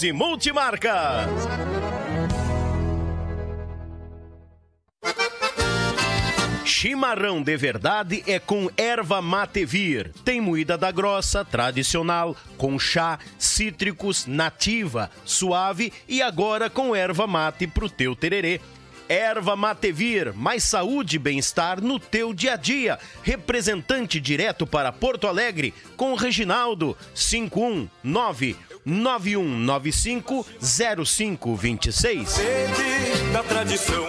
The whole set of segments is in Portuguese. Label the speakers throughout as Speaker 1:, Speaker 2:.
Speaker 1: e Multimarcas. Chimarrão de verdade é com erva mate vir. Tem moída da grossa, tradicional, com chá, cítricos, nativa, suave e agora com erva mate pro teu tererê. Erva Matevir, mais saúde e bem-estar no teu dia a dia. Representante direto para Porto Alegre com Reginaldo 519 9195 0526.
Speaker 2: Sede da tradição.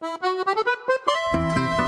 Speaker 1: なるほど。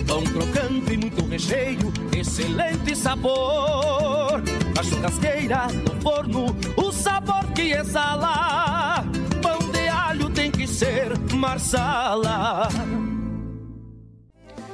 Speaker 3: Pão crocante, muito recheio, excelente sabor. A churrasqueira, no forno, o sabor que exala. Pão de alho tem que ser marsala.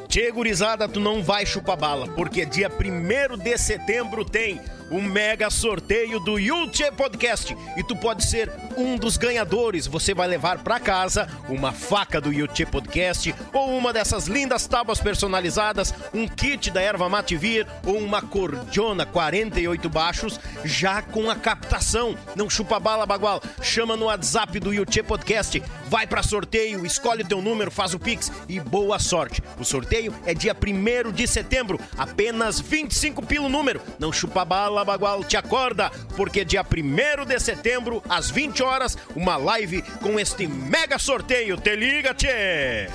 Speaker 1: Tchê, gurizada, tu não vai chupar bala, porque dia 1 de setembro tem o mega sorteio do Yulche Podcast e tu pode ser um dos ganhadores. Você vai levar para casa uma faca do Yulche Podcast ou uma dessas lindas tábuas personalizadas, um kit da erva Mativir ou uma cordiona 48 baixos já com a captação. Não chupa bala, bagual. Chama no WhatsApp do Yulche Podcast. Vai para sorteio, escolhe o teu número, faz o Pix e boa sorte. O sorteio é dia 1 de setembro, apenas 25 pelo número. Não chupa bala, Bagual te acorda, porque dia 1 de setembro, às 20 horas, uma live com este mega sorteio. Te liga, tchê!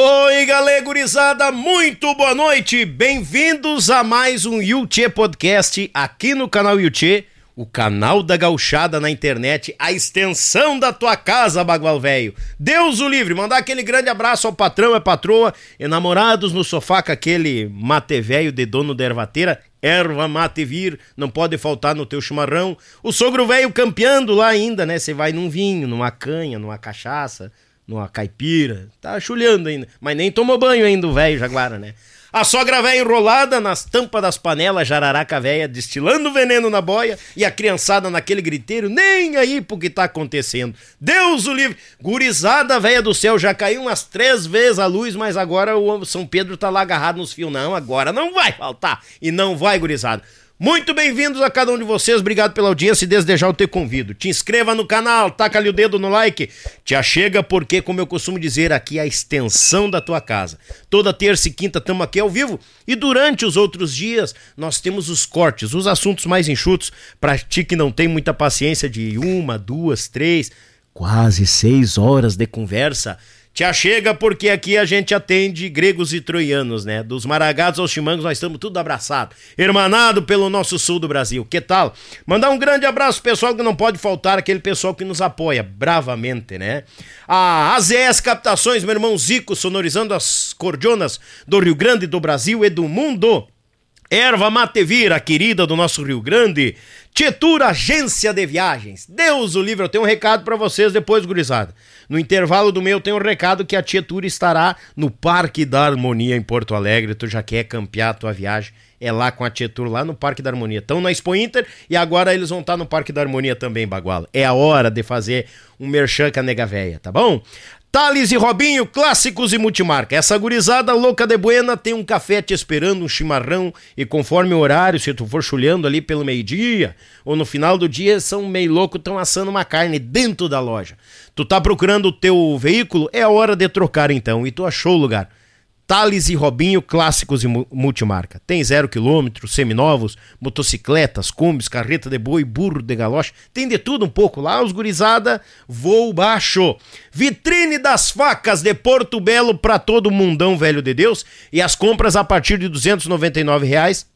Speaker 1: Oi, galera gurizada, muito boa noite. Bem-vindos a mais um Yuchê Podcast aqui no canal Yuchê, o canal da gauchada na internet, a extensão da tua casa, bagual velho. Deus o livre, mandar aquele grande abraço ao patrão e patroa, enamorados no sofá com aquele mate velho de dono da ervateira, erva mate vir, não pode faltar no teu chimarrão. O sogro velho campeando lá ainda, né? Você vai num vinho, numa canha, numa cachaça numa caipira. Tá chulhando ainda. Mas nem tomou banho ainda o velho Jaguara, né? A sogra velha enrolada nas tampas das panelas, jararaca velha destilando veneno na boia e a criançada naquele griteiro, nem aí pro que tá acontecendo. Deus o livre! Gurizada velha do céu, já caiu umas três vezes a luz, mas agora o São Pedro tá lá agarrado nos fios. Não, agora não vai faltar. E não vai, gurizada. Muito bem-vindos a cada um de vocês, obrigado pela audiência e desde já eu te convido. Te inscreva no canal, taca ali o dedo no like, te achega porque, como eu costumo dizer, aqui é a extensão da tua casa. Toda terça e quinta estamos aqui ao vivo e durante os outros dias nós temos os cortes, os assuntos mais enxutos, para ti que não tem muita paciência de uma, duas, três, quase seis horas de conversa te achega porque aqui a gente atende gregos e troianos, né? Dos maragados aos chimangos, nós estamos tudo abraçado, hermanado pelo nosso sul do Brasil. Que tal? Mandar um grande abraço pessoal que não pode faltar, aquele pessoal que nos apoia bravamente, né? A AZS Captações, meu irmão Zico, sonorizando as cordionas do Rio Grande do Brasil e do mundo. Erva Matevira, querida do nosso Rio Grande. Tietur Agência de Viagens. Deus o livre, eu tenho um recado para vocês depois, gurizada. No intervalo do meu, tem um recado que a Tietur estará no Parque da Harmonia em Porto Alegre. Tu já quer campear a tua viagem? É lá com a Tietur, lá no Parque da Harmonia. Estão na Expo Inter e agora eles vão estar no Parque da Harmonia também, Baguala. É a hora de fazer um merchan com a nega véia, tá bom? Thales e Robinho, clássicos e multimarca. Essa gurizada louca de buena tem um café te esperando, um chimarrão, e conforme o horário, se tu for chulhando ali pelo meio-dia, ou no final do dia, são meio louco, estão assando uma carne dentro da loja. Tu tá procurando o teu veículo? É hora de trocar então, e tu achou o lugar. Thales e Robinho, clássicos e multimarca. Tem zero quilômetro, seminovos, motocicletas, combis, carreta de boi, burro de galoche. Tem de tudo um pouco lá, os gurizada, voo baixo. Vitrine das facas de Porto Belo para todo mundão, velho de Deus. E as compras a partir de 299 reais.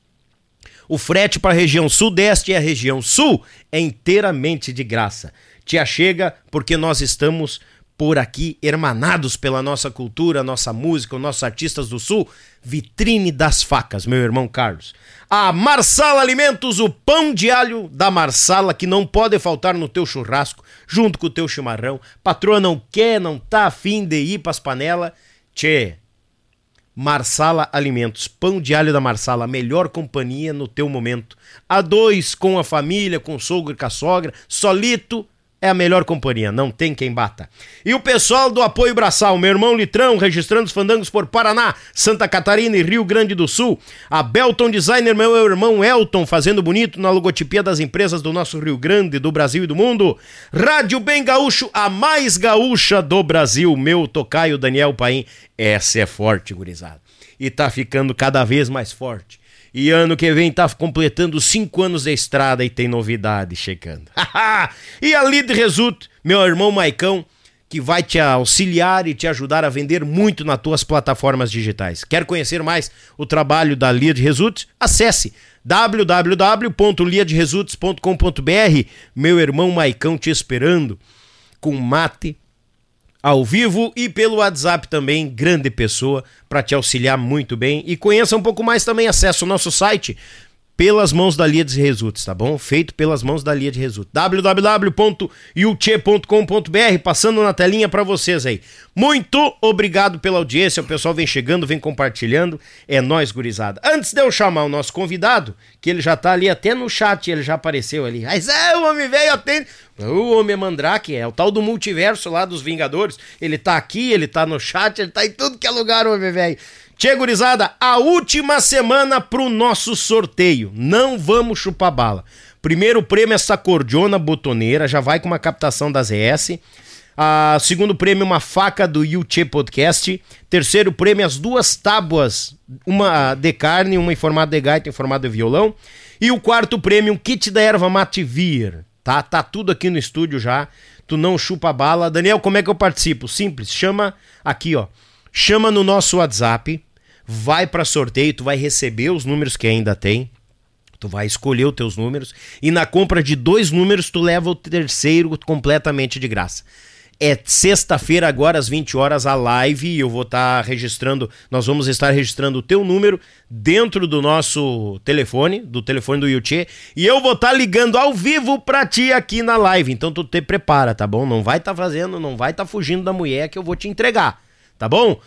Speaker 1: O frete para a região sudeste e a região sul é inteiramente de graça. Te achega porque nós estamos por aqui, hermanados pela nossa cultura, nossa música, os nossos artistas do Sul, vitrine das facas, meu irmão Carlos. A Marsala Alimentos, o pão de alho da Marsala, que não pode faltar no teu churrasco, junto com o teu chimarrão. Patroa não quer, não tá afim de ir pras panelas. Tchê, Marsala Alimentos, pão de alho da Marsala, melhor companhia no teu momento. A dois, com a família, com o sogro e com a sogra, solito é a melhor companhia, não tem quem bata. E o pessoal do Apoio Braçal, meu irmão Litrão, registrando os fandangos por Paraná, Santa Catarina e Rio Grande do Sul. A Belton Designer, meu irmão Elton, fazendo bonito na logotipia das empresas do nosso Rio Grande, do Brasil e do mundo. Rádio Bem Gaúcho, a mais gaúcha do Brasil, meu tocaio Daniel Paim. Essa é forte, gurizada. E tá ficando cada vez mais forte. E ano que vem tá completando cinco anos de estrada e tem novidade chegando. e a Lead Result, meu irmão Maicão, que vai te auxiliar e te ajudar a vender muito nas tuas plataformas digitais. Quer conhecer mais o trabalho da Lead Result? Acesse www.liadresults.com.br. Meu irmão Maicão te esperando com mate ao vivo e pelo WhatsApp também, grande pessoa, para te auxiliar muito bem. E conheça um pouco mais também, acesse o nosso site pelas mãos da Lia de Results, tá bom? Feito pelas mãos da Lia de Results. www.yuche.com.br, passando na telinha para vocês aí. Muito obrigado pela audiência, o pessoal vem chegando, vem compartilhando, é nós gurizada. Antes de eu chamar o nosso convidado, que ele já tá ali até no chat, ele já apareceu ali. Mas é, o homem veio atende. O homem é Mandrake, é o tal do multiverso lá dos Vingadores. Ele tá aqui, ele tá no chat, ele tá em tudo que é lugar, homem velho. Gurizada, a última semana pro nosso sorteio. Não vamos chupar bala. Primeiro prêmio, essa cordiona botoneira, já vai com uma captação da ZS. A segundo prêmio, uma faca do Yuchê Podcast. Terceiro prêmio, as duas tábuas, uma de carne, uma em formato de gaita, em formato de violão. E o quarto prêmio, um kit da erva Mativir. Tá, tá tudo aqui no estúdio já. Tu não chupa bala. Daniel, como é que eu participo? Simples, chama aqui, ó chama no nosso WhatsApp, vai para sorteio, tu vai receber os números que ainda tem. Tu vai escolher os teus números e na compra de dois números tu leva o terceiro completamente de graça. É sexta-feira, agora às 20 horas, a live. E eu vou estar tá registrando. Nós vamos estar registrando o teu número dentro do nosso telefone, do telefone do Yuchê. E eu vou estar tá ligando ao vivo pra ti aqui na live. Então tu te prepara, tá bom? Não vai estar tá fazendo, não vai estar tá fugindo da mulher que eu vou te entregar, tá bom?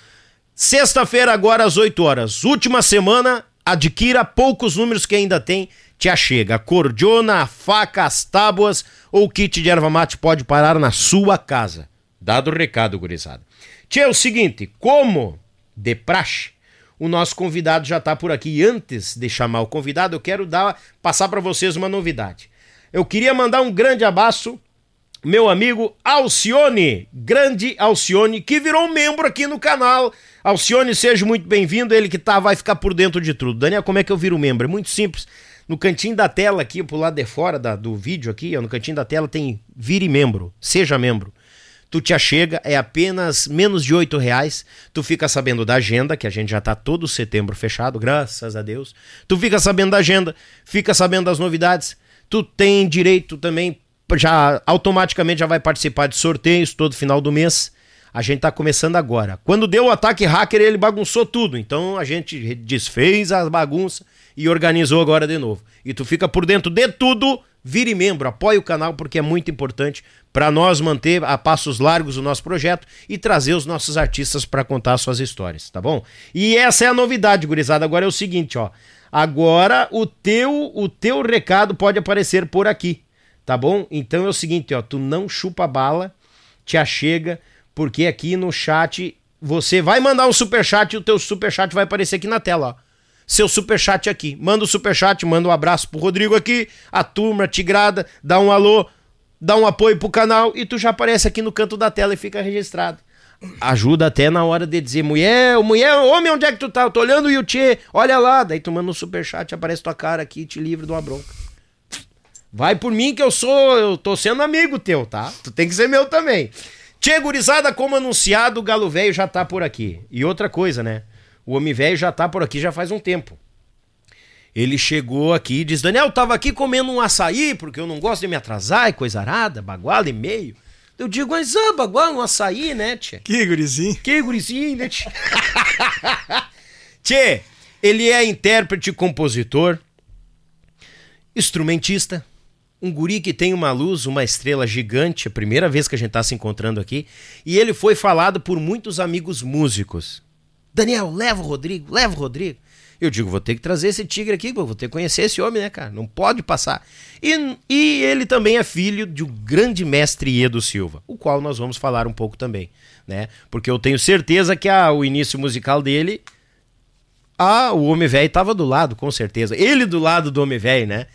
Speaker 1: Sexta-feira, agora às 8 horas. Última semana, adquira poucos números que ainda tem te achega. Cordiona, faca, as tábuas ou kit de erva mate pode parar na sua casa. Dado o recado, gurizada. Tia, é o seguinte, como de praxe, o nosso convidado já está por aqui. Antes de chamar o convidado, eu quero dar, passar para vocês uma novidade. Eu queria mandar um grande abraço meu amigo Alcione, grande Alcione, que virou membro aqui no canal. Alcione, seja muito bem-vindo, ele que tá, vai ficar por dentro de tudo. Daniel, como é que eu viro membro? É muito simples. No cantinho da tela aqui, pro lado de fora da, do vídeo aqui, ó, no cantinho da tela tem vire membro, seja membro. Tu te achega, é apenas menos de oito reais. Tu fica sabendo da agenda, que a gente já tá todo setembro fechado, graças a Deus. Tu fica sabendo da agenda, fica sabendo das novidades. Tu tem direito também, já automaticamente já vai participar de sorteios todo final do mês. A gente tá começando agora. Quando deu o ataque hacker, ele bagunçou tudo. Então a gente desfez a bagunça e organizou agora de novo. E tu fica por dentro de tudo, vire membro, apoie o canal porque é muito importante para nós manter a passos largos o nosso projeto e trazer os nossos artistas para contar suas histórias, tá bom? E essa é a novidade, gurizada. Agora é o seguinte, ó. Agora o teu o teu recado pode aparecer por aqui, tá bom? Então é o seguinte, ó, tu não chupa bala, te achega, porque aqui no chat você vai mandar um super chat e o teu super chat vai aparecer aqui na tela, ó seu superchat aqui. Manda o superchat, manda um abraço pro Rodrigo aqui, a turma tigrada, dá um alô, dá um apoio pro canal e tu já aparece aqui no canto da tela e fica registrado. Ajuda até na hora de dizer, mulher, mulher, homem, onde é que tu tá? Eu tô olhando o Yuchê, olha lá. Daí tu manda um superchat, aparece tua cara aqui e te livra de uma bronca. Vai por mim que eu sou, eu tô sendo amigo teu, tá? Tu tem que ser meu também. Tchê, gurizada, como anunciado, o Galo Velho já tá por aqui. E outra coisa, né? O homem velho já tá por aqui já faz um tempo. Ele chegou aqui e diz: Daniel, tava aqui comendo um açaí, porque eu não gosto de me atrasar e coisa arada, baguala e meio. Eu digo, mas ah, baguala, um açaí, né, tchê?
Speaker 4: Que gurizinho.
Speaker 1: Que gurizinho, né, tchê? tchê, ele é intérprete, compositor, instrumentista, um guri que tem uma luz, uma estrela gigante, a primeira vez que a gente tá se encontrando aqui, e ele foi falado por muitos amigos músicos. Daniel, leva o Rodrigo, leva o Rodrigo. Eu digo, vou ter que trazer esse tigre aqui, vou ter que conhecer esse homem, né, cara? Não pode passar. E, e ele também é filho de um grande mestre Edo Silva, o qual nós vamos falar um pouco também, né? Porque eu tenho certeza que o início musical dele, ah, o Homem Velho estava do lado, com certeza. Ele do lado do Homem Velho, né?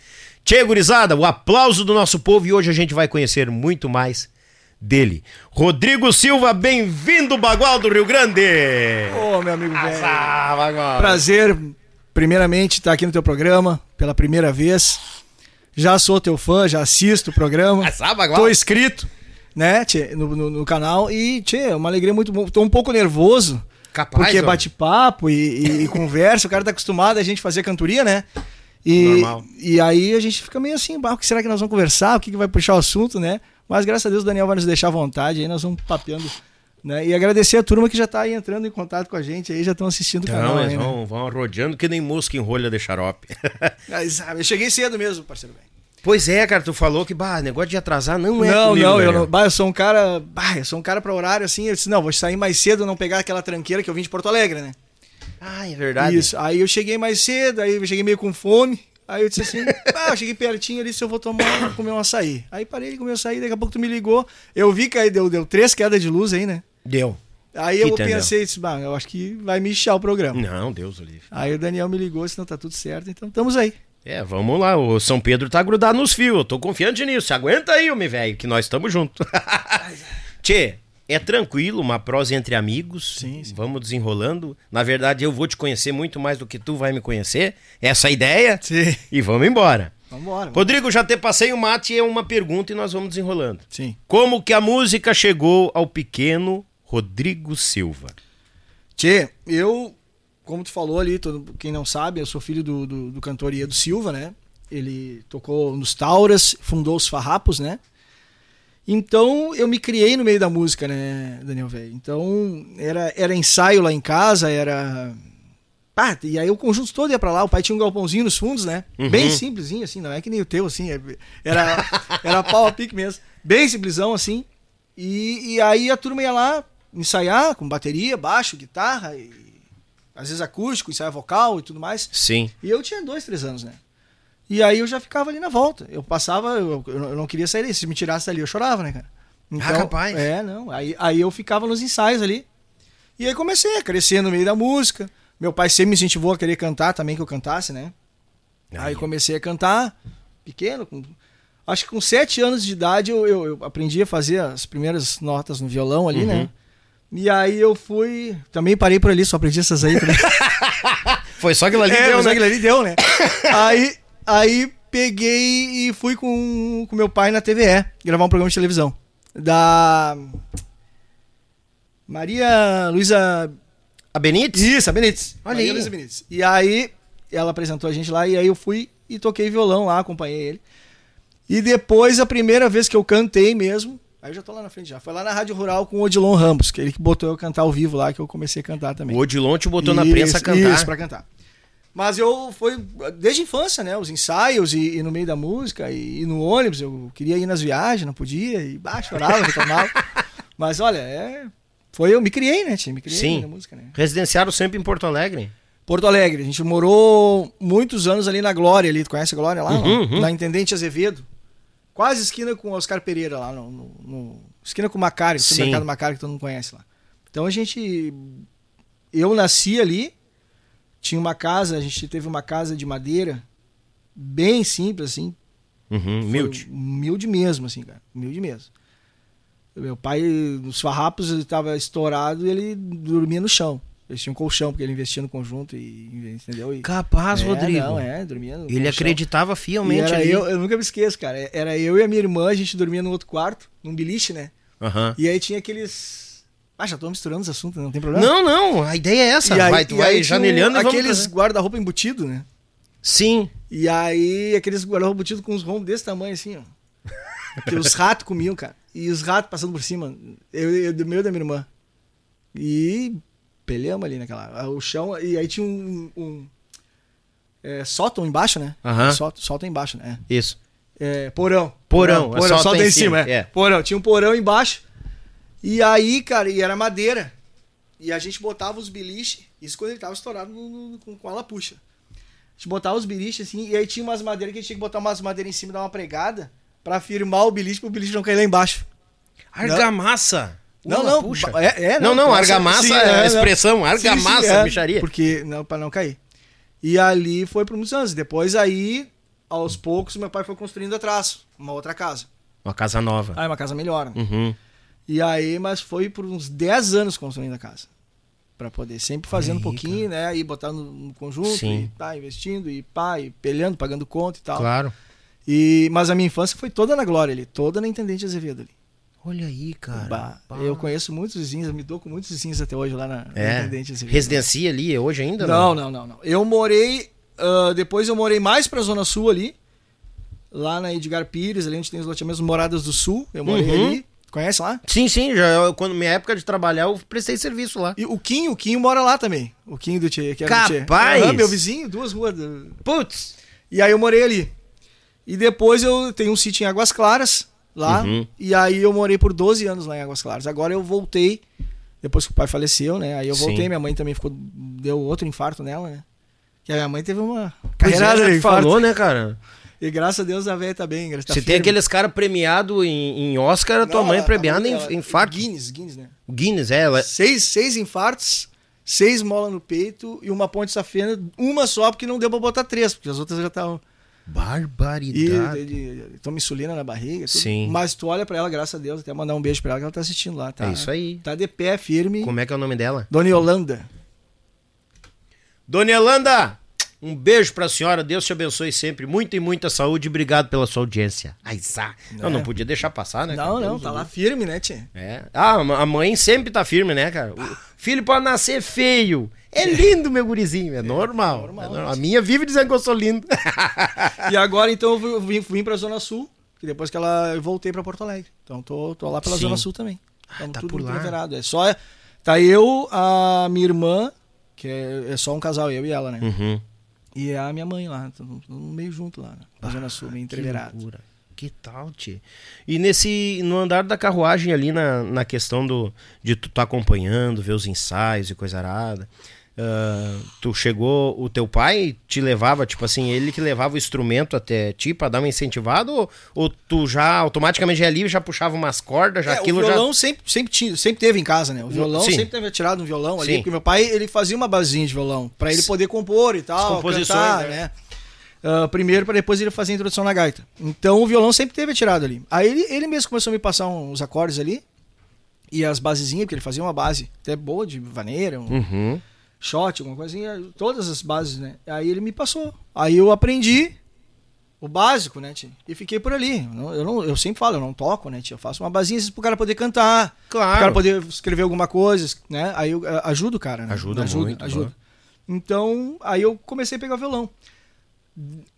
Speaker 1: Tchê, gurizada, o aplauso do nosso povo e hoje a gente vai conhecer muito mais dele. Rodrigo Silva, bem-vindo, Bagual do Rio Grande!
Speaker 4: Ô, oh, meu amigo velho. Ah, Prazer, primeiramente, estar aqui no teu programa pela primeira vez. Já sou teu fã, já assisto o programa. Ah, Tô inscrito, né, tchê, no, no, no, canal e, tchê, é uma alegria muito boa. Tô um pouco nervoso. Capaz, porque bate-papo e, e, e conversa, o cara tá acostumado a gente fazer cantoria, né? E, Normal. e aí a gente fica meio assim, o que será que nós vamos conversar? O que, que vai puxar o assunto, né? Mas graças a Deus o Daniel vai nos deixar à vontade, aí nós vamos papeando. Né? E agradecer a turma que já está aí entrando em contato com a gente, aí já estão assistindo o canal.
Speaker 1: Não, eles né? vão, vão rodeando que nem mosca em rolha de xarope.
Speaker 4: eu cheguei cedo mesmo, parceiro velho.
Speaker 1: Pois é, cara, tu falou que, bah, negócio de atrasar não é
Speaker 4: Não, comigo, não, eu não, bah, eu sou um cara, bah, eu sou um cara para horário assim, eu disse, não, vou sair mais cedo, não pegar aquela tranqueira que eu vim de Porto Alegre, né?
Speaker 1: Ah, é verdade.
Speaker 4: Isso, aí eu cheguei mais cedo, aí eu cheguei meio com fome, Aí eu disse assim, ah, eu cheguei pertinho ali, se eu vou tomar, comer um açaí. Aí parei de comer um açaí, daqui a pouco tu me ligou. Eu vi que aí deu, deu três quedas de luz aí, né?
Speaker 1: Deu.
Speaker 4: Aí eu pensei, disse, bah, eu acho que vai me inchar o programa.
Speaker 1: Não, Deus o livre.
Speaker 4: Aí o Daniel me ligou, disse, não, tá tudo certo, então estamos aí.
Speaker 1: É, vamos lá, o São Pedro tá grudado nos fios, eu tô confiante nisso. Aguenta aí, homem velho, que nós estamos juntos. Tchê, é tranquilo, uma prosa entre amigos. Sim, sim, Vamos desenrolando. Na verdade, eu vou te conhecer muito mais do que tu vai me conhecer. Essa é a ideia. Sim. E vamos embora.
Speaker 4: Vamos embora.
Speaker 1: Rodrigo, já te passei o mate é uma pergunta e nós vamos desenrolando.
Speaker 4: Sim.
Speaker 1: Como que a música chegou ao pequeno Rodrigo Silva?
Speaker 4: Tchê, eu, como tu falou ali, todo, quem não sabe, eu sou filho do, do, do cantor Iedo Silva, né? Ele tocou nos Tauras, fundou os Farrapos, né? Então eu me criei no meio da música, né, Daniel Velho? Então era, era ensaio lá em casa, era. Ah, e aí o conjunto todo ia pra lá, o pai tinha um galpãozinho nos fundos, né? Uhum. Bem simplesinho, assim, não é que nem o teu, assim, é, era, era pau a pique mesmo. Bem simplesão, assim. E, e aí a turma ia lá ensaiar com bateria, baixo, guitarra, e às vezes acústico, ensaio vocal e tudo mais.
Speaker 1: Sim.
Speaker 4: E eu tinha dois, três anos, né? E aí eu já ficava ali na volta. Eu passava, eu, eu não queria sair dali. Se me tirasse dali, eu chorava, né, cara?
Speaker 1: Ah, então, ah, capaz.
Speaker 4: É, não. Aí, aí eu ficava nos ensaios ali. E aí comecei a crescer no meio da música. Meu pai sempre me incentivou a querer cantar também, que eu cantasse, né? Aí, aí comecei a cantar, pequeno, com, acho que com sete anos de idade eu, eu, eu, aprendi a fazer as primeiras notas no violão ali, né? uhum. né? E aí eu fui. Também parei por ali, só aprendi essas aí.
Speaker 1: Foi só aquilo ali
Speaker 4: é,
Speaker 1: deu,
Speaker 4: né? Só aquilo ali deu, né? aí Aí peguei e fui com, com meu pai na TVE gravar um programa de televisão. Da. Maria Luísa.
Speaker 1: A Benites?
Speaker 4: Isso, a Benites.
Speaker 1: Olha Maria. Luísa Benites.
Speaker 4: E aí ela apresentou a gente lá e aí eu fui e toquei violão lá, acompanhei ele. E depois, a primeira vez que eu cantei mesmo, aí eu já tô lá na frente já, foi lá na Rádio Rural com o Odilon Ramos, que ele que botou eu cantar ao vivo lá, que eu comecei a cantar também.
Speaker 1: O Odilon te botou isso, na prensa a cantar?
Speaker 4: Isso, pra cantar. Mas eu foi desde a infância, né? Os ensaios e, e no meio da música e, e, no ônibus. Eu queria ir nas viagens, não podia, e bah, chorava, reclamava. Mas olha, é, foi eu me criei, né, tia? Me criei
Speaker 1: Sim. na música, né? Residenciaram sempre em Porto Alegre?
Speaker 4: Porto Alegre. A gente morou muitos anos ali na Glória, ali. Tu conhece a Glória lá? Uhum, uhum. Na Intendente Azevedo. Quase esquina com Oscar Pereira lá, no, no, no esquina com o Macari, o mercado Macari que todo mundo conhece lá. Então a gente. Eu nasci ali tinha uma casa, a gente teve uma casa de madeira, bem simples, assim.
Speaker 1: Uhum, humilde.
Speaker 4: Humilde mesmo, assim, cara. Humilde mesmo. Meu pai, nos farrapos, ele estava estourado e ele dormia no chão. Eles tinham um colchão, porque ele investia no conjunto e entendeu? E,
Speaker 1: Capaz, é, Rodrigo.
Speaker 4: Não, é, dormia no
Speaker 1: Ele colchão. acreditava fielmente
Speaker 4: ali. Eu, eu nunca me esqueço, cara. Era eu e a minha irmã, a gente dormia no outro quarto, num beliche, né?
Speaker 1: Uhum.
Speaker 4: E aí tinha aqueles ah, já tô misturando os assuntos, não tem problema?
Speaker 1: Não, não, a ideia é essa.
Speaker 4: E aí,
Speaker 1: vai,
Speaker 4: tu vai janelhando e Aqueles guarda-roupa embutido, né?
Speaker 1: Sim.
Speaker 4: E aí, aqueles guarda-roupa embutido com os rombos desse tamanho, assim, ó. que os ratos comiam, cara. E os ratos passando por cima. Eu, eu do meu da minha irmã. E peleamos ali naquela. O chão. E aí tinha um. um é, sótão embaixo, né?
Speaker 1: Uhum.
Speaker 4: Sótão, sótão embaixo, né?
Speaker 1: Isso.
Speaker 4: É, porão.
Speaker 1: Porão,
Speaker 4: porão, porão sótão, sótão em cima, cima é. é. Porão. Tinha um porão embaixo. E aí, cara, e era madeira. E a gente botava os biliches, isso quando ele tava estourado no, no, com, com a lapuxa. A gente botava os biliches assim, e aí tinha umas madeiras que a gente tinha que botar umas madeiras em cima, dar uma pregada, pra firmar o biliche pro biliche não cair lá embaixo.
Speaker 1: Argamassa!
Speaker 4: Não, não, puxa. É, é,
Speaker 1: não, não, não argamassa sim, é a expressão, argamassa, sim, sim, é, bicharia.
Speaker 4: Porque, não, pra não cair. E ali foi por muitos anos. Depois aí, aos poucos, meu pai foi construindo atrás, uma outra casa.
Speaker 1: Uma casa nova.
Speaker 4: Ah, uma casa melhor.
Speaker 1: Né? Uhum.
Speaker 4: E aí, mas foi por uns 10 anos construindo a casa. para poder sempre fazendo um pouquinho, cara. né? E botar no, no conjunto, Sim. e tá investindo, e pá, e pelhando, pagando conta e tal.
Speaker 1: Claro.
Speaker 4: E, mas a minha infância foi toda na Glória ali, toda na Intendente Azevedo ali.
Speaker 1: Olha aí, cara. Bah,
Speaker 4: eu conheço muitos vizinhos, me dou com muitos vizinhos até hoje lá na,
Speaker 1: é. Intendente Azevedo. Residencia ali hoje ainda?
Speaker 4: Não, não, não. não, Eu morei, uh, depois eu morei mais pra Zona Sul ali, lá na Edgar Pires, ali onde tem os loteamentos Moradas do Sul, eu morei uhum. ali. Conhece lá?
Speaker 1: Sim, sim. Já, quando minha época de trabalhar, eu prestei serviço lá.
Speaker 4: E o Quinho, o Quinho mora lá também. O Quinho do Tchê, que
Speaker 1: era Capaz!
Speaker 4: Tchê. meu vizinho, duas ruas. Do...
Speaker 1: Putz!
Speaker 4: E aí eu morei ali. E depois eu tenho um sítio em Águas Claras, lá. Uhum. E aí eu morei por 12 anos lá em Águas Claras. Agora eu voltei, depois que o pai faleceu, né? Aí eu voltei, sim. minha mãe também ficou. Deu outro infarto nela, né? Que a minha mãe teve uma
Speaker 1: carreira é, de falou, né, cara?
Speaker 4: E graças a Deus a velha tá bem. Tá
Speaker 1: Se firme. tem aqueles caras premiados em, em, Oscar, a tua mãe é premiada em, em infarto.
Speaker 4: Guinness, Guinness, né?
Speaker 1: Guinness, é. Ela...
Speaker 4: Seis, seis infartos, seis molas no peito e uma ponte safena, uma só, porque não deu pra botar três, porque as outras já estavam.
Speaker 1: Barbaridade.
Speaker 4: E, toma insulina na barriga. Tudo.
Speaker 1: Sim.
Speaker 4: Mas tu olha pra ela, graças a Deus, até mandar um beijo pra ela que ela tá assistindo lá. Tá,
Speaker 1: é isso aí.
Speaker 4: Tá de pé, firme.
Speaker 1: Como é que é o nome dela?
Speaker 4: Dona Yolanda.
Speaker 1: Dona Yolanda, Um beijo pra senhora, Deus te abençoe sempre. Muita e muita saúde. Obrigado pela sua audiência. Ai, zá. É. Eu não podia deixar passar, né?
Speaker 4: Não, não, tá lá firme, né, tia?
Speaker 1: É. Ah, a mãe sempre tá firme, né, cara? O filho pode nascer feio. É lindo, meu gurizinho. É normal. É normal, é normal. A minha vive dizendo que eu sou lindo.
Speaker 4: e agora, então, eu vim, vim pra Zona Sul. E depois que ela eu voltei pra Porto Alegre. Então, tô, tô lá pela Sim. Zona Sul também. Então, ah, tá tudo por lá. É só. Tá eu, a minha irmã, que é, é só um casal, eu e ela, né?
Speaker 1: Uhum.
Speaker 4: E a minha mãe lá, no meio junto lá, na Zona Sul, meio entreverado.
Speaker 1: Que tal, Tchê? E nesse, no andar da carruagem ali, na, na questão do, de tu tá acompanhando, ver os ensaios e coisa arada, Uh, tu chegou, o teu pai te levava, tipo assim, ele que levava o instrumento até ti pra dar uma incentivada ou, ou tu já automaticamente já ali já puxava umas cordas, já é, aquilo
Speaker 4: já... O violão
Speaker 1: já...
Speaker 4: sempre, sempre, tinha, sempre teve em casa, né? O violão Sim. sempre teve tirado um violão ali, Sim. porque meu pai ele fazia uma basinha de violão para ele poder compor e tal, cantar, né? né? Uh, primeiro para depois ele fazer a introdução na gaita. Então o violão sempre teve tirado ali. Aí ele, ele mesmo começou a me passar uns acordes ali e as basezinhas, porque ele fazia uma base até boa de vaneira, um...
Speaker 1: Uhum
Speaker 4: shot, alguma coisinha, todas as bases, né? Aí ele me passou. Aí eu aprendi o básico, né, tia? E fiquei por ali. Eu, não, eu sempre falo, eu não toco, né, tia? Eu faço uma basinha pro cara poder cantar.
Speaker 1: Claro.
Speaker 4: Pro cara poder escrever alguma coisa, né? Aí eu eh, ajudo o cara, né?
Speaker 1: Ajuda, ajuda muito.
Speaker 4: Ajuda. Então, aí eu comecei a pegar violão.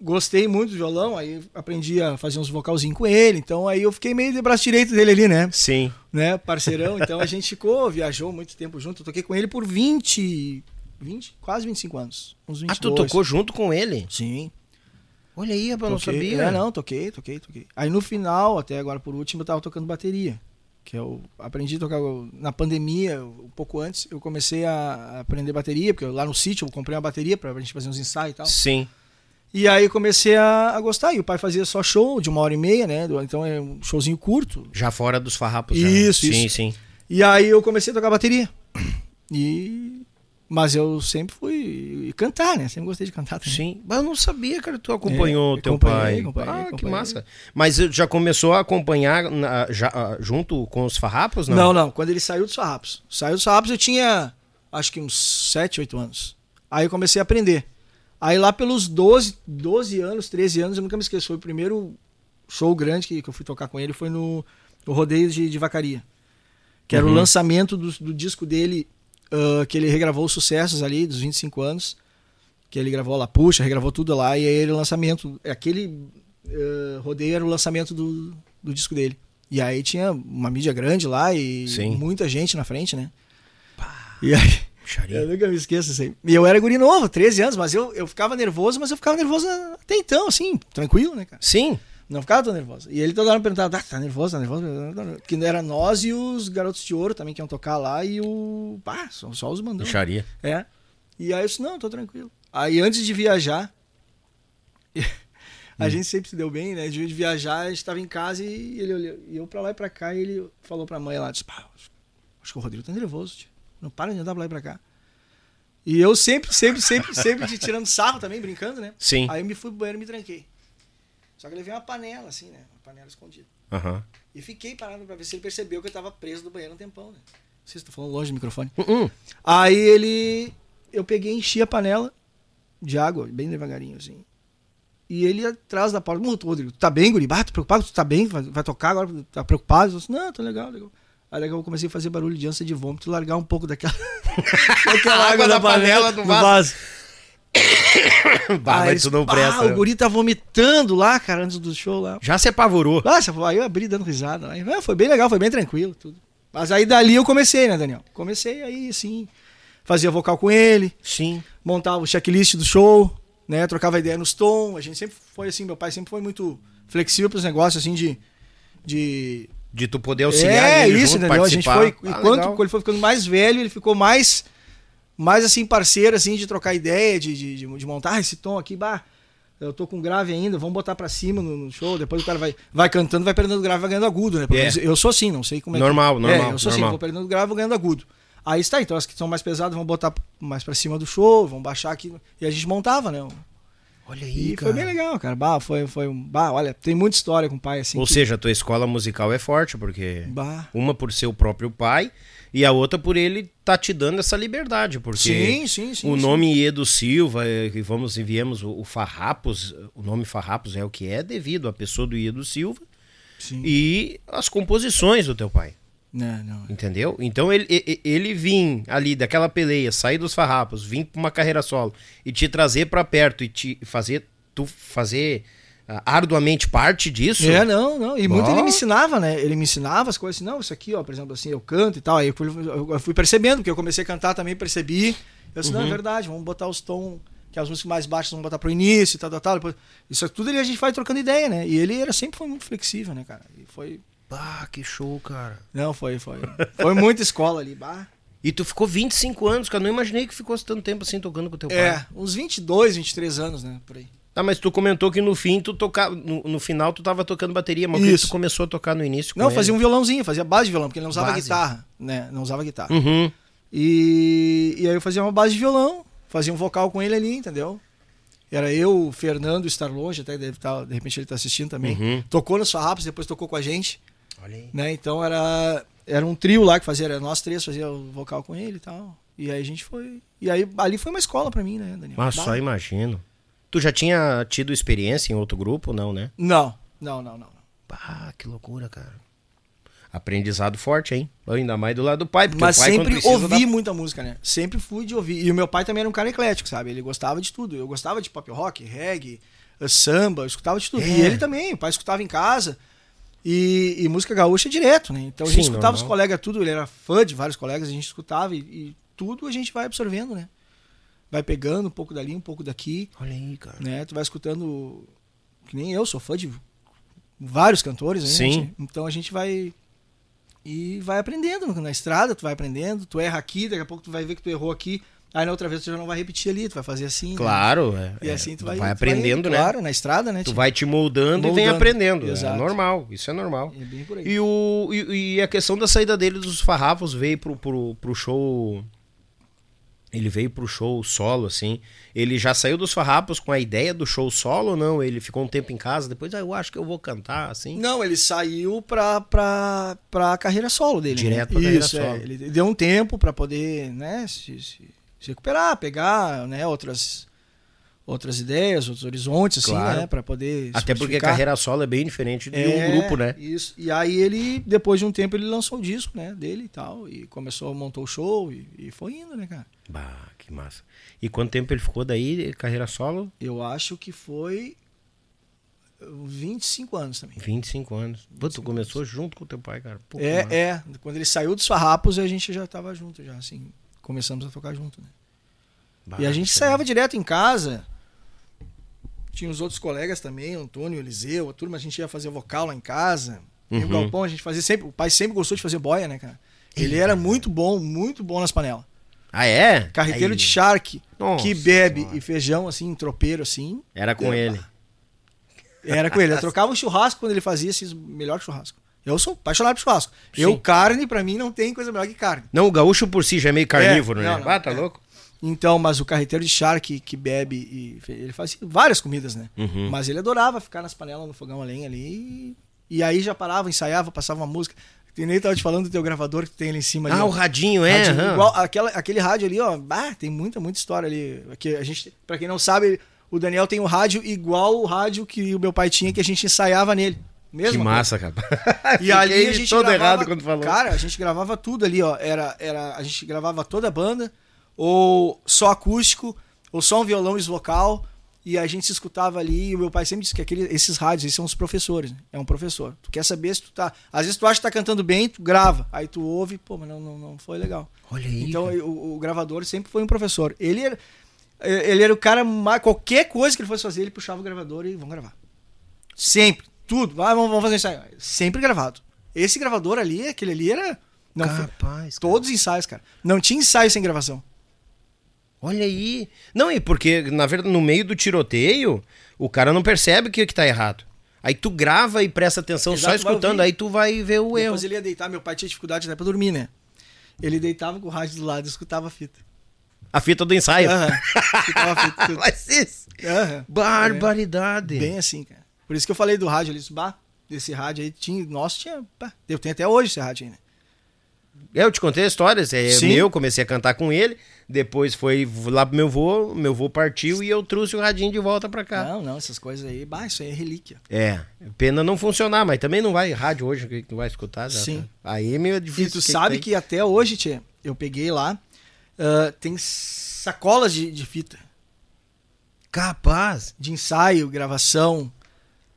Speaker 4: Gostei muito do violão, aí aprendi a fazer uns vocalzinhos com ele, então aí eu fiquei meio de braço direito dele ali, né?
Speaker 1: Sim.
Speaker 4: Né, parceirão, então a gente ficou, viajou muito tempo junto, eu toquei com ele por 20, 20, quase 25 anos. Uns 22.
Speaker 1: Ah, tu tocou junto com ele?
Speaker 4: Sim.
Speaker 1: Olha aí, rapaz, não sabia.
Speaker 4: É, não, toquei, toquei, toquei. Aí no final, até agora por último, eu tava tocando bateria. Que eu aprendi a tocar na pandemia, um pouco antes, eu comecei a aprender bateria, porque lá no sítio eu comprei uma bateria pra gente fazer uns ensaios e tal.
Speaker 1: Sim.
Speaker 4: E aí comecei a, a, gostar. E o pai fazia só show de uma hora e meia, né? Então é um showzinho curto.
Speaker 1: Já fora dos farrapos.
Speaker 4: Isso,
Speaker 1: já.
Speaker 4: isso.
Speaker 1: Sim, sim.
Speaker 4: E aí eu comecei a tocar bateria. E mas eu sempre fui cantar, né? Sempre gostei de cantar também.
Speaker 1: Sim, mas eu não sabia, cara, tu acompanhou é, teu pai. Acompanhei, ah, acompanhei. que massa. Mas já começou a acompanhar na, já, ah, junto com os farrapos, não?
Speaker 4: Não, não. Quando ele saiu dos farrapos. Saiu dos farrapos eu tinha, acho que uns 7, 8 anos. Aí eu comecei a aprender. Aí lá pelos 12, 12 anos, 13 anos, eu nunca me esqueço. Foi o primeiro show grande que, que eu fui tocar com ele, foi no, no Rodeio de, de Vacaria. Que era uhum. o lançamento do, do disco dele uh, que ele regravou os sucessos ali dos 25 anos, que ele gravou lá, puxa, regravou tudo lá, e aí ele o lançamento, aquele uh, rodeio era o lançamento do, do disco dele. E aí tinha uma mídia grande lá e
Speaker 1: Sim.
Speaker 4: muita gente na frente, né? Pá, e aí. Eu nunca me esqueço aí. E eu era guri novo, 13 anos, mas eu, eu ficava nervoso, mas eu ficava nervoso até então, assim, tranquilo, né, cara?
Speaker 1: Sim.
Speaker 4: Não ficava tão nervoso. E ele toda hora me perguntava, ah, tá nervoso, tá nervoso? Que era nós e os Garotos de Ouro também que iam tocar lá e o. Pá, só, só os mandou.
Speaker 1: Bicharia.
Speaker 4: É. E aí eu disse, não, tô tranquilo. Aí antes de viajar, a hum. gente sempre se deu bem, né? De viajar, a gente tava em casa e ele olhou, e eu pra lá e pra cá, e ele falou pra mãe lá, disse, pá, acho que o Rodrigo tá nervoso, tio. Não para de andar pra lá e pra cá. E eu sempre, sempre, sempre, sempre te tirando sarro também, brincando, né?
Speaker 1: Sim.
Speaker 4: Aí eu me fui pro banheiro e me tranquei. Só que eu levei uma panela, assim, né? Uma panela escondida.
Speaker 1: Uhum.
Speaker 4: E fiquei parado pra ver se ele percebeu que eu tava preso no banheiro um tempão, né? Não sei se tô falando longe do microfone.
Speaker 1: Uh -uh.
Speaker 4: Aí ele. Eu peguei e enchi a panela de água, bem devagarinho, assim. E ele atrás da porta, Rodrigo, tu tá bem, guri? Ah, tô preocupado? Tu tá bem? Vai, vai tocar agora? Tá preocupado? Eu disse, não, tô legal, legal. Aí daqui eu comecei a fazer barulho de ânsia de vômito largar um pouco daquela,
Speaker 1: daquela água, água da, panela, panela do vaso. vaso.
Speaker 4: bah, mas tu não presta. o guri tá vomitando lá, cara, antes do show lá.
Speaker 1: Já se apavorou.
Speaker 4: Ah, aí eu abri dando risada. Aí, ah, foi bem legal, foi bem tranquilo. Tudo. Mas aí dali eu comecei, né, Daniel? Comecei aí, assim, fazia vocal com ele.
Speaker 1: Sim.
Speaker 4: Montava o checklist do show, né? Trocava ideia nos tons. A gente sempre foi assim, meu pai sempre foi muito flexível pros negócios, assim, de. de...
Speaker 1: De tu poder auxiliar
Speaker 4: é, ele isso, junto, Daniel. A gente foi. Ah, enquanto ele foi ficando mais velho, ele ficou mais mais assim, parceiro, assim, de trocar ideia, de, de, de, de montar esse tom aqui, bah, eu tô com grave ainda, vamos botar pra cima no, no, show, depois o cara vai, vai cantando, vai perdendo grave, vai ganhando agudo, né?
Speaker 1: Yeah.
Speaker 4: Eu sou assim, não sei como é
Speaker 1: Normal,
Speaker 4: que...
Speaker 1: normal.
Speaker 4: É, eu sou
Speaker 1: assim, normal.
Speaker 4: assim, vou perdendo grave, vou ganhando agudo. Aí está, então as que são mais pesadas vão botar mais pra cima do show, vão baixar aqui, e a gente montava, né? Olha aí, e cara. foi bem legal, cara. Bah, foi, foi um. Bah, olha, tem muita história com o pai assim.
Speaker 1: Ou que... seja, a tua escola musical é forte, porque bah. uma por ser o próprio pai e a outra por ele tá te dando essa liberdade, porque
Speaker 4: sim, sim, sim,
Speaker 1: o nome Edo Silva, é, que vamos enviamos o, o Farrapos, o nome Farrapos é o que é devido à pessoa do Edo Silva sim. e as composições do teu pai.
Speaker 4: Não, não.
Speaker 1: Entendeu? Então ele, ele, ele vir ali daquela peleia, sair dos farrapos, vir pra uma carreira solo e te trazer para perto e te fazer tu fazer arduamente parte disso.
Speaker 4: É, não, não. E muito ele me ensinava, né? Ele me ensinava as coisas assim, não, isso aqui, ó, por exemplo, assim, eu canto e tal. Aí eu fui, eu fui percebendo, porque eu comecei a cantar também, percebi. Eu disse, uhum. não, é uhum. verdade, vamos botar os tons que as músicas mais baixas vamos botar pro início e tal, tal, tal. Depois, isso tudo ele, a gente vai trocando ideia, né? E ele era, sempre foi muito flexível, né, cara? E foi
Speaker 1: ah, que show, cara.
Speaker 4: Não, foi, foi. Foi muita escola ali, bah.
Speaker 1: E tu ficou 25 anos, cara. Não imaginei que ficou tanto tempo assim tocando com teu pai.
Speaker 4: É, uns 22, 23 anos, né? Por aí.
Speaker 1: Tá, mas tu comentou que no fim tu tocava. No, no final tu tava tocando bateria, mas Isso. tu começou a tocar no início?
Speaker 4: não, fazia um violãozinho, fazia base de violão, porque ele não usava base. guitarra, né? Não usava guitarra.
Speaker 1: Uhum.
Speaker 4: E, e aí eu fazia uma base de violão, fazia um vocal com ele ali, entendeu? Era eu, o Fernando, estar longe, até deve estar, tá, de repente ele tá assistindo também. Uhum. Tocou nos Farrapos, depois tocou com a gente. Olha aí. Né? Então era, era um trio lá que fazia, era nós três fazia o vocal com ele e tal. E aí a gente foi. E aí ali foi uma escola para mim, né, Daniel?
Speaker 1: Mas só imagino. Tu já tinha tido experiência em outro grupo, não, né?
Speaker 4: Não, não, não, não.
Speaker 1: Ah, que loucura, cara. Aprendizado forte, hein? Ainda mais do lado do pai.
Speaker 4: Mas
Speaker 1: pai,
Speaker 4: sempre ouvi muita música, né? Sempre fui de ouvir. E o meu pai também era um cara eclético, sabe? Ele gostava de tudo. Eu gostava de pop rock, reggae, samba, eu escutava de tudo. É. E ele também, o pai escutava em casa. E, e, música gaúcha direto, né? Então a gente escutava normal. os colegas tudo, ele era fã de vários colegas, a gente escutava e, e, tudo a gente vai absorvendo, né? Vai pegando um pouco dali, um pouco daqui.
Speaker 1: Olha aí, cara.
Speaker 4: Né? Tu vai escutando. Que nem eu, sou fã de vários cantores, né?
Speaker 1: Sim.
Speaker 4: Então a gente vai. E vai aprendendo na estrada, tu vai aprendendo, tu erra aqui, daqui a pouco tu vai ver que tu errou aqui. Aí na outra vez tu já não vai repetir ali, tu vai fazer assim.
Speaker 1: Né? Claro,
Speaker 4: né?
Speaker 1: é,
Speaker 4: E assim tu vai,
Speaker 1: vai aprendendo,
Speaker 4: vai,
Speaker 1: né?
Speaker 4: Claro, na estrada, né?
Speaker 1: Tu tipo, vai te moldando, moldando, e vem aprendendo. É
Speaker 4: Exato.
Speaker 1: É normal, isso é normal.
Speaker 4: É bem por aí.
Speaker 1: E, o, e, e, a questão da saída dele dos farrapos veio pro, pro, pro show. Ele veio pro show solo, assim. Ele já saiu dos farrapos com a ideia do show solo ou não? Ele ficou um tempo em casa, depois ah, eu acho que eu vou cantar, assim?
Speaker 4: Não, ele saiu pra, pra, pra carreira solo dele.
Speaker 1: Né? Direto né? pra
Speaker 4: Isso,
Speaker 1: carreira
Speaker 4: é, Ele deu um tempo pra poder, né, se, se se recuperar, pegar, né, outras outras ideias, outros horizontes, assim, claro. né, para poder
Speaker 1: Até porque a carreira solo é bem diferente de é, um grupo, né?
Speaker 4: Isso. E aí ele, depois de um tempo, ele lançou o disco, né, dele e tal, e começou a montar o show e, e foi indo, né, cara?
Speaker 1: Bah, que massa. E quanto tempo ele ficou daí, carreira solo?
Speaker 4: Eu acho que foi 25 anos também.
Speaker 1: 25 anos. 25 Pô, tu começou anos. junto com o teu pai, cara.
Speaker 4: Pô, é, é. Quando ele saiu dos farrapos, a gente já tava junto, já, assim começamos a tocar junto, né? Bah, e a gente ensaiava direto em casa. Tinha os outros colegas também, Antônio, Eliseu, a turma, a gente ia fazer vocal lá em casa. Uhum. E o Galpão, a gente fazia sempre. O pai sempre gostou de fazer boia, né, cara? Ele era muito bom, muito bom nas panelas.
Speaker 1: Ah, é?
Speaker 4: Carreteiro Aí. de charque, Nossa, que bebe senhora. e feijão, assim, tropeiro, assim.
Speaker 1: Era com ele.
Speaker 4: Era com ele. Eu trocava o churrasco quando ele fazia esses melhor churrasco. Eu sou apaixonado por churrasco. Sim. Eu, carne, para mim, não tem coisa melhor que carne.
Speaker 1: Não, o gaúcho por si já é meio carnívoro, é,
Speaker 4: né?
Speaker 1: Não, não, ah, tá
Speaker 4: é.
Speaker 1: louco?
Speaker 4: Então, mas o carreteiro de charque que bebe e ele fazia várias comidas, né?
Speaker 1: Uhum.
Speaker 4: Mas ele adorava ficar nas panelas no fogão a lenha ali. E aí já parava, ensaiava, passava uma música. E nem tava te falando do teu gravador que tem ali em cima.
Speaker 1: Ah,
Speaker 4: ali,
Speaker 1: o radinho, é. Radinho,
Speaker 4: uhum. igual, aquela, aquele rádio ali, ó. Bah, tem muita, muita história ali. Aqui, a gente, pra quem não sabe, o Daniel tem um rádio igual o rádio que o meu pai tinha, que a gente ensaiava nele. Mesmo,
Speaker 1: que massa, cara.
Speaker 4: E ali a gente
Speaker 1: todo
Speaker 4: gravava,
Speaker 1: errado quando falou.
Speaker 4: Cara, a gente gravava tudo ali, ó. Era, era, a gente gravava toda a banda, ou só acústico, ou só um violão e vocal. E a gente se escutava ali, e o meu pai sempre disse que aquele, esses rádios, esses são os professores, né? É um professor. Tu quer saber se tu tá. Às vezes tu acha que tá cantando bem, tu grava. Aí tu ouve, pô, mas não, não, não foi legal.
Speaker 1: Olha aí.
Speaker 4: Então o, o, gravador sempre foi um professor. Ele era, ele era o cara, qualquer coisa que ele fosse fazer, ele puxava o gravador e vamos gravar. Sempre tudo. Ah, vamos, vamos fazer ensaio. Sempre gravado. Esse gravador ali, aquele ali era. Não,
Speaker 1: Capaz,
Speaker 4: todos os ensaios, cara. Não tinha ensaio sem gravação.
Speaker 1: Olha aí. Não, e porque, na verdade, no meio do tiroteio, o cara não percebe o que, que tá errado. Aí tu grava e presta atenção Exato, só escutando, aí tu vai ver o
Speaker 4: Depois
Speaker 1: erro.
Speaker 4: Depois ele ia deitar, meu pai tinha dificuldade até pra dormir, né? Ele deitava com o rádio do lado e escutava a fita.
Speaker 1: A fita do ensaio. Uhum. fita, Mas isso.
Speaker 4: Uhum.
Speaker 1: Barbaridade.
Speaker 4: É. Bem assim, cara. Por isso que eu falei do rádio ali. Bah, desse rádio aí tinha. Nossa, tinha. Bah, eu tenho até hoje esse rádio aí, né?
Speaker 1: Eu te contei a história, é Sim. meu, comecei a cantar com ele, depois foi lá pro meu vô, meu vô partiu e eu trouxe o radinho de volta pra cá.
Speaker 4: Não, não, essas coisas aí, bah, isso aí é relíquia.
Speaker 1: É, pena não funcionar, mas também não vai, rádio hoje que não vai escutar. Já,
Speaker 4: Sim.
Speaker 1: Tá. Aí é meio difícil.
Speaker 4: E tu que sabe que, que até hoje, tia, eu peguei lá, uh, tem sacolas de, de fita.
Speaker 1: Capaz.
Speaker 4: De ensaio, gravação.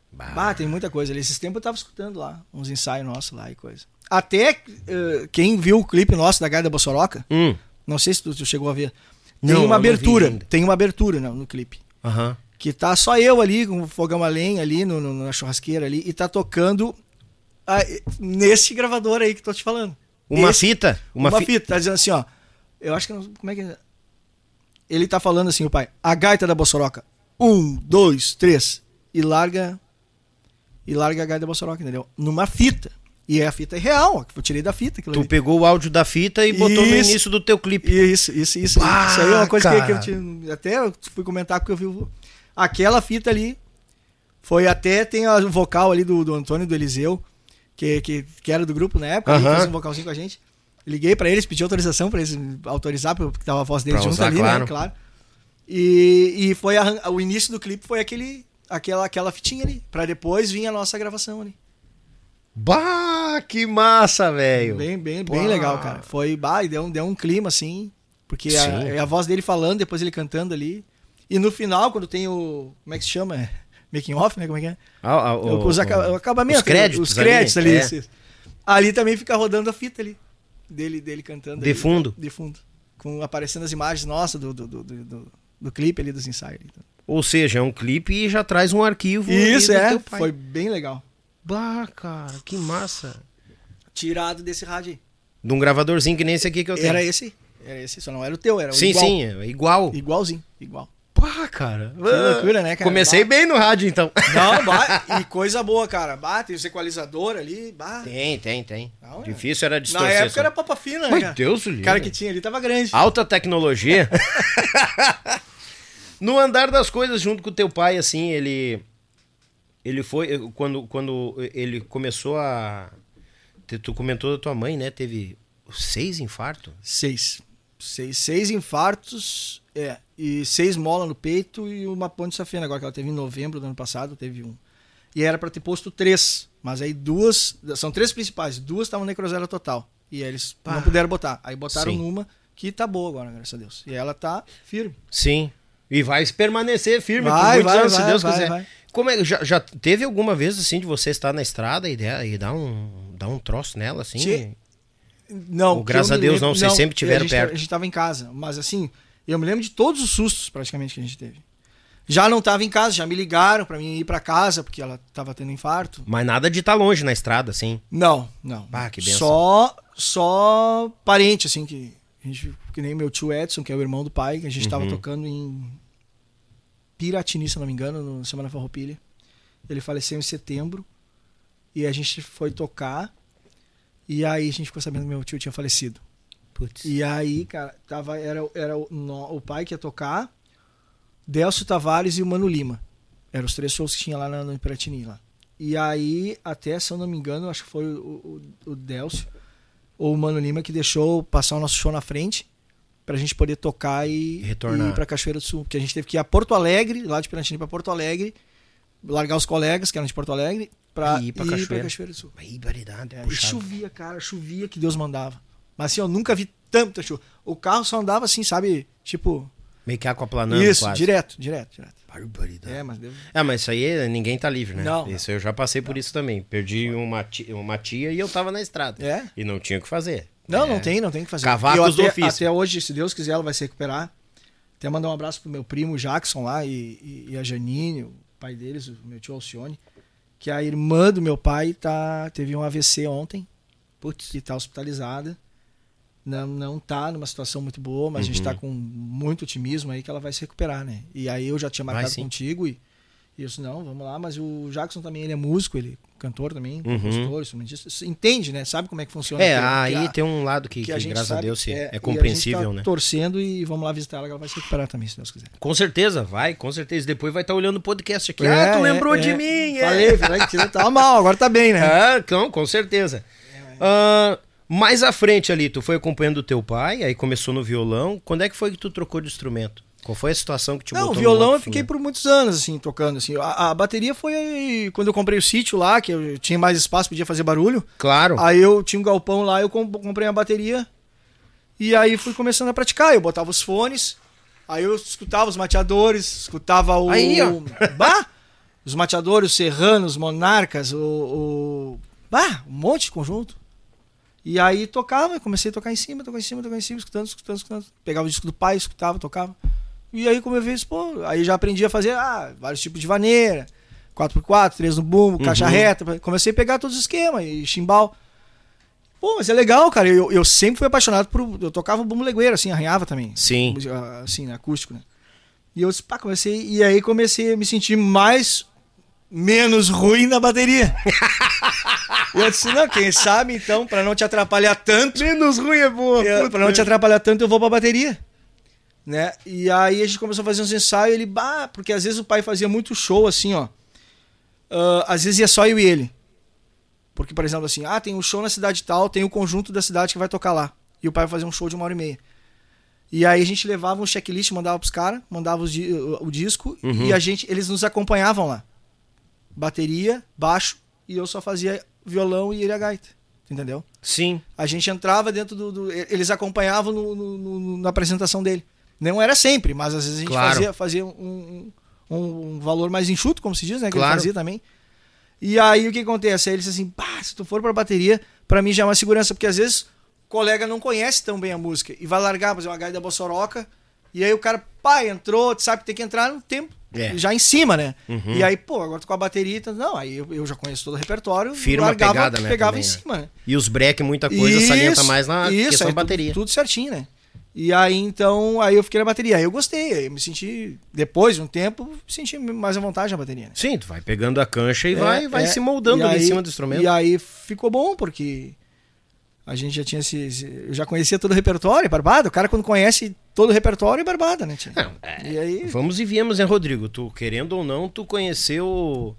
Speaker 4: Bah. bah. tem muita coisa ali. Esses tempos eu tava escutando lá, uns ensaios nossos lá e coisa. Até uh, quem viu o clipe nosso da Gaia Bossoroca,
Speaker 1: hum.
Speaker 4: não sei se tu, tu, chegou a ver. Tem não, uma abertura. Tem uma abertura no, no clipe.
Speaker 1: Uhum.
Speaker 4: Que tá só eu ali, com o fogão a lenha ali, no, no, na churrasqueira ali, e tá tocando a, nesse gravador aí que tô te falando.
Speaker 1: Uma Esse, fita?
Speaker 4: Uma, uma fi... fita. Tá dizendo assim, ó. Eu acho que. Como é que. É? Ele tá falando assim, o pai. A gaita da Bossoroca. Um, dois, três. E larga. E larga a gaita da Bossoroca, entendeu? Numa fita. E a fita é real, ó, que eu tirei da fita.
Speaker 1: Tu ali. pegou o áudio da fita e botou isso, no início do teu clipe.
Speaker 4: Isso, isso, isso. Bah, isso aí é uma coisa que, que, eu te, até eu fui comentar porque eu vi aquela fita ali. Foi até, tem o vocal ali do, do Antônio do Eliseu, que, que, que era do grupo na época, uh -huh. fez um vocalzinho com a gente. Liguei para eles, pedi autorização para eles autorizar, porque tava a voz deles junto ali, né, claro. né? Claro. E, e foi a, o início do clipe foi aquele, aquela, aquela fitinha ali, para depois vir a nossa gravação ali.
Speaker 1: Bah, que massa, velho.
Speaker 4: Bem, bem, bem legal, cara. Foi, bah, e deu, deu um clima assim, porque a, a, voz dele falando, depois ele cantando ali. E no final, quando tem o. Como é que se chama? Making off, né? Como é que é?
Speaker 1: Ah, ah, o,
Speaker 4: os, o, acabamento.
Speaker 1: Os créditos.
Speaker 4: Os créditos ali. ali, é. ali também fica rodando a fita ali. Dele, dele cantando.
Speaker 1: De
Speaker 4: ali,
Speaker 1: fundo.
Speaker 4: De fundo. Com, aparecendo as imagens nossas do, do, do, do, do clipe ali dos ensaios.
Speaker 1: Ou seja, é um clipe e já traz um arquivo.
Speaker 4: Isso, é. Foi bem legal.
Speaker 1: Bah, cara, que massa.
Speaker 4: Tirado desse rádio aí.
Speaker 1: De um gravadorzinho que nem esse aqui que eu tenho.
Speaker 4: Era esse. Era esse, só não era o teu, era o
Speaker 1: sim,
Speaker 4: igual.
Speaker 1: Sim, sim, é igual.
Speaker 4: Igualzinho, igual.
Speaker 1: Pá, cara.
Speaker 4: Que loucura, né, cara?
Speaker 1: Comecei bah. bem no rádio, então.
Speaker 4: Não, bah, e coisa boa, cara. Bah, tem o equalizador ali. Bah.
Speaker 1: Tem, tem, tem. Não, é. Difícil era distorcer.
Speaker 4: Na época era papa fina,
Speaker 1: né,
Speaker 4: cara?
Speaker 1: Deus
Speaker 4: O cara que tinha ali tava grande.
Speaker 1: Alta tecnologia. no andar das coisas, junto com o teu pai, assim, ele ele foi. Quando, quando ele começou a. Tu comentou da tua mãe, né? Teve seis infartos?
Speaker 4: Seis. Seis, seis infartos, é. E seis molas no peito e uma ponte safena, agora que ela teve em novembro do ano passado, teve um. E era para ter posto três, mas aí duas. São três principais, duas estavam necrosera total. E eles Pá. não puderam botar. Aí botaram Sim. numa que tá boa agora, graças a Deus. E ela tá firme.
Speaker 1: Sim. E vai permanecer firme
Speaker 4: vai,
Speaker 1: por muitos
Speaker 4: vai,
Speaker 1: anos,
Speaker 4: vai,
Speaker 1: se Deus quiser. Como é, já, já teve alguma vez assim de você estar na estrada e, e dar, um, dar um troço nela assim?
Speaker 4: Che... Não.
Speaker 1: Ou, graças a Deus lembro, não, vocês não, sempre tiveram
Speaker 4: a gente,
Speaker 1: perto.
Speaker 4: A gente estava em casa, mas assim, eu me lembro de todos os sustos praticamente que a gente teve. Já não estava em casa, já me ligaram para mim ir para casa porque ela estava tendo infarto.
Speaker 1: Mas nada de estar tá longe na estrada, assim?
Speaker 4: Não, não.
Speaker 1: Ah, que benção.
Speaker 4: Só, só parente, assim, que, a gente, que nem meu tio Edson, que é o irmão do pai, que a gente estava uhum. tocando em Piratini, se não me engano, no Semana Farroupilha. Ele faleceu em setembro e a gente foi tocar e aí a gente ficou sabendo que meu tio tinha falecido.
Speaker 1: Putz.
Speaker 4: E aí, cara, tava, era, era o, no, o pai que ia tocar, Delcio Tavares e o Mano Lima. Eram os três shows que tinha lá no, no Piratini lá. E aí, até, se eu não me engano, acho que foi o, o, o Delcio ou o Mano Lima que deixou passar o nosso show na frente pra gente poder tocar e,
Speaker 1: Retornar.
Speaker 4: e ir pra Cachoeira do Sul. Porque a gente teve que ir a Porto Alegre, lá de Pirantini pra Porto Alegre, largar os colegas que eram de Porto Alegre, pra
Speaker 1: ir
Speaker 4: ir
Speaker 1: Cachoeira.
Speaker 4: Cachoeira do Sul.
Speaker 1: Aí, variedade,
Speaker 4: é, e chovia, cara, chovia que Deus mandava. Mas assim, eu nunca vi tanta chuva. O carro só andava assim, sabe? Tipo.
Speaker 1: Meio que aquaplanando
Speaker 4: Isso,
Speaker 1: quase.
Speaker 4: direto, direto, direto.
Speaker 1: Barbaridade.
Speaker 4: É, mas deu...
Speaker 1: É, mas isso aí ninguém tá livre, né?
Speaker 4: Não.
Speaker 1: Isso eu já passei por isso também. Perdi uma tia, uma tia e eu tava na estrada.
Speaker 4: É?
Speaker 1: E não tinha o que fazer.
Speaker 4: Não,
Speaker 1: é.
Speaker 4: não tem, não tem o que fazer.
Speaker 1: Cavacos
Speaker 4: eu
Speaker 1: do
Speaker 4: até,
Speaker 1: ofício.
Speaker 4: até hoje, se Deus quiser, ela vai se recuperar. Até mandar um abraço pro meu primo Jackson lá e, e, e a Janine, o pai deles, o meu tio Alcione. Que a irmã do meu pai tá, teve um AVC ontem. Putz. E tá hospitalizada. Não, não tá numa situação muito boa, mas
Speaker 1: Uhum.
Speaker 4: a gente tá com muito otimismo aí que ela vai se recuperar, né? E aí eu já tinha marcado contigo e, E eu disse, não, vamos lá, mas o Jackson também, ele é músico, ele é cantor também, uhum. compositor, instrumentista, entende, né? Sabe como é que funciona.
Speaker 1: É, que, aí que a, tem um lado que, que, a que graças sabe, a Deus, é, é compreensível, a gente tá né?
Speaker 4: torcendo e vamos lá visitar ela, que ela vai se recuperar também, se Deus quiser.
Speaker 1: Com certeza, vai, com certeza. Depois vai estar tá olhando o podcast aqui. É, ah, tu lembrou é, de é. mim,
Speaker 4: Falei, falei que tava mal, agora tá bem, né?
Speaker 1: Ah, então, com certeza. Uh, mais à frente ali, tu foi acompanhando o teu pai, aí começou no violão. Quando é que foi que tu trocou de instrumento? Qual foi a situação que te
Speaker 4: Não, o violão eu fiquei por muitos anos, assim, tocando, assim. A, a, bateria foi quando eu comprei o sítio lá, que eu tinha mais espaço, podia fazer barulho.
Speaker 1: Claro.
Speaker 4: Aí eu tinha um galpão lá, eu comprei a bateria. E aí fui começando a praticar. Eu botava os fones, aí eu escutava os mateadores, escutava o...
Speaker 1: Aí, ó.
Speaker 4: Bah! Os mateadores, os serranos, os monarcas, o... o... Bah! Um monte de conjunto. E aí tocava, comecei a tocar em cima, tocar em cima, tocar em cima, escutando, escutando, escutando. Pegava o disco do pai, escutava, tocava. E aí, como eu vi pô, aí já aprendi a fazer ah, vários tipos de vaneira, 4x4, 3 no bumbo, uhum. caixa reta. Comecei a pegar todos os esquemas e chimbal. Pô, mas é legal, cara. Eu, eu sempre fui apaixonado por. Eu tocava bumbo legueiro, assim, arranhava também.
Speaker 1: Sim.
Speaker 4: Assim, acústico, né? E eu pá, comecei. E aí comecei a me sentir mais. menos ruim na bateria. eu disse, não, quem sabe então, pra não te atrapalhar tanto.
Speaker 1: Menos ruim é boa.
Speaker 4: Eu, pra não te atrapalhar tanto, eu vou pra bateria né? E aí a gente começou a fazer uns ensaios, ele, bah, porque às vezes o pai fazia muito show assim, ó. Uh, às vezes ia só eu e ele. Porque, por exemplo, assim, ah, tem um show na cidade tal, tem o conjunto da cidade que vai tocar lá. E o pai vai fazer um show de uma hora e meia. E aí a gente levava um checklist, mandava pros caras, mandava os, o, o, disco uhum. e a gente, eles nos acompanhavam lá. Bateria, baixo, e eu só fazia violão e ele a gaita. Entendeu?
Speaker 1: Sim.
Speaker 4: A gente entrava dentro do. do eles acompanhavam no, no, no, na apresentação dele. Não era sempre, mas às vezes a gente claro. fazia, fazia um, um, um, valor mais enxuto, como se diz, né? Que claro. ele fazia também. E aí o que acontece? Aí ele disse assim: pá, se tu for pra bateria, para mim já é uma segurança, porque às vezes o colega não conhece tão bem a música e vai largar, por exemplo, uma gaita da Bossoroca, e aí o cara, pá, entrou, sabe que tem que entrar no tempo. É. Já em cima, né? Uhum. E aí, pô, agora tô com a bateria, então, não, aí eu, eu já conheço todo o repertório,
Speaker 1: Firma largava, pegada, né,
Speaker 4: pegava também, em cima, né?
Speaker 1: E os break, muita coisa, isso, salienta mais na
Speaker 4: isso,
Speaker 1: questão
Speaker 4: da
Speaker 1: bateria.
Speaker 4: Tudo, tudo certinho, né? E aí, então, aí eu fiquei na bateria. Aí eu gostei, aí eu me senti, depois de um tempo, me senti mais à vontade na bateria. Né?
Speaker 1: Sim, tu vai pegando a cancha e é, vai, vai é, se moldando ali
Speaker 4: aí,
Speaker 1: em cima do instrumento.
Speaker 4: E aí ficou bom, porque a gente já tinha se. Eu já conhecia todo o repertório, Barbada. O cara, quando conhece todo o repertório, é Barbada, né, tia? Não,
Speaker 1: é, e aí... Vamos e viemos, né, Rodrigo? Tu, querendo ou não, tu conheceu.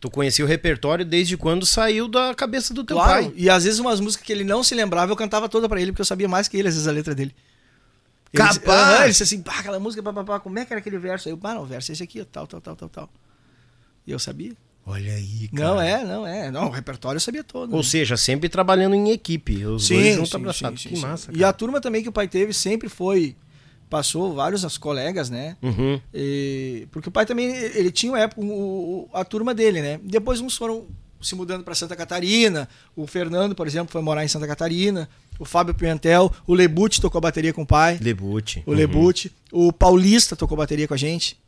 Speaker 1: Tu conhecia o repertório desde quando saiu da cabeça do teu claro, pai.
Speaker 4: E às vezes umas músicas que ele não se lembrava, eu cantava toda para ele, porque eu sabia mais que ele, às vezes, a letra dele. Capaz! Ele disse assim, pá, aquela música, pá, pá, pá, como é que era aquele verso? Aí eu, pá, não, o verso é esse aqui, tal, tal, tal, tal, tal. E eu sabia.
Speaker 1: Olha aí, cara.
Speaker 4: Não é, não é. Não, o repertório eu sabia todo.
Speaker 1: Ou né? seja, sempre trabalhando em equipe. Os sim, dois juntos abraçados. Sim, que massa. Cara.
Speaker 4: E a turma também que o pai teve sempre foi. Passou vários as colegas, né?
Speaker 1: Uhum.
Speaker 4: E, porque o pai também, ele tinha uma época, o, a turma dele, né? Depois uns foram se mudando para Santa Catarina. O Fernando, por exemplo, foi morar em Santa Catarina. O Fábio Pimentel. O Lebute tocou bateria com o pai.
Speaker 1: Lebute.
Speaker 4: O uhum. Lebute. O Paulista tocou bateria com a gente.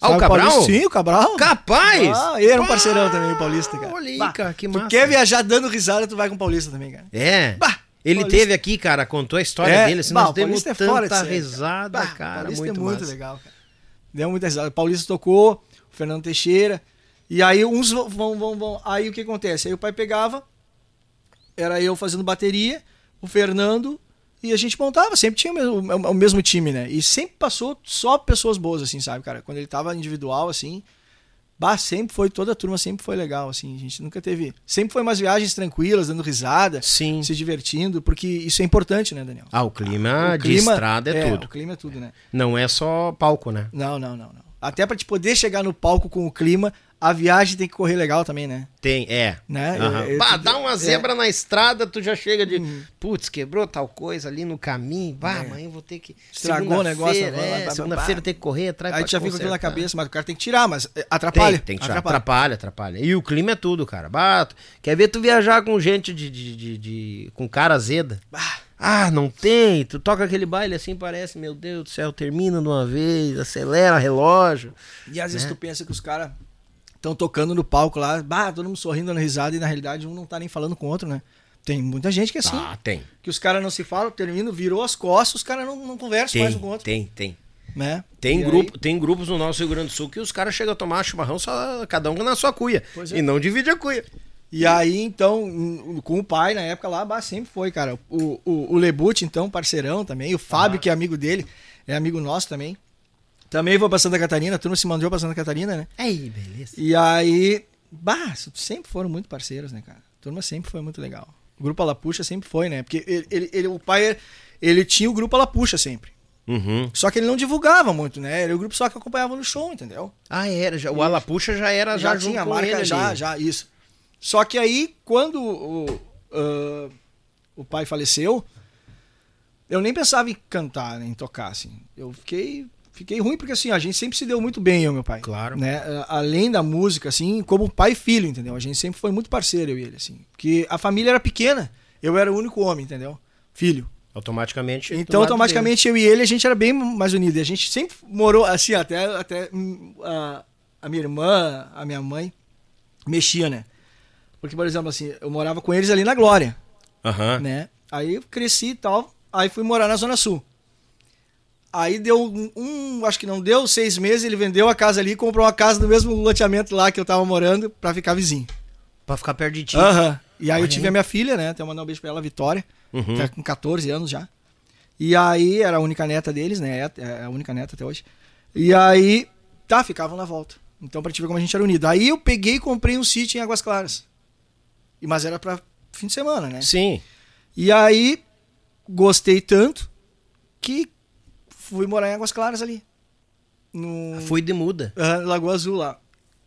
Speaker 1: Ah, o Cabral?
Speaker 4: O Sim, o Cabral.
Speaker 1: Capaz!
Speaker 4: Ah, ele era um parceirão também, o Paulista, cara.
Speaker 1: Olha aí, bah, cara, que massa.
Speaker 4: Tu quer viajar dando risada, tu vai com o Paulista também, cara.
Speaker 1: É. Bah, ele Paulista. teve aqui, cara, contou a história é, dele. Assim, bah, nós demos é tanta
Speaker 4: de
Speaker 1: risada, bah, cara.
Speaker 4: Paulista
Speaker 1: muito
Speaker 4: é muito massa. legal, cara. Deu muita risada. O Paulista tocou, o Fernando Teixeira. E aí uns vão, vão, vão. Aí o que acontece? Aí o pai pegava, era eu fazendo bateria, o Fernando, e a gente montava, sempre tinha o mesmo, o mesmo time, né? E sempre passou só pessoas boas, assim, sabe, cara? Quando ele tava individual, assim, bah, sempre foi, toda a turma sempre foi legal, assim, a gente nunca teve. Sempre foi umas viagens tranquilas, dando risada,
Speaker 1: Sim.
Speaker 4: se divertindo, porque isso é importante, né, Daniel?
Speaker 1: Ah, o clima, o clima de estrada é, é, tudo.
Speaker 4: O clima é tudo, né?
Speaker 1: Não é só palco, né?
Speaker 4: Não, não, não, não. Até para te poder chegar no palco com o clima, a viagem tem que correr legal também, né?
Speaker 1: Tem, é.
Speaker 4: Né?
Speaker 1: Uhum. Eu, eu, bah, dá uma é. zebra é. na estrada, tu já chega de. Uhum. Putz, quebrou tal coisa ali no caminho. Bah, é. amanhã vou ter que.
Speaker 4: Estragou o negócio.
Speaker 1: É, Segunda-feira tem que correr atrás
Speaker 4: Aí já fica aquilo na cabeça, mas o cara tem que tirar, mas é, atrapalha.
Speaker 1: Tem, tem que tirar. Atrapalha. atrapalha, atrapalha. E o clima é tudo, cara. Bato. Quer ver tu viajar com gente de. de, de, de com cara azeda? Bah. Ah, não tem. Tu toca aquele baile assim, parece, meu Deus do céu, termina de uma vez, acelera relógio.
Speaker 4: E às vezes né? tu pensa que os caras estão tocando no palco lá, bah, todo mundo sorrindo, dando risada, e na realidade um não tá nem falando com o outro, né? Tem muita gente que é assim.
Speaker 1: Ah, tem.
Speaker 4: Que os caras não se falam, terminam, virou as costas, os caras não, não conversam
Speaker 1: tem,
Speaker 4: mais um com o outro.
Speaker 1: Tem, tem. Né? Tem, grupo, aí... tem grupos no nosso Rio Grande do Sul que os caros chegam a tomar chimarrão só cada um na sua cuia. É. E não divide a cuia.
Speaker 4: E aí, então, com o pai na época lá, sempre foi, cara. O, o, o Lebut, então, parceirão também. O Fábio, que é amigo dele, é amigo nosso também. Também vou pra Santa Catarina, a turma se mandou pra Santa Catarina, né?
Speaker 1: Aí, beleza.
Speaker 4: E aí, bah, sempre foram muito parceiros, né, cara? A turma sempre foi muito legal. O Grupo Alapuxa sempre foi, né? Porque ele, ele, ele o pai, ele tinha o Grupo Alapuxa sempre. Uhum. Só que ele não divulgava muito, né? Era o grupo só que acompanhava no show, entendeu?
Speaker 1: Ah, era. Já, o Alapuxa já era
Speaker 4: já, já tinha a marca, já, já, isso. Só que aí, quando o, uh, o pai faleceu, eu nem pensava em cantar, em tocar, assim. Eu fiquei, fiquei ruim porque, assim, a gente sempre se deu muito bem, eu e meu pai.
Speaker 1: Claro.
Speaker 4: Né? Além da música, assim, como pai e filho, entendeu? A gente sempre foi muito parceiro, eu e ele, assim. Porque a família era pequena, eu era o único homem, entendeu? Filho.
Speaker 1: Automaticamente.
Speaker 4: Então, automaticamente, dele. eu e ele, a gente era bem mais unido. E a gente sempre morou, assim, até, até hum, a, a minha irmã, a minha mãe, mexia, né? Porque, por exemplo, assim, eu morava com eles ali na Glória.
Speaker 1: Uhum.
Speaker 4: Né? Aí eu cresci e tal. Aí fui morar na Zona Sul. Aí deu um, um, acho que não deu, seis meses, ele vendeu a casa ali e comprou uma casa no mesmo loteamento lá que eu tava morando pra ficar vizinho.
Speaker 1: Pra ficar perto de ti.
Speaker 4: Aham. Uhum. E aí eu tive a minha filha, né? Até mandar um beijo pra ela, Vitória. Uhum. Tá com 14 anos já. E aí era a única neta deles, né? É, é a única neta até hoje. E aí, tá, ficavam na volta. Então pra te ver como a gente era unido. Aí eu peguei e comprei um sítio em Águas Claras. Mas era para fim de semana, né?
Speaker 1: Sim.
Speaker 4: E aí gostei tanto que fui morar em Águas Claras ali.
Speaker 1: No... Fui de muda.
Speaker 4: Uh, Lagoa Azul lá.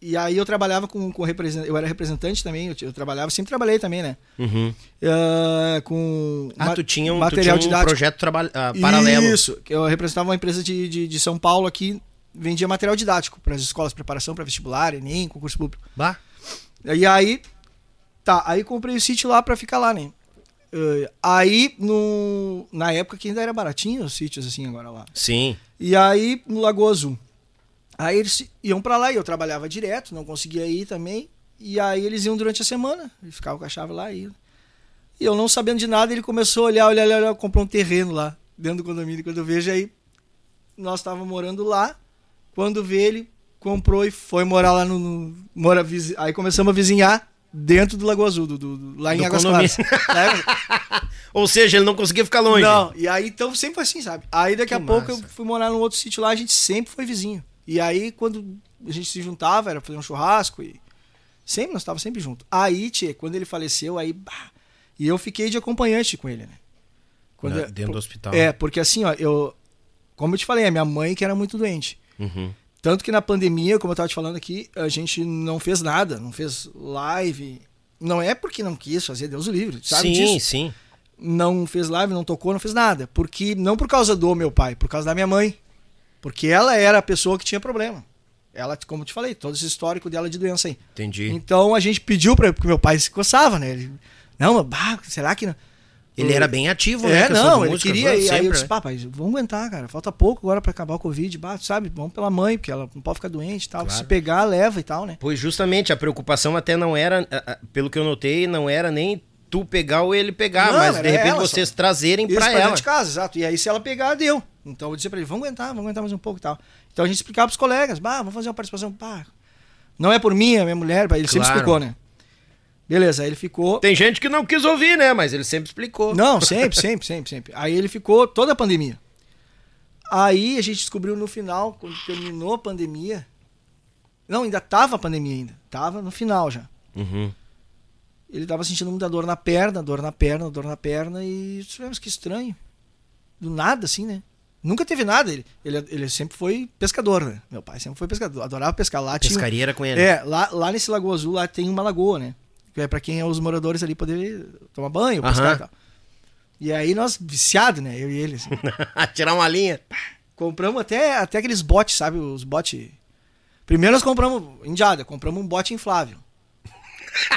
Speaker 4: E aí eu trabalhava com, com representante, eu era representante também, eu, eu, trabalhava, sempre trabalhei também, né?
Speaker 1: Uhum.
Speaker 4: Uh, com
Speaker 1: ah, tu tinha um, material tu tinha um projeto traba, uh, paralelo.
Speaker 4: Isso, eu representava uma empresa de, de, de São Paulo aqui, vendia material didático para as escolas preparação para vestibular, Enem, concurso público.
Speaker 1: Bah.
Speaker 4: E aí Tá, aí comprei o sítio lá pra ficar lá, né? Uh, aí, no, na época que ainda era baratinho os sítios assim agora lá.
Speaker 1: Sim.
Speaker 4: E aí, no Lagoa Azul. Aí eles iam para lá e eu trabalhava direto, não conseguia ir também. E aí eles iam durante a semana, e ficavam com a chave lá e E eu não sabendo de nada, ele começou a olhar, olhar, olhar, olhar comprou um terreno lá, dentro do condomínio. Quando eu vejo aí, nós estávamos morando lá. Quando vê, ele comprou e foi morar lá no. no mora, aí começamos a vizinhar dentro do Lagoa Azul, do, do lá em do Águas Claras.
Speaker 1: Ou seja, ele não conseguia ficar longe.
Speaker 4: Não, e aí então sempre foi assim, sabe? Aí daqui que a massa. pouco eu fui morar num outro sítio lá, a gente sempre foi vizinho. E aí quando a gente se juntava, era fazer um churrasco e sempre nós estávamos sempre juntos. Aí, tchê, quando ele faleceu, aí bah, e eu fiquei de acompanhante com ele, né?
Speaker 1: Quando, dentro por, do hospital.
Speaker 4: É, porque assim, ó, eu como eu te falei, a minha mãe que era muito doente.
Speaker 1: Uhum.
Speaker 4: Tanto que na pandemia, como eu estava te falando aqui, a gente não fez nada, não fez live. Não é porque não quis fazer, Deus o livre, sabe
Speaker 1: sim,
Speaker 4: disso?
Speaker 1: Sim, sim.
Speaker 4: Não fez live, não tocou, não fez nada. Porque não por causa do meu pai, por causa da minha mãe. Porque ela era a pessoa que tinha problema. Ela, como eu te falei, todo esse histórico dela de doença aí.
Speaker 1: Entendi.
Speaker 4: Então a gente pediu para porque meu pai se coçava, né? Ele, não, bah, será que não?
Speaker 1: Ele era bem ativo,
Speaker 4: né? É, não, ele música, queria. E aí eu disse, né? papai, vamos aguentar, cara. Falta pouco agora para acabar o Covid. Bah, sabe? Vamos pela mãe, porque ela não pode ficar doente e tal. Claro. Se pegar, leva e tal, né?
Speaker 1: Pois justamente, a preocupação até não era, pelo que eu notei, não era nem tu pegar ou ele pegar, não, mas de repente vocês só. trazerem para ela.
Speaker 4: de casa, exato. E aí se ela pegar, deu. Então eu disse para ele, vamos aguentar, vamos aguentar mais um pouco e tal. Então a gente explicava pros colegas, bah, vamos fazer uma participação, pá. Não é por mim, é minha mulher, ele claro. sempre explicou, né? Beleza, aí ele ficou.
Speaker 1: Tem gente que não quis ouvir, né? Mas ele sempre explicou.
Speaker 4: Não, sempre, sempre, sempre, sempre. Aí ele ficou toda a pandemia. Aí a gente descobriu no final, quando terminou a pandemia. Não, ainda tava a pandemia ainda. Tava no final já.
Speaker 1: Uhum.
Speaker 4: Ele tava sentindo muita dor na perna, dor na perna, dor na perna. E tivemos que estranho. Do nada, assim, né? Nunca teve nada. Ele, ele, ele sempre foi pescador, né? Meu pai sempre foi pescador. Adorava pescar lá.
Speaker 1: Pescaria tinha, era com ele.
Speaker 4: É, lá, lá nesse Lagoa Azul, lá tem uma lagoa, né? É para quem é os moradores ali poder tomar banho, pescar e tal. E aí nós, viciados, né? Eu e eles. Assim.
Speaker 1: Tirar uma linha.
Speaker 4: Compramos até, até aqueles botes, sabe? Os botes. Primeiro nós compramos, indiada, compramos um bote inflável.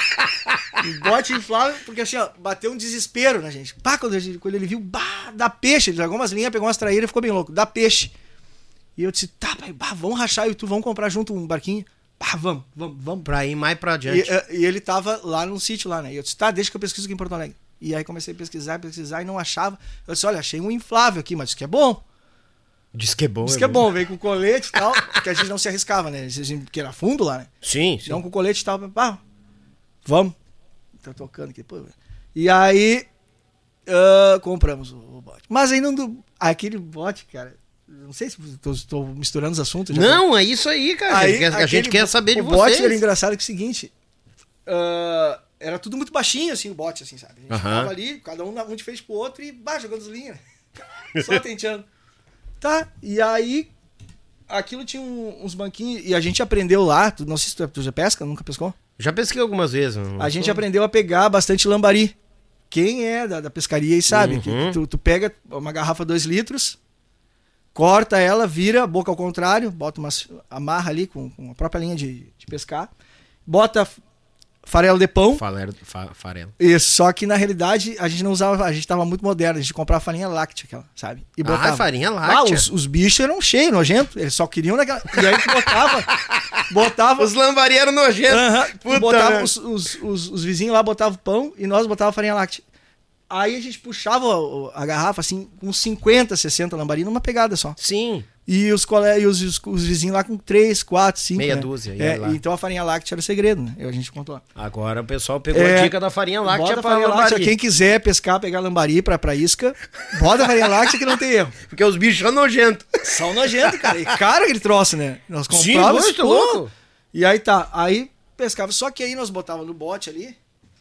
Speaker 4: um bote inflável, porque assim, ó, bateu um desespero na gente. Pá, quando, gente, quando ele viu, bah, dá peixe, ele jogou umas linhas, pegou umas traíras e ficou bem louco, dá peixe. E eu disse, tá, pai, bah, vamos rachar e tu vamos comprar junto um barquinho. Ah, vamos, vamos, vamos.
Speaker 1: Pra ir mais pra adiante.
Speaker 4: E, eh, e, ele tava lá num sítio lá, né? E eu disse, tá, deixa que eu pesquiso aqui em Porto Alegre. E aí comecei a pesquisar, pesquisar e não achava. Eu disse, olha, achei um inflável aqui, mas isso que é bom.
Speaker 1: Diz que é bom.
Speaker 4: Diz que é bom, veio com colete e tal, porque a gente não se arriscava, né? Porque era fundo lá, né?
Speaker 1: Sim, sim.
Speaker 4: Então com colete e tal, pá, vamos. Tá tocando aqui, pô. E aí, uh, compramos o, o bote. Mas aí não. Aquele bote, cara. Não sei se estou misturando os assuntos.
Speaker 1: Não, tá... é isso aí, cara. Aí, a gente quer saber de
Speaker 4: vocês. O bote era engraçado que é o seguinte. Uh, era tudo muito baixinho, assim, o bote, assim, sabe? A gente uhum. tava ali, cada um, um de frente pro outro e bah, jogando as linhas. Só tenteando. Tá, e aí aquilo tinha um, uns banquinhos e a gente aprendeu lá, tu, não sei se tu, tu já pesca, nunca pescou?
Speaker 1: Já pesquei algumas vezes.
Speaker 4: A gente aprendeu a pegar bastante lambari. Quem é da, da pescaria aí sabe. Uhum. tu, tu, pega uma garrafa 2 litros, corta ela, vira, boca ao contrário, bota uma amarra ali com, com a própria linha de, de pescar, bota farelo de pão.
Speaker 1: Farelo, farelo.
Speaker 4: Isso, só que na realidade a gente não usava, a gente tava muito moderno, a gente comprava farinha láctea, aquela, sabe?
Speaker 1: E ah, botava. Ah, farinha láctea. Ah,
Speaker 4: os, os bichos eram cheios, nojentos, eles só queriam naquela. E aí tu botava. botava...
Speaker 1: Os lambari eram nojentos. Uh
Speaker 4: -huh, botava os, os, os, os, vizinhos lá botavam pão e nós botava farinha láctea. Aí a gente puxava a garrafa assim, com 50, 60 lambari numa pegada só.
Speaker 1: Sim.
Speaker 4: E os, cole... os, os, os, vizinhos lá com 3, 4, 5.
Speaker 1: Meia
Speaker 4: né?
Speaker 1: dúzia.
Speaker 4: É, então a farinha láctea era o segredo, né? a gente contou.
Speaker 1: Agora o pessoal pegou é, a dica da farinha láctea
Speaker 4: para farinha lambari. Láctea, quem quiser pescar, pegar lambari pra, pra isca, bota a farinha láctea que não tem erro.
Speaker 1: Porque os bichos são nojentos.
Speaker 4: São nojentos, cara. E caro aquele troço, né? Nós comprávamos. Sim, louco. E aí tá. Aí pescava. Só que aí nós botávamos no bote ali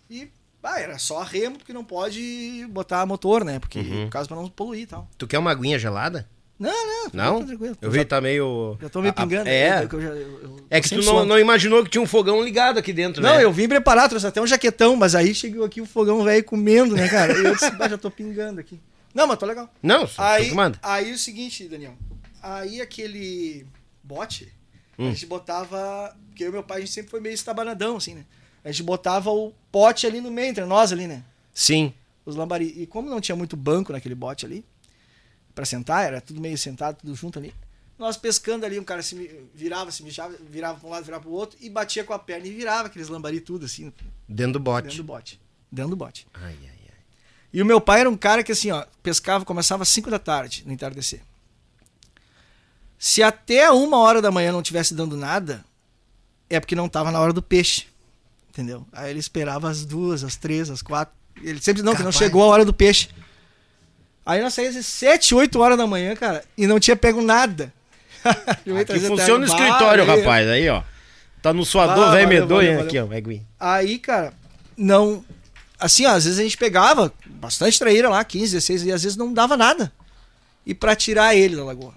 Speaker 4: e ah, era só remo, porque não pode botar motor, né? Porque, uhum. por causa pra não poluir e tal.
Speaker 1: Tu quer uma aguinha gelada?
Speaker 4: Não, não.
Speaker 1: Não? Tá tranquilo. Eu vi que tá meio.
Speaker 4: Já tô meio pingando.
Speaker 1: É.
Speaker 4: Né?
Speaker 1: Eu, eu, eu, é que tu não, não, imaginou que tinha um fogão ligado aqui dentro,
Speaker 4: não,
Speaker 1: né?
Speaker 4: Não, eu vim preparar, trouxe até um jaquetão, mas aí chegou aqui o fogão velho comendo, né, cara? E eu disse, já tô pingando aqui. Não, mas tô legal.
Speaker 1: Não,
Speaker 4: aí, manda. Aí o seguinte, Daniel. Aí aquele bote, hum. a gente botava. Porque eu e meu pai, a gente sempre foi meio estabanadão, assim, né? A gente botava o pote ali no meio, entre nós ali, né?
Speaker 1: Sim.
Speaker 4: Os lambari. E como não tinha muito banco naquele bote ali, para sentar, era tudo meio sentado, tudo junto ali. Nós pescando ali, um cara se virava, se mijava, virava para um lado, virava para o outro e batia com a perna e virava aqueles lambari tudo assim.
Speaker 1: Dentro do bote.
Speaker 4: Dentro do bote. Dentro do bote.
Speaker 1: Ai, ai, ai.
Speaker 4: E o meu pai era um cara que assim, ó, pescava, começava às 5 da tarde no entardecer. Se até uma hora da manhã não tivesse dando nada, é porque não estava na hora do peixe. Entendeu? Aí ele esperava as duas, as três, as quatro. Ele sempre não, que não chegou a hora do peixe. Aí nós saímos às 7, 8 horas da manhã, cara, e não tinha pego nada.
Speaker 1: Aqui funciona o escritório, aí, rapaz. Aí, ó. Tá no suador, velho medonho aqui, ó.
Speaker 4: Aí, cara, não. Assim, ó, às vezes a gente pegava bastante traíra lá, 15, 16, e às vezes não dava nada. E para tirar ele da lagoa.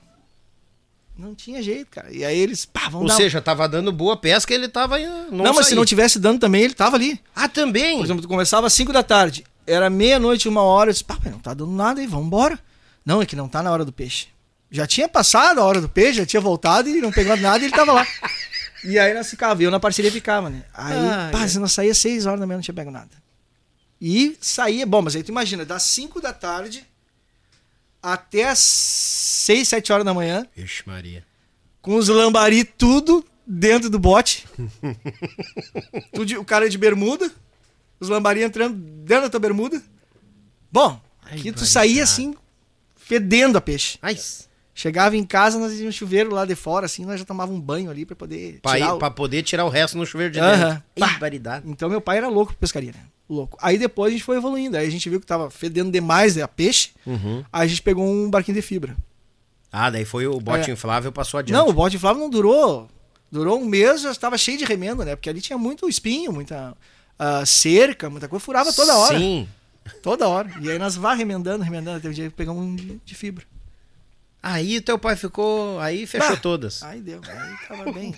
Speaker 4: Não tinha jeito, cara. E aí eles, pá,
Speaker 1: vamos Ou dar seja, tava dando boa pesca, ele tava
Speaker 4: não, não mas se não tivesse dando também, ele tava ali.
Speaker 1: Ah, também?
Speaker 4: Por exemplo, tu começava às 5 da tarde, era meia-noite, uma hora, eu disse, pá, não tá dando nada aí, vamos embora. Não, é que não tá na hora do peixe. Já tinha passado a hora do peixe, já tinha voltado e não pegou nada e ele tava lá. E aí nós ficava, eu na parceria ficava, né? Aí, ah, pá, é. se nós saía 6 horas da manhã, não tinha pego nada. E saía, bom, mas aí tu imagina, das 5 da tarde até as 6, 7 horas da manhã.
Speaker 1: Ixi, Maria.
Speaker 4: Com os lambari tudo dentro do bote. tudo, o cara de bermuda. Os lambari entrando dentro da tua bermuda. Bom, Ai, tu saía assim, fedendo a peixe. Ai. Chegava em casa, nós tínhamos um chuveiro lá de fora, assim, nós já tomávamos um banho ali para poder
Speaker 1: pra
Speaker 4: tirar.
Speaker 1: Ir,
Speaker 4: o...
Speaker 1: Pra poder tirar o resto no chuveiro de dentro.
Speaker 4: Uhum. Então meu pai era louco por pescaria, né? louco. Aí depois a gente foi evoluindo. Aí a gente viu que tava fedendo demais a peixe. Uhum. Aí a gente pegou um barquinho de fibra.
Speaker 1: Ah, daí foi o bote é. inflável passou adiante.
Speaker 4: Não, o bote inflável não durou. Durou um mês, já estava cheio de remendo, né? Porque ali tinha muito espinho, muita uh, cerca, muita coisa. Furava toda hora. Sim. Toda hora. E aí nós vá remendando, remendando. Teve um dia que pegamos um de fibra.
Speaker 1: Aí teu pai ficou. Aí fechou bah, todas.
Speaker 4: Aí deu. Aí tava bem.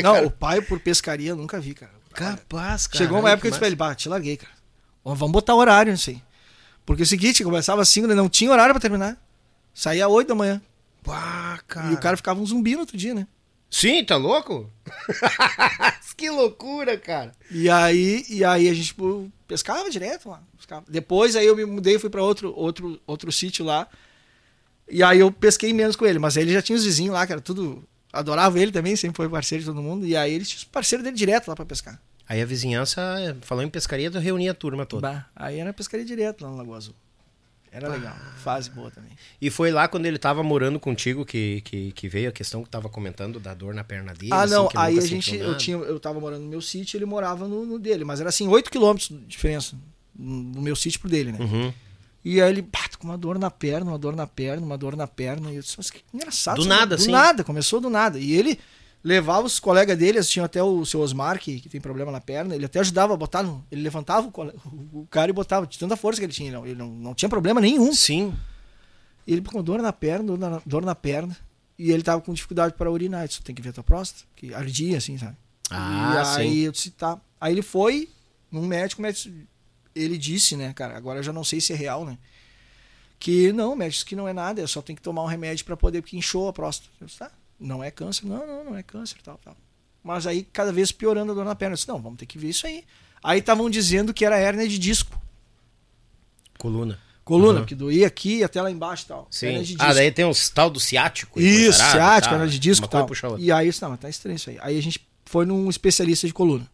Speaker 4: não, o pai por pescaria eu nunca vi, cara.
Speaker 1: Capaz, cara.
Speaker 4: Chegou uma época que eu disse pra ele, bah, te larguei, cara. Vamos botar horário assim. Porque é o seguinte, começava às 5, não tinha horário pra terminar. Saía às 8 da manhã.
Speaker 1: Pá, cara.
Speaker 4: E o cara ficava um zumbi no outro dia, né?
Speaker 1: Sim, tá louco? que loucura, cara.
Speaker 4: E aí, e aí a gente tipo, pescava direto lá. Pescava. Depois aí eu me mudei e fui para outro, outro, outro sítio lá. E aí eu pesquei menos com ele, mas aí ele já tinha os vizinhos lá, que era tudo. Adorava ele também, sempre foi parceiro de todo mundo. E aí ele tinha os parceiros dele direto lá para pescar.
Speaker 1: Aí a vizinhança, falou em pescaria, eu reunia a turma toda.
Speaker 4: Bah, aí era pescaria direto lá no Lagoa Azul. Era legal. Fase boa também.
Speaker 1: E foi lá quando ele tava morando contigo que, que, que veio a questão que tava comentando da dor na perna dele?
Speaker 4: Ah, não. Assim, aí a gente. Eu, tinha, eu tava morando no meu sítio ele morava no, no dele. Mas era assim, 8 quilômetros de diferença. No meu sítio pro dele, né?
Speaker 1: Uhum.
Speaker 4: E aí ele, pá, com uma dor na perna, uma dor na perna, uma dor na perna. E eu disse, mas que engraçado.
Speaker 1: Do nada,
Speaker 4: Do
Speaker 1: sim.
Speaker 4: nada, começou do nada. E ele levava os colegas dele, tinha até o seu Osmar, que, que tem problema na perna, ele até ajudava a botar, no, ele levantava o, o, cara e botava, de tanta força que ele tinha, ele não, não tinha problema nenhum.
Speaker 1: Sim.
Speaker 4: E ele com dor na perna, dor na, dor na perna, e ele tava com dificuldade para urinar, isso tem que ver a tua próstata, que ardia assim, sabe?
Speaker 1: Ah,
Speaker 4: e aí
Speaker 1: sim.
Speaker 4: eu disse, tá. Aí ele foi num médico, médico, ele disse, né, cara, agora eu já não sei se é real, né? Que não, médico que não é nada, eu só tem que tomar um remédio para poder, porque inchou a próstata. Eu disse, tá, não é câncer, não, não, não é câncer, tal, tal. Mas aí cada vez piorando a dor na perna. Eu disse, não, vamos ter que ver isso aí. Aí estavam dizendo que era hérnia de disco.
Speaker 1: Coluna.
Speaker 4: Coluna, uhum. que doía aqui até lá embaixo e tal.
Speaker 1: Sim. Ah, daí tem uns tal do ciático.
Speaker 4: Isso, ciático, hérnia de disco e tal. E aí eu disse, não, mas tá estranho isso aí. Aí a gente foi num especialista de coluna.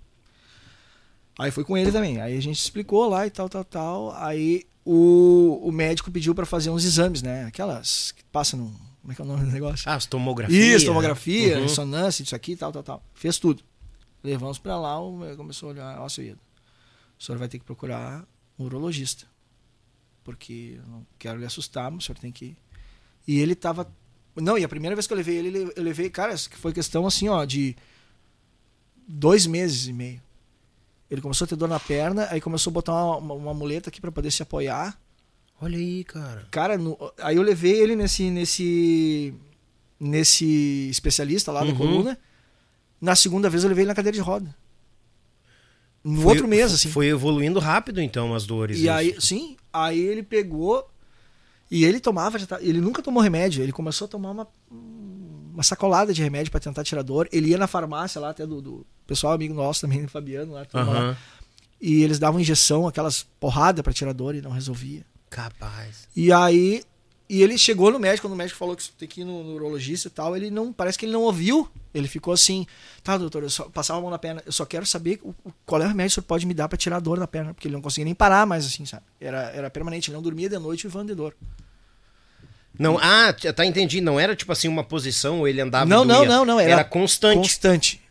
Speaker 4: Aí foi com ele também. Aí a gente explicou lá e tal, tal, tal. Aí o, o médico pediu para fazer uns exames, né? Aquelas que passam no. Como é que é o nome do negócio?
Speaker 1: Ah, as tomografia.
Speaker 4: Isso, tomografia, uhum. ressonância, isso aqui, tal, tal, tal. Fez tudo. Levamos para lá, o começou a olhar, ó, seu Ido, o senhor vai ter que procurar um urologista. Porque eu não quero lhe assustar, mas o senhor tem que. E ele tava. Não, e a primeira vez que eu levei ele, eu levei, cara, foi questão assim, ó, de dois meses e meio. Ele começou a ter dor na perna, aí começou a botar uma, uma, uma muleta aqui para poder se apoiar.
Speaker 1: Olha aí, cara.
Speaker 4: Cara, no, aí eu levei ele nesse nesse nesse especialista lá
Speaker 1: Uhum.
Speaker 4: da coluna. Na segunda vez eu levei ele na cadeira de roda. No
Speaker 1: Foi-
Speaker 4: outro mês, assim.
Speaker 1: Foi evoluindo rápido, então, as dores.
Speaker 4: E
Speaker 1: isso.
Speaker 4: aí, sim, aí ele pegou e ele tomava, tá- ele nunca tomou remédio, ele começou a tomar uma, uma sacolada de remédio para tentar tirar dor. Ele ia na farmácia lá, até do, do pessoal amigo nosso também, Fabiano, lá, turma lá, e eles davam injeção, aquelas porrada para tirar dor e não resolvia.
Speaker 1: Capaz.
Speaker 4: E aí, e ele chegou no médico, quando o médico falou que tem que ir no, no urologista e tal, ele não, parece que ele não ouviu. Ele ficou assim, tá, doutor, eu só passava a mão na perna, eu só quero saber o, o- qual é o remédio que o senhor pode me dar pra tirar a dor da perna, porque ele não conseguia nem parar mais assim, sabe? Era, era permanente, ele não dormia de noite vivendo de dor.
Speaker 1: Não, ah, tá, entendi. Não era tipo assim uma posição, ou ele andava
Speaker 4: não, não, não, não, era,
Speaker 1: Era constante.
Speaker 4: Constante.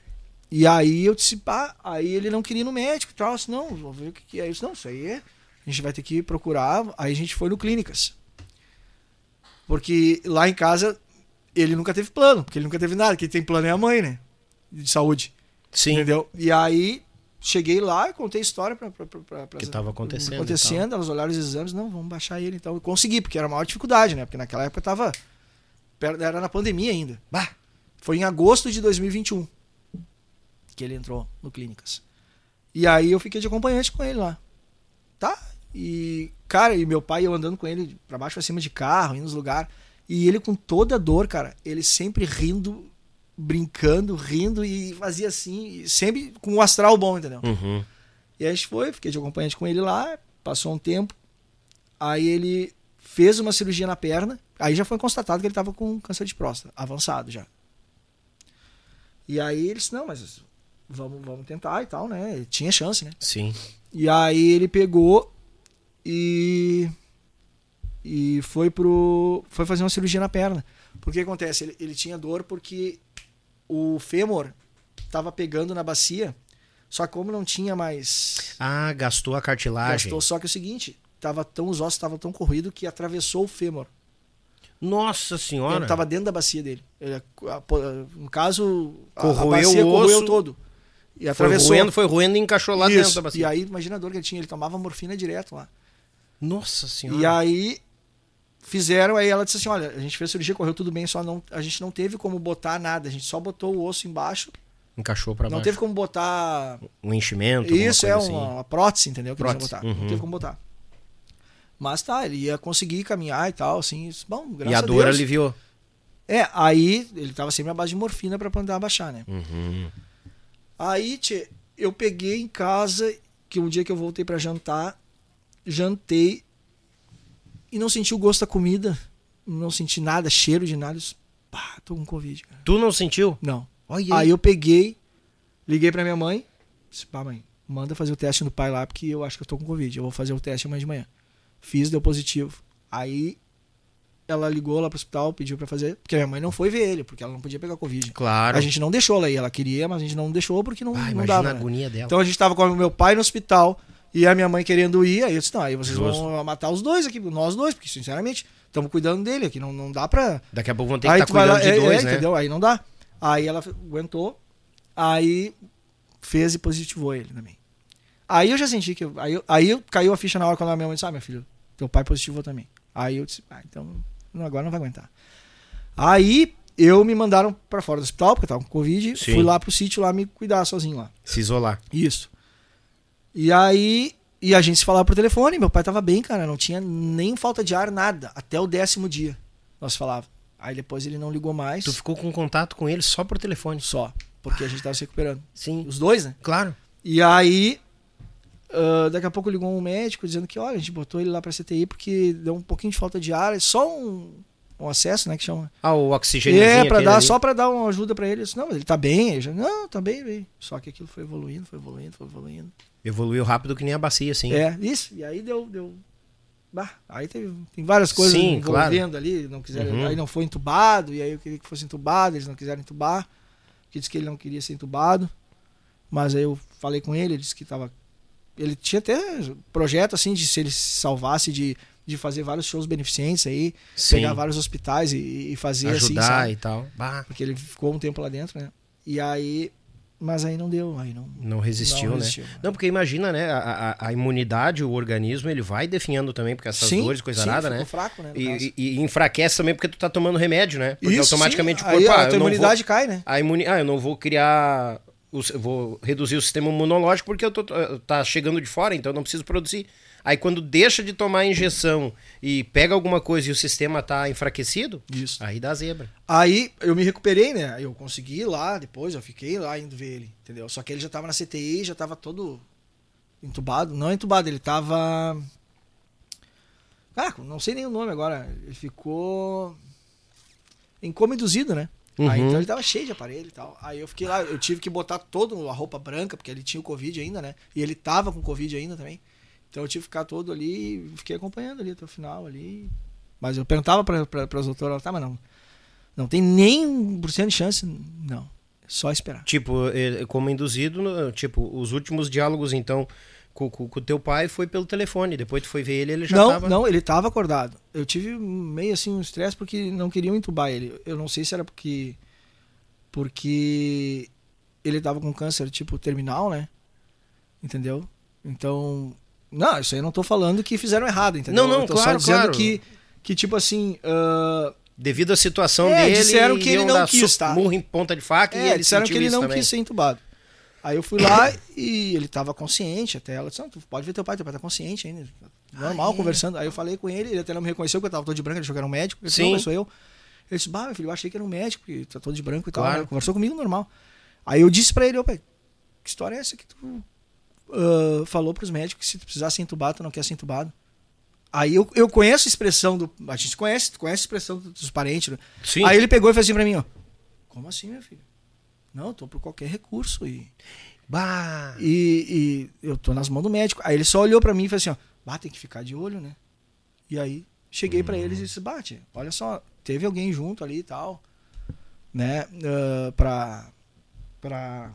Speaker 4: E aí eu disse, pá, aí ele não queria ir no médico e tal, eu disse, não, vou ver o que, que é isso. Não, isso aí é, a gente vai ter que procurar. Aí a gente foi no Clínicas. Porque lá em casa ele nunca teve plano, porque ele nunca teve nada. Quem tem plano é a mãe, né? De saúde.
Speaker 1: Sim.
Speaker 4: Entendeu? E aí cheguei lá e contei a história pra, pra
Speaker 1: Que tava acontecendo
Speaker 4: Acontecendo, elas olharam os exames, não, vamos baixar ele então. E consegui, porque era a maior dificuldade, né? Porque naquela época tava. per- Era na pandemia ainda. Bah, foi em agosto de 2021 que ele entrou no Clínicas. E aí eu fiquei de acompanhante com ele lá. Tá? E, cara, e meu pai, eu andando com ele pra baixo pra cima de carro, indo nos lugares. E ele com toda a dor, cara, ele sempre rindo, brincando, rindo e fazia assim, sempre com um astral bom, entendeu?
Speaker 1: Uhum.
Speaker 4: E aí a gente foi, fiquei de acompanhante com ele lá, passou um tempo. Aí ele fez uma cirurgia na perna. Aí já foi constatado que ele estava com câncer de próstata, avançado já. E aí ele disse, não, mas vamos, vamos tentar e tal, né? Ele tinha chance, né?
Speaker 1: Sim.
Speaker 4: E aí ele pegou e e foi pro foi fazer uma cirurgia na perna. Porque acontece, ele, ele tinha dor porque o fêmur tava pegando na bacia, só que como não tinha mais
Speaker 1: Ah, gastou a cartilagem.
Speaker 4: gastou, só que é o seguinte, tava tão os ossos estavam tão corridos que atravessou o fêmur.
Speaker 1: Nossa senhora.
Speaker 4: Ele tava dentro da bacia dele. Ele, a- po- no caso, a-
Speaker 1: Corroeu
Speaker 4: a bacia
Speaker 1: o
Speaker 4: corroeu
Speaker 1: osso.
Speaker 4: todo. E
Speaker 1: Foi
Speaker 4: atravessou.
Speaker 1: roendo, foi roendo e encaixou lá
Speaker 4: Isso.
Speaker 1: dentro da bacia.
Speaker 4: E aí, imagina a dor que ele tinha, ele tomava morfina direto lá.
Speaker 1: Nossa senhora.
Speaker 4: E aí fizeram, aí ela disse assim: olha, a gente fez a cirurgia, correu tudo bem, só não, a gente não teve como botar nada, a gente só botou o osso embaixo,
Speaker 1: Encaixou
Speaker 4: não
Speaker 1: baixo.
Speaker 4: teve como botar.
Speaker 1: Um enchimento.
Speaker 4: Isso é uma,
Speaker 1: assim.
Speaker 4: uma prótese, entendeu? Que
Speaker 1: Prótese,
Speaker 4: botar.
Speaker 1: uhum.
Speaker 4: Não teve como botar. Mas tá, ele ia conseguir caminhar e tal, assim. Bom, graças
Speaker 1: E a
Speaker 4: a
Speaker 1: dor
Speaker 4: Deus.
Speaker 1: aliviou.
Speaker 4: É, aí ele tava sempre à base de morfina pra poder abaixar, né?
Speaker 1: Uhum.
Speaker 4: Aí, tchê, eu peguei em casa, que um dia que eu voltei pra jantar, jantei e não senti o gosto da comida, não senti nada, cheiro de nada. Disse, Pá, tô com Covid, cara.
Speaker 1: Tu não sentiu?
Speaker 4: Não.
Speaker 1: Olha
Speaker 4: Aí eu peguei, liguei pra minha mãe, disse, pá, mãe, manda fazer o teste no pai lá, porque eu acho que eu tô com Covid. Eu vou fazer o teste amanhã de manhã. Fiz, deu positivo. Aí ela ligou lá pro hospital, pediu para fazer, porque a minha mãe não foi ver ele, porque ela não podia pegar Covid.
Speaker 1: Claro.
Speaker 4: A gente não deixou ela ir, ela queria, mas a gente não deixou porque não,
Speaker 1: ah,
Speaker 4: não dava.
Speaker 1: a né? agonia dela.
Speaker 4: Então a gente tava com o meu pai no hospital e a minha mãe querendo ir, aí eu disse, não, aí vocês Justo. vão matar os dois aqui, nós dois, porque sinceramente, estamos cuidando dele aqui, não, não dá pra...
Speaker 1: Daqui a pouco vão ter que estar tá cuidando lá, de é, dois, é, né?
Speaker 4: Entendeu? Aí não dá. Aí ela aguentou, aí fez e positivou ele também. Aí eu já senti que. Aí, aí caiu a ficha na hora quando a minha mãe disse: Ah, meu filho, teu pai positivou também. Aí eu disse: Ah, então agora não vai aguentar. Aí eu me mandaram para fora do hospital, porque eu tava com Covid. Sim. Fui lá pro sítio lá me cuidar sozinho lá.
Speaker 1: Se isolar.
Speaker 4: Isso. E aí. E a gente se falava por telefone. Meu pai tava bem, cara. Não tinha nem falta de ar, nada. Até o décimo dia. Nós falava. Aí depois ele não ligou mais.
Speaker 1: Tu ficou com contato com ele só por telefone?
Speaker 4: Só. Porque a gente tava se recuperando.
Speaker 1: Sim.
Speaker 4: Os dois, né?
Speaker 1: Claro.
Speaker 4: E aí Uh, daqui a pouco ligou um médico dizendo que, olha, a gente botou ele lá pra CTI porque deu um pouquinho de falta de ar, é só um, um acesso, né, que chama.
Speaker 1: Ah, o oxigênio.
Speaker 4: É, pra dar, ali. só pra dar uma ajuda pra ele. Eu disse, não, ele tá bem. Ele já, não, tá bem, bem. Só que aquilo foi evoluindo, foi evoluindo, foi evoluindo.
Speaker 1: Evoluiu rápido que nem a bacia, assim.
Speaker 4: É, isso. E aí deu. deu... Bah, aí teve, tem várias coisas Sim, envolvendo claro. ali, não quiseram, uhum. aí não foi entubado, e aí eu queria que fosse entubado, eles não quiseram entubar, que disse que ele não queria ser entubado, mas aí eu falei com ele, ele disse que estava ele tinha até projeto assim de se ele se salvasse de, de fazer vários shows beneficentes aí, Sim. pegar vários hospitais e, e fazer
Speaker 1: assim,
Speaker 4: Ajudar assim, sabe?
Speaker 1: e tal.
Speaker 4: Bah. Porque ele ficou um tempo lá dentro, né? E aí mas aí não deu, aí não.
Speaker 1: Não resistiu, não resistiu né? Não, porque imagina, né? A, a, a, imunidade, o organismo, ele vai definhando também, porque essas sim, dores, coisa sim, nada, né?
Speaker 4: fraco, né?
Speaker 1: E, e, e, enfraquece também porque tu tá tomando remédio, né? Porque
Speaker 4: Isso,
Speaker 1: automaticamente
Speaker 4: sim. o corpo. Aí, ah, a tua imunidade
Speaker 1: vou,
Speaker 4: cai, né?
Speaker 1: A imuni... Ah, eu não vou criar vou reduzir o sistema imunológico porque eu tô, tá chegando de fora, então eu não preciso produzir. Aí quando deixa de tomar a injeção e pega alguma coisa e o sistema tá enfraquecido,
Speaker 4: Isso.
Speaker 1: aí dá zebra.
Speaker 4: Aí eu me recuperei, né? Eu consegui ir lá, depois eu fiquei lá indo ver ele, entendeu? Só que ele já tava na CTI, já tava todo entubado, não entubado, ele tava Ah, não sei nem o nome agora. Ele ficou induzido, né? Uhum. Aí então ele tava cheio de aparelho e tal. Aí eu fiquei lá, eu tive que botar toda a roupa branca, porque ele tinha o Covid ainda, né? E ele tava com Covid ainda também. Então eu tive que ficar todo ali e fiquei acompanhando ali até o final ali. Mas eu perguntava para as doutoras, tá, mas não. Não tem nem um por cento de chance. Não. É só esperar.
Speaker 1: Tipo, como induzido, tipo, os últimos diálogos, então, com o teu pai foi pelo telefone. Depois tu foi ver ele, ele já
Speaker 4: não,
Speaker 1: tava...
Speaker 4: Não, ele tava acordado. Eu tive meio assim um estresse porque não queriam entubar ele. Eu não sei se era porque porque ele tava com câncer tipo terminal, né? Entendeu? Então, não, isso aí eu não tô falando que fizeram errado, entendeu?
Speaker 1: Não, não,
Speaker 4: eu tô
Speaker 1: claro,
Speaker 4: só dizendo
Speaker 1: claro.
Speaker 4: que que tipo assim, uh...
Speaker 1: devido à situação é, dele,
Speaker 4: disseram que ele não quis, tá?
Speaker 1: Murro em ponta de faca
Speaker 4: é,
Speaker 1: e ele
Speaker 4: disseram que ele não
Speaker 1: também.
Speaker 4: quis ser entubado. Aí eu fui lá e ele tava consciente até. Ela disse, não, tu pode ver teu pai, teu pai tá consciente ainda. Normal, ah, é? conversando. Aí eu falei com ele, ele até não me reconheceu, porque eu tava todo de branco, ele achou que era um médico. Disse, Sim. sou eu. Ele disse, bah, meu filho, eu achei que era um médico, porque tá todo de branco e claro. tal. Conversou comigo normal. Aí eu disse pra ele, ô pai, que história é essa que tu uh, falou pros médicos que se tu precisar ser entubado, tu não quer ser entubado? Aí eu, eu conheço a expressão do. A gente conhece, conhece a expressão dos parentes. Né?
Speaker 1: Sim.
Speaker 4: Aí ele pegou e fez assim pra mim, ó. Como assim, meu filho? Não, eu tô por qualquer recurso. E,
Speaker 1: bah.
Speaker 4: e, e eu tô nas mãos do médico. Aí ele só olhou para mim e falou assim, ó, bah, tem que ficar de olho, né? E aí cheguei hum. para eles e disse, bate, olha só, teve alguém junto ali e tal, né? Uh, pra, pra.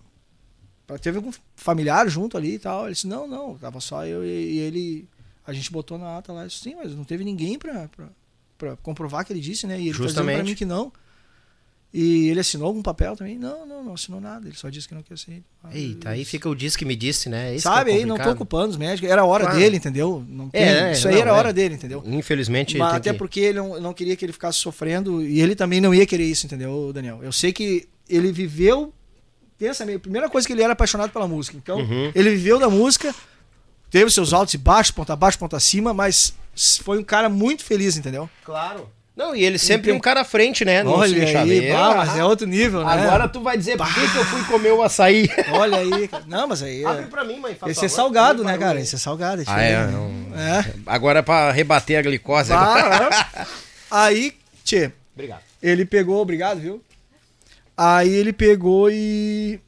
Speaker 4: Teve algum familiar junto ali e tal. Ele disse, não, não, tava só eu e, e ele. A gente botou na ata lá, disse, sim, mas não teve ninguém pra, pra, pra comprovar que ele disse, né? E ele
Speaker 1: Justamente. tá
Speaker 4: pra mim que não. E ele assinou algum papel também? Não, não, não assinou nada. Ele só disse que não quer ser.
Speaker 1: Ah, Eita, aí fica o disse que me disse, né?
Speaker 4: Esse Sabe,
Speaker 1: é
Speaker 4: aí não tô ocupando os médicos. Era a hora claro. dele, entendeu? Não tem, é, isso aí não, era a hora é. dele, entendeu?
Speaker 1: Infelizmente.
Speaker 4: Mas até que... porque ele não, não queria que ele ficasse sofrendo e ele também não ia querer isso, entendeu, Daniel? Eu sei que ele viveu. Pensa, a primeira coisa que ele era apaixonado pela música. Então, uhum. ele viveu da música, teve seus altos e baixos, ponta abaixo, ponta acima, mas foi um cara muito feliz, entendeu?
Speaker 1: Claro. Não, e ele sempre um cara à frente, né?
Speaker 4: No Olha aí, bah, mas é outro nível, né?
Speaker 1: Agora tu vai dizer por que, eu fui comer o açaí.
Speaker 4: Olha aí. Não, mas aí...
Speaker 1: Abre pra mim, mãe.
Speaker 4: Esse é salgado, né, cara? Esse é salgado.
Speaker 1: Ah, é, não... é. Agora é pra rebater a glicose. Bah,
Speaker 4: aí, tchê.
Speaker 1: Obrigado.
Speaker 4: Ele pegou, obrigado, viu? Aí ele pegou e...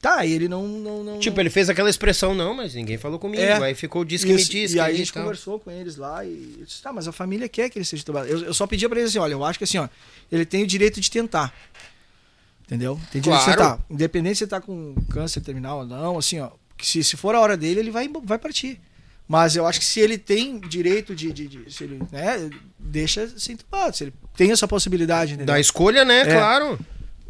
Speaker 4: Tá, e ele não, não, não
Speaker 1: Tipo,
Speaker 4: não...
Speaker 1: ele fez aquela expressão, não, mas ninguém falou comigo. É, aí ficou, disse que isso, me disse.
Speaker 4: E aí a gente conversou com eles lá e disse, tá, mas a família quer que ele seja entubado. Eu, eu só pedia pra ele assim, olha, eu acho que assim, ó, ele tem o direito de tentar. Entendeu? Tem direito claro. de tentar. Independente se ele tá com câncer terminal ou não, assim, ó, que se, se for a hora dele, ele vai, vai partir. Mas eu acho que se ele tem direito de. de, de se ele, né, deixa ser entubado. Se ele tem essa possibilidade. Entendeu?
Speaker 1: Da escolha, né? É. Claro.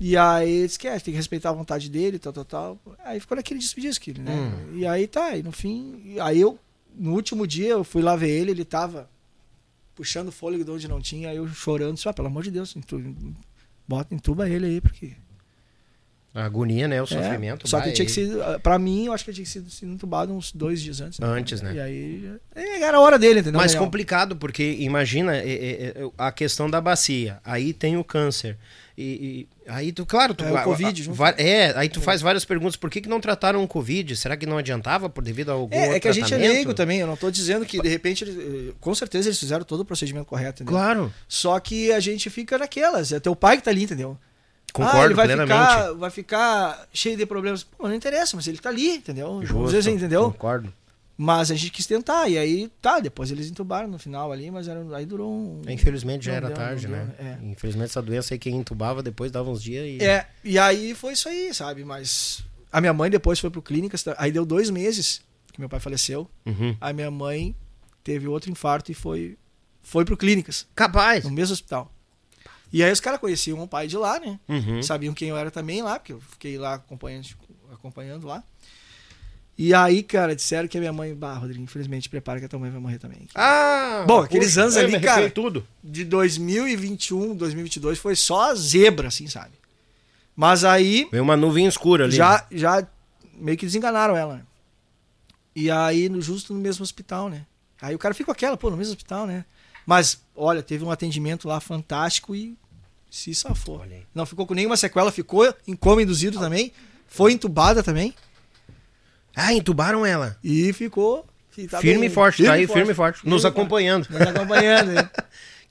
Speaker 4: E aí esquece, tem que respeitar a vontade dele, tal, tal, tal. Aí ficou naquele despedisque, né? Hum. E aí tá, e no fim. Aí eu, no último dia, eu fui lá ver ele, ele tava puxando fôlego de onde não tinha, aí eu chorando, disse, ah, pelo amor de Deus, bota, entuba ele aí, porque.
Speaker 1: A agonia, né? O é, sofrimento.
Speaker 4: Só que tinha que ser. Pra mim, eu acho que tinha que ser entubado uns dois dias antes.
Speaker 1: Né? Antes, né?
Speaker 4: E aí. Era a hora dele, entendeu?
Speaker 1: Mas complicado, porque imagina é, é, é, a questão da bacia. Aí tem o câncer. E, e, aí tu, claro, tu,
Speaker 4: é, o COVID, junto.
Speaker 1: é, aí tu faz várias perguntas, por que, que não trataram o Covid? Será que não adiantava por devido a algum
Speaker 4: É, é que a gente é leigo também, eu não estou dizendo que de repente, eles, com certeza eles fizeram todo o procedimento correto, entendeu?
Speaker 1: Claro.
Speaker 4: Só que a gente fica naquelas, é teu pai que tá ali, entendeu?
Speaker 1: Concordo ah, ele
Speaker 4: vai
Speaker 1: plenamente.
Speaker 4: Ficar, vai ficar cheio de problemas. Pô, não interessa, mas ele tá ali, entendeu?
Speaker 1: Justo,
Speaker 4: Às vezes, entendeu?
Speaker 1: Concordo.
Speaker 4: Mas a gente quis tentar, e aí, tá, depois eles entubaram no final ali, mas era, aí durou um.
Speaker 1: Infelizmente já era deu, tarde, né? É. Infelizmente essa doença aí quem entubava depois dava uns dias e.
Speaker 4: É, e aí foi isso aí, sabe? Mas a minha mãe depois foi pro clínicas, aí deu dois meses que meu pai faleceu.
Speaker 1: Uhum.
Speaker 4: A minha mãe teve outro infarto e foi, foi pro clínicas.
Speaker 1: Capaz!
Speaker 4: No mesmo hospital. E aí os caras conheciam o pai de lá, né?
Speaker 1: Uhum.
Speaker 4: Sabiam quem eu era também lá, porque eu fiquei lá acompanhando, acompanhando lá. E aí, cara, disseram que a minha mãe, bah, Rodrigo, infelizmente, prepara que a tua mãe vai morrer também.
Speaker 1: Ah!
Speaker 4: Bom, aqueles puxa, anos ali, cara,
Speaker 1: tudo.
Speaker 4: de 2021, 2022 foi só zebra, assim, sabe? Mas aí...
Speaker 1: Veio uma nuvem escura ali.
Speaker 4: Já, né? já meio que desenganaram ela, né? E aí, justo no mesmo hospital, né? Aí o cara fica com aquela, pô, no mesmo hospital, né? Mas, olha, teve um atendimento lá fantástico e se safou. Não ficou com nenhuma sequela, ficou em coma induzido também, foi entubada também.
Speaker 1: Ah, entubaram ela.
Speaker 4: E ficou.
Speaker 1: Tá firme bem, e forte, firme tá aí, forte, firme e forte. Nos firme acompanhando.
Speaker 4: Nos acompanhando, né?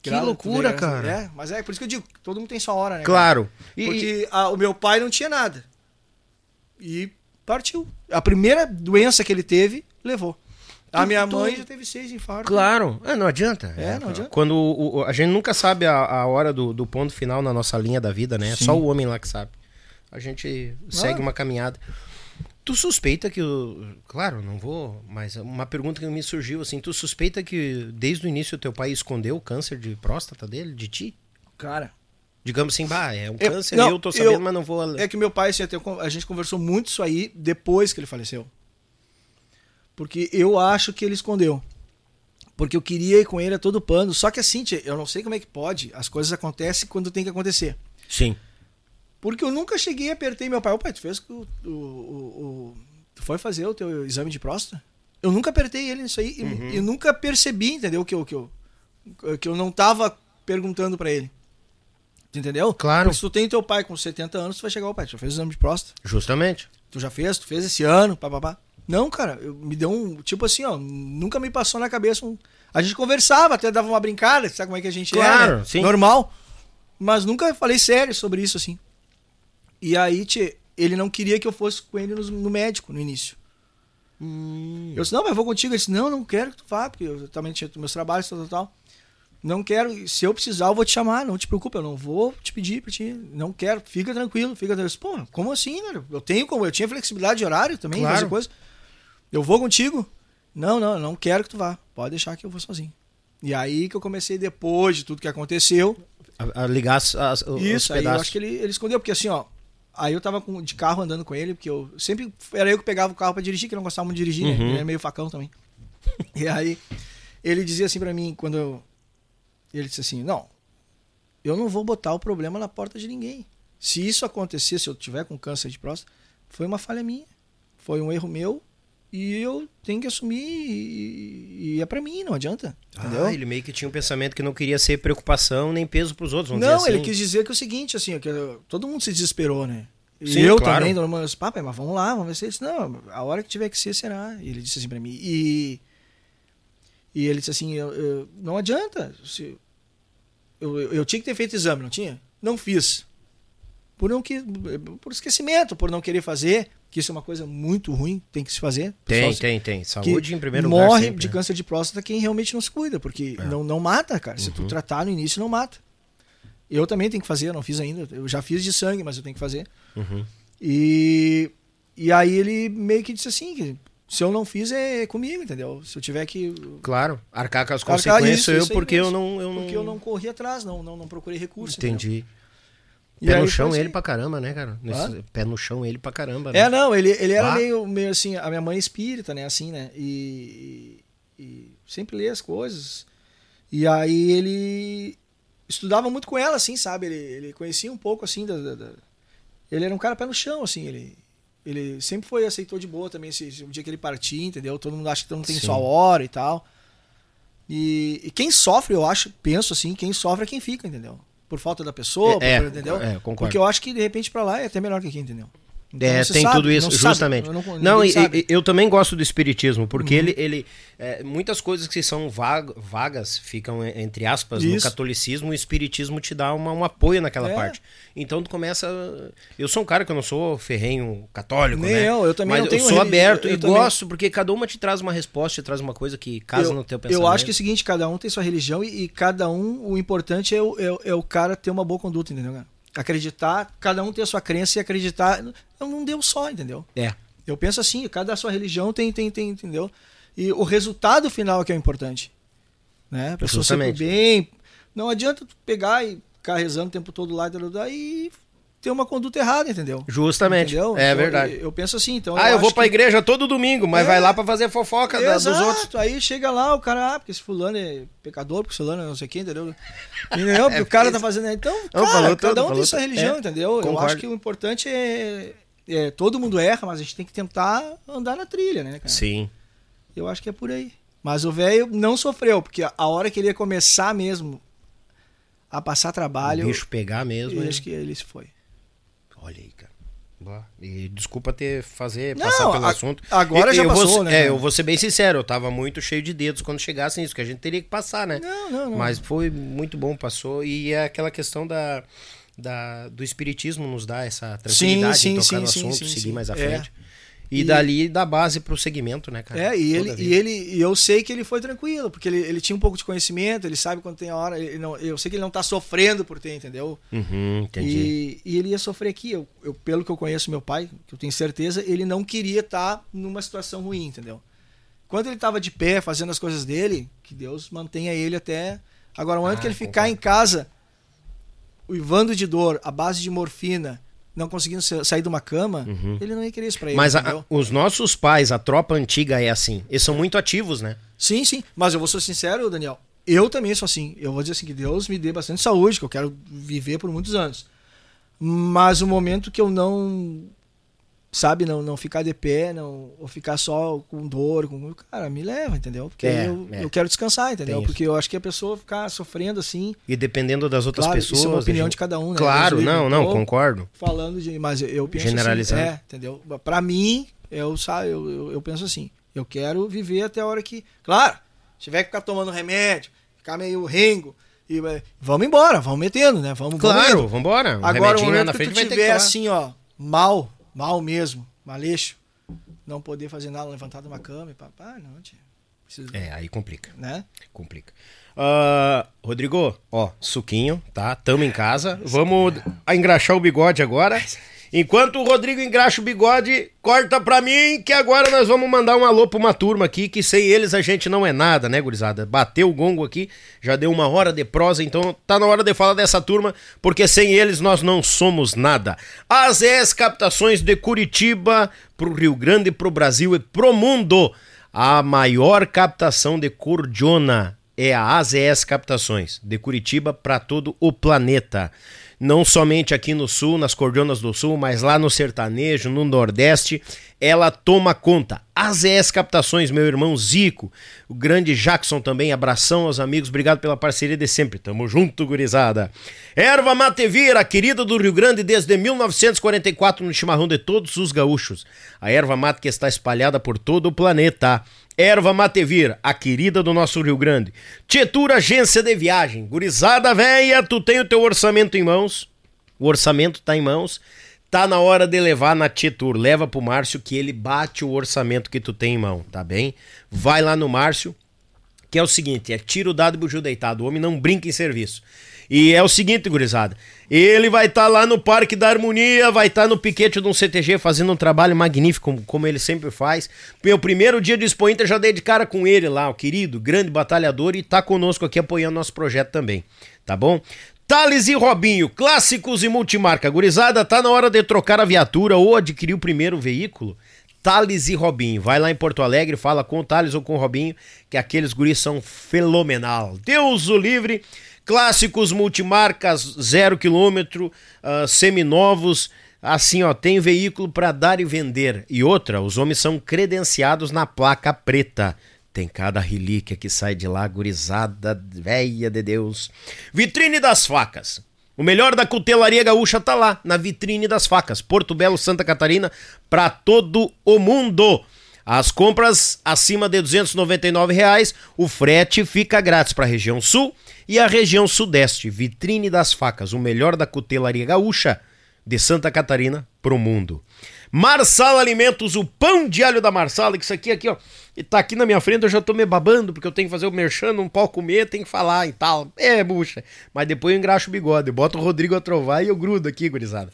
Speaker 1: que loucura, cara.
Speaker 4: É, mas é por isso que eu digo, todo mundo tem sua hora, né?
Speaker 1: Claro.
Speaker 4: E, Porque a, o meu pai não tinha nada. E partiu. A primeira doença que ele teve, levou. A minha mãe já teve seis infartos.
Speaker 1: Claro, é, não adianta.
Speaker 4: É, não adianta.
Speaker 1: Quando o, o, a gente nunca sabe a, a hora do, do, ponto final na nossa linha da vida, né? É só o homem lá que sabe. A gente segue ah. uma caminhada. Tu suspeita que o. Claro, não vou. Mas uma pergunta que me surgiu assim: tu suspeita que desde o início o teu pai escondeu o câncer de próstata dele, de ti?
Speaker 4: Cara.
Speaker 1: Digamos assim, bah, é um câncer, não, eu tô sabendo, eu, mas não vou.
Speaker 4: É que meu pai, assim, a gente conversou muito isso aí depois que ele faleceu. Porque eu acho que ele escondeu. Porque eu queria ir com ele a todo pano. Só que assim, eu não sei como é que pode. As coisas acontecem quando tem que acontecer.
Speaker 1: Sim.
Speaker 4: Porque eu nunca cheguei e apertei meu pai. Ô pai, tu fez o, o, o, Tu foi fazer o teu exame de próstata? Eu nunca apertei ele nisso aí. Uhum. E, nunca percebi, entendeu? Que eu, que eu, que eu não tava perguntando para ele. Tu entendeu?
Speaker 1: Claro.
Speaker 4: Porque se tu tem teu pai com 70 anos, tu vai chegar, ô pai, tu já fez o exame de próstata?
Speaker 1: Justamente.
Speaker 4: Tu já fez? Tu fez esse ano? Papapá. Não, cara, eu, me deu um. Tipo assim, ó, nunca me passou na cabeça um. A gente conversava, até dava uma brincada, sabe como é que a gente
Speaker 1: claro,
Speaker 4: é? Né?
Speaker 1: Sim.
Speaker 4: Normal. Mas nunca falei sério sobre isso, assim. E aí, tchê, ele não queria que eu fosse com ele no, no médico no início.
Speaker 1: Hum.
Speaker 4: Eu disse, não, mas eu vou contigo. Ele disse, não, não quero que tu vá, porque eu também tinha meus trabalhos, tal, tal, tal. Não quero, se eu precisar, eu vou te chamar, não te preocupe, eu não vou te pedir pra ti. Não quero, fica tranquilo, fica tranquilo. Pô, como assim, velho? Eu tenho como, eu tinha flexibilidade de horário também, claro. coisa. Eu vou contigo? Não, não, eu não quero que tu vá. Pode deixar que eu vou sozinho. E aí que eu comecei, depois de tudo que aconteceu.
Speaker 1: A, a ligar as, as,
Speaker 4: Isso, aí eu acho que ele, ele escondeu, porque assim, ó, Aí eu tava com, de carro andando com ele, porque eu sempre era eu que pegava o carro para dirigir, que não gostava muito de dirigir, né? uhum. né? Ele era meio facão também. E aí ele dizia assim para mim, quando eu. Ele disse assim: Não, eu não vou botar o problema na porta de ninguém. Se isso acontecer, se eu tiver com câncer de próstata, foi uma falha minha. Foi um erro meu e eu tenho que assumir e, e é para mim, não adianta. Entendeu?
Speaker 1: Ah, ele meio que tinha um pensamento que não queria ser preocupação nem peso para os outros.
Speaker 4: não,
Speaker 1: assim.
Speaker 4: ele quis dizer que é o seguinte, assim, que todo mundo se desesperou, né? Sim, eu claro. também, todo mundo disse, papai, mas vamos lá, vamos ver se isso. Não, a hora que tiver que ser, será. E ele disse assim para mim. E, e ele disse assim: eu, eu, não adianta. Se, eu, eu, eu tinha que ter feito exame, não tinha? Não fiz. Por, não que, por esquecimento, por não querer fazer. Que isso é uma coisa muito ruim, tem que se fazer.
Speaker 1: Tem, tem, tem. Saúde em primeiro
Speaker 4: morre
Speaker 1: lugar.
Speaker 4: Morre de né? câncer de próstata quem realmente não se cuida, porque é. não, não mata, cara. Se tu uhum. tratar no início, não mata. Eu também tenho que fazer, eu não fiz ainda. Eu já fiz de sangue, mas eu tenho que fazer.
Speaker 1: Uhum.
Speaker 4: E, e aí ele meio que disse assim: que se eu não fiz, é comigo, entendeu? Se eu tiver que.
Speaker 1: Claro, arcar com as consequências isso, eu, isso porque eu não, eu
Speaker 4: não. Porque eu não corri atrás, não, não, não procurei recurso.
Speaker 1: Entendi. Pé no chão assim. ele pra caramba, né, cara? Nesse, pé no chão ele pra caramba. Né?
Speaker 4: É, não, ele, ele era meio, meio assim, a minha mãe é espírita, né, assim, né? E, e, e sempre lê as coisas. E aí ele estudava muito com ela, assim, sabe? Ele, ele conhecia um pouco, assim, da, da, da... Ele era um cara pé no chão, assim, ele... Ele sempre foi, aceitou de boa também, esse, o dia que ele partir, entendeu? Todo mundo acha que não tem Sim. sua hora e tal. E, e, quem sofre, eu acho, penso assim, quem sofre é quem fica, entendeu? Por falta da pessoa,
Speaker 1: é,
Speaker 4: por, entendeu?
Speaker 1: É, concordo.
Speaker 4: Porque eu acho que de repente para lá é até melhor que aqui, entendeu?
Speaker 1: Então, é, tem sabe, tudo isso, justamente. Sabe, não, não e, e, eu também gosto do espiritismo, porque uhum. ele, ele é, muitas coisas que são vagas ficam entre aspas isso. no catolicismo, o espiritismo te dá uma, um apoio naquela é. parte. Então tu começa. Eu sou um cara que eu não sou ferrenho católico,
Speaker 4: Nem
Speaker 1: né?
Speaker 4: eu, eu também
Speaker 1: Mas
Speaker 4: não tenho
Speaker 1: eu sou aberto eu, eu e também. gosto, porque cada uma te traz uma resposta, te traz uma coisa que casa
Speaker 4: eu,
Speaker 1: no teu pensamento.
Speaker 4: Eu acho que é o seguinte, cada um tem sua religião e, e cada um, o importante é o, é, é o cara ter uma boa conduta, entendeu, cara? Acreditar, cada um tem a sua crença e acreditar. Não, não deu só, entendeu?
Speaker 1: É.
Speaker 4: Eu penso assim, cada sua religião tem, tem, tem, entendeu? E o resultado final é que é o importante. Né? A pessoa sempre bem. Não adianta tu pegar e ficar rezando o tempo todo lá e ter uma conduta errada, entendeu?
Speaker 1: Justamente. Entendeu? É então, verdade.
Speaker 4: Eu, eu, penso assim, então.
Speaker 1: Ah, eu, eu vou pra que... igreja todo domingo, mas é... vai lá para fazer fofoca da, dos outros.
Speaker 4: Aí chega lá, o cara, ah, porque esse fulano é pecador, porque fulano é não sei o que, entendeu? Entendeu? Porque é, o cara tá fazendo. Então, cara, falou cada um tem sua religião, é, entendeu? Concordo. Eu acho que o importante é, é, Todo mundo erra, mas a gente tem que tentar andar na trilha, né, cara?
Speaker 1: Sim.
Speaker 4: Eu acho que é por aí. Mas o velho não sofreu, porque a hora que ele ia começar mesmo a passar trabalho. O
Speaker 1: bicho pegar mesmo.
Speaker 4: Eu acho que ele se foi.
Speaker 1: Olha aí, cara. E desculpa ter fazer não, passar pelo
Speaker 4: a,
Speaker 1: assunto.
Speaker 4: Agora
Speaker 1: eu,
Speaker 4: já
Speaker 1: eu
Speaker 4: passou,
Speaker 1: vou,
Speaker 4: né?
Speaker 1: É, eu vou ser bem sincero, eu tava muito cheio de dedos quando chegasse nisso, que a gente teria que passar, né?
Speaker 4: Não, não, não.
Speaker 1: Mas foi muito bom, passou. E é aquela questão da, da do espiritismo nos dá essa tranquilidade sim, sim, em tocar sim, no assunto, seguir mais à é. frente. É. E, e, dali dá base pro segmento, né, cara?
Speaker 4: É, e ele, e ele e eu sei que ele foi tranquilo, porque ele, ele tinha um pouco de conhecimento, ele sabe quando tem a hora. Ele não, eu sei que ele não tá sofrendo por ter, entendeu?
Speaker 1: Uhum, entendi.
Speaker 4: E, e, ele ia sofrer aqui. Eu, eu, pelo que eu conheço meu pai, que eu tenho certeza, ele não queria estar tá numa situação ruim, entendeu? Quando ele tava de pé fazendo as coisas dele, que Deus mantenha ele até. Agora, o momento ah, que ele ficar concordo. em casa, uivando de dor, a base de morfina não conseguindo sair de uma cama, uhum. ele não ia querer isso pra ele.
Speaker 1: Mas a, os nossos pais, a tropa antiga é assim. Eles são muito ativos, né?
Speaker 4: Sim, sim. Mas eu vou ser sincero, Daniel. Eu também sou assim. Eu vou dizer assim que Deus me dê bastante saúde, que eu quero viver por muitos anos. Mas o momento que eu não sabe, não, não ficar de pé, não, ou ficar só com dor, com cara, me leva, entendeu? Porque é, eu, é. eu quero descansar, entendeu? Porque eu acho que a pessoa ficar sofrendo assim.
Speaker 1: E dependendo das outras
Speaker 4: claro,
Speaker 1: pessoas.
Speaker 4: Isso é uma opinião gente... de cada um, né?
Speaker 1: Claro, não, não, concordo.
Speaker 4: Falando de. Mas eu penso
Speaker 1: Generalizando.
Speaker 4: Assim, é, entendeu? Pra mim, eu, sabe, eu, eu, eu, penso assim, eu quero viver até a hora que. Claro, se tiver que ficar tomando remédio, ficar meio rengo. E, vamos embora, vamos metendo, né? Vamos,
Speaker 1: claro, vamos embora.
Speaker 4: Um Agora, o momento na frente que tu tiver assim, ó, mal, mal mesmo, maleixo, não poder fazer nada, levantar de uma cama e papai, não, tia.
Speaker 1: Preciso... É, aí complica.
Speaker 4: Né?
Speaker 1: Complica. Uh, Rodrigo, ó, suquinho, tá? Tamo em casa. Vamos engraxar o bigode agora. Enquanto o Rodrigo engraxa o bigode, corta pra mim que agora nós vamos mandar um alô pra uma turma aqui, que sem eles a gente não é nada, né, gurizada? Bateu o gongo aqui, já deu uma hora de prosa, então tá na hora de falar dessa turma, porque sem eles nós não somos nada. As ES Captações de Curitiba pro Rio Grande, pro Brasil e pro mundo. A maior captação de cordiona é a AZS Captações, de Curitiba para todo o planeta não somente aqui no sul, nas Cordionas do Sul, mas lá no sertanejo, no Nordeste, ela toma conta. As ES Captações, meu irmão Zico, o grande Jackson também, abração aos amigos, obrigado pela parceria de sempre, tamo junto, gurizada. Erva Matevira, querida do Rio Grande desde 1944 no chimarrão de todos os gaúchos. A erva mate que está espalhada por todo o planeta. Erva Matevir, a querida do nosso Rio Grande. Tietura Agência de Viagem. Gurizada véia, tu tem o teu orçamento em mãos. O orçamento tá em mãos. Tá na hora de levar na Tietur. Leva pro Márcio que ele bate o orçamento que tu tem em mão, tá bem? Vai lá no Márcio, que é o seguinte: é tiro dado e buju deitado. O homem não brinca em serviço. E é o seguinte, gurizada. Ele vai estar tá lá no Parque da Harmonia, vai estar tá no piquete de um CTG fazendo um trabalho magnífico, como, ele sempre faz. Meu primeiro dia de Expo Inter já dei de cara com ele lá, o querido, grande batalhador, e tá conosco aqui apoiando nosso projeto também. Tá bom? Thales e Robinho, clássicos e multimarca. Gurizada, tá na hora de trocar a viatura ou adquirir o primeiro veículo? Thales e Robinho. Vai lá em Porto Alegre, fala com o Thales ou com o Robinho, que aqueles guris são fenomenal. Deus o livre. Clássicos multimarcas, zero quilômetro, uh, seminovos. Assim, ó, tem veículo para dar e vender. E outra, os homens são credenciados na placa preta. Tem cada relíquia que sai de lá, gurizada, véia de Deus. Vitrine das facas. O melhor da cutelaria gaúcha tá lá, na vitrine das facas. Porto Belo, Santa Catarina, para todo o mundo. As compras acima de 299 reais, o frete fica grátis para a região sul e a região sudeste. Vitrine das facas, o melhor da cutelaria gaúcha de Santa Catarina pro mundo. Marsala Alimentos, o pão de alho da Marsala, que isso aqui, aqui, ó, tá aqui na minha frente, eu já tô me babando, porque eu tenho que fazer o merchan, não pode comer, tem que falar e tal. É, bucha. Mas depois eu engraxo o bigode, boto o Rodrigo a trovar e eu grudo aqui, gurizada.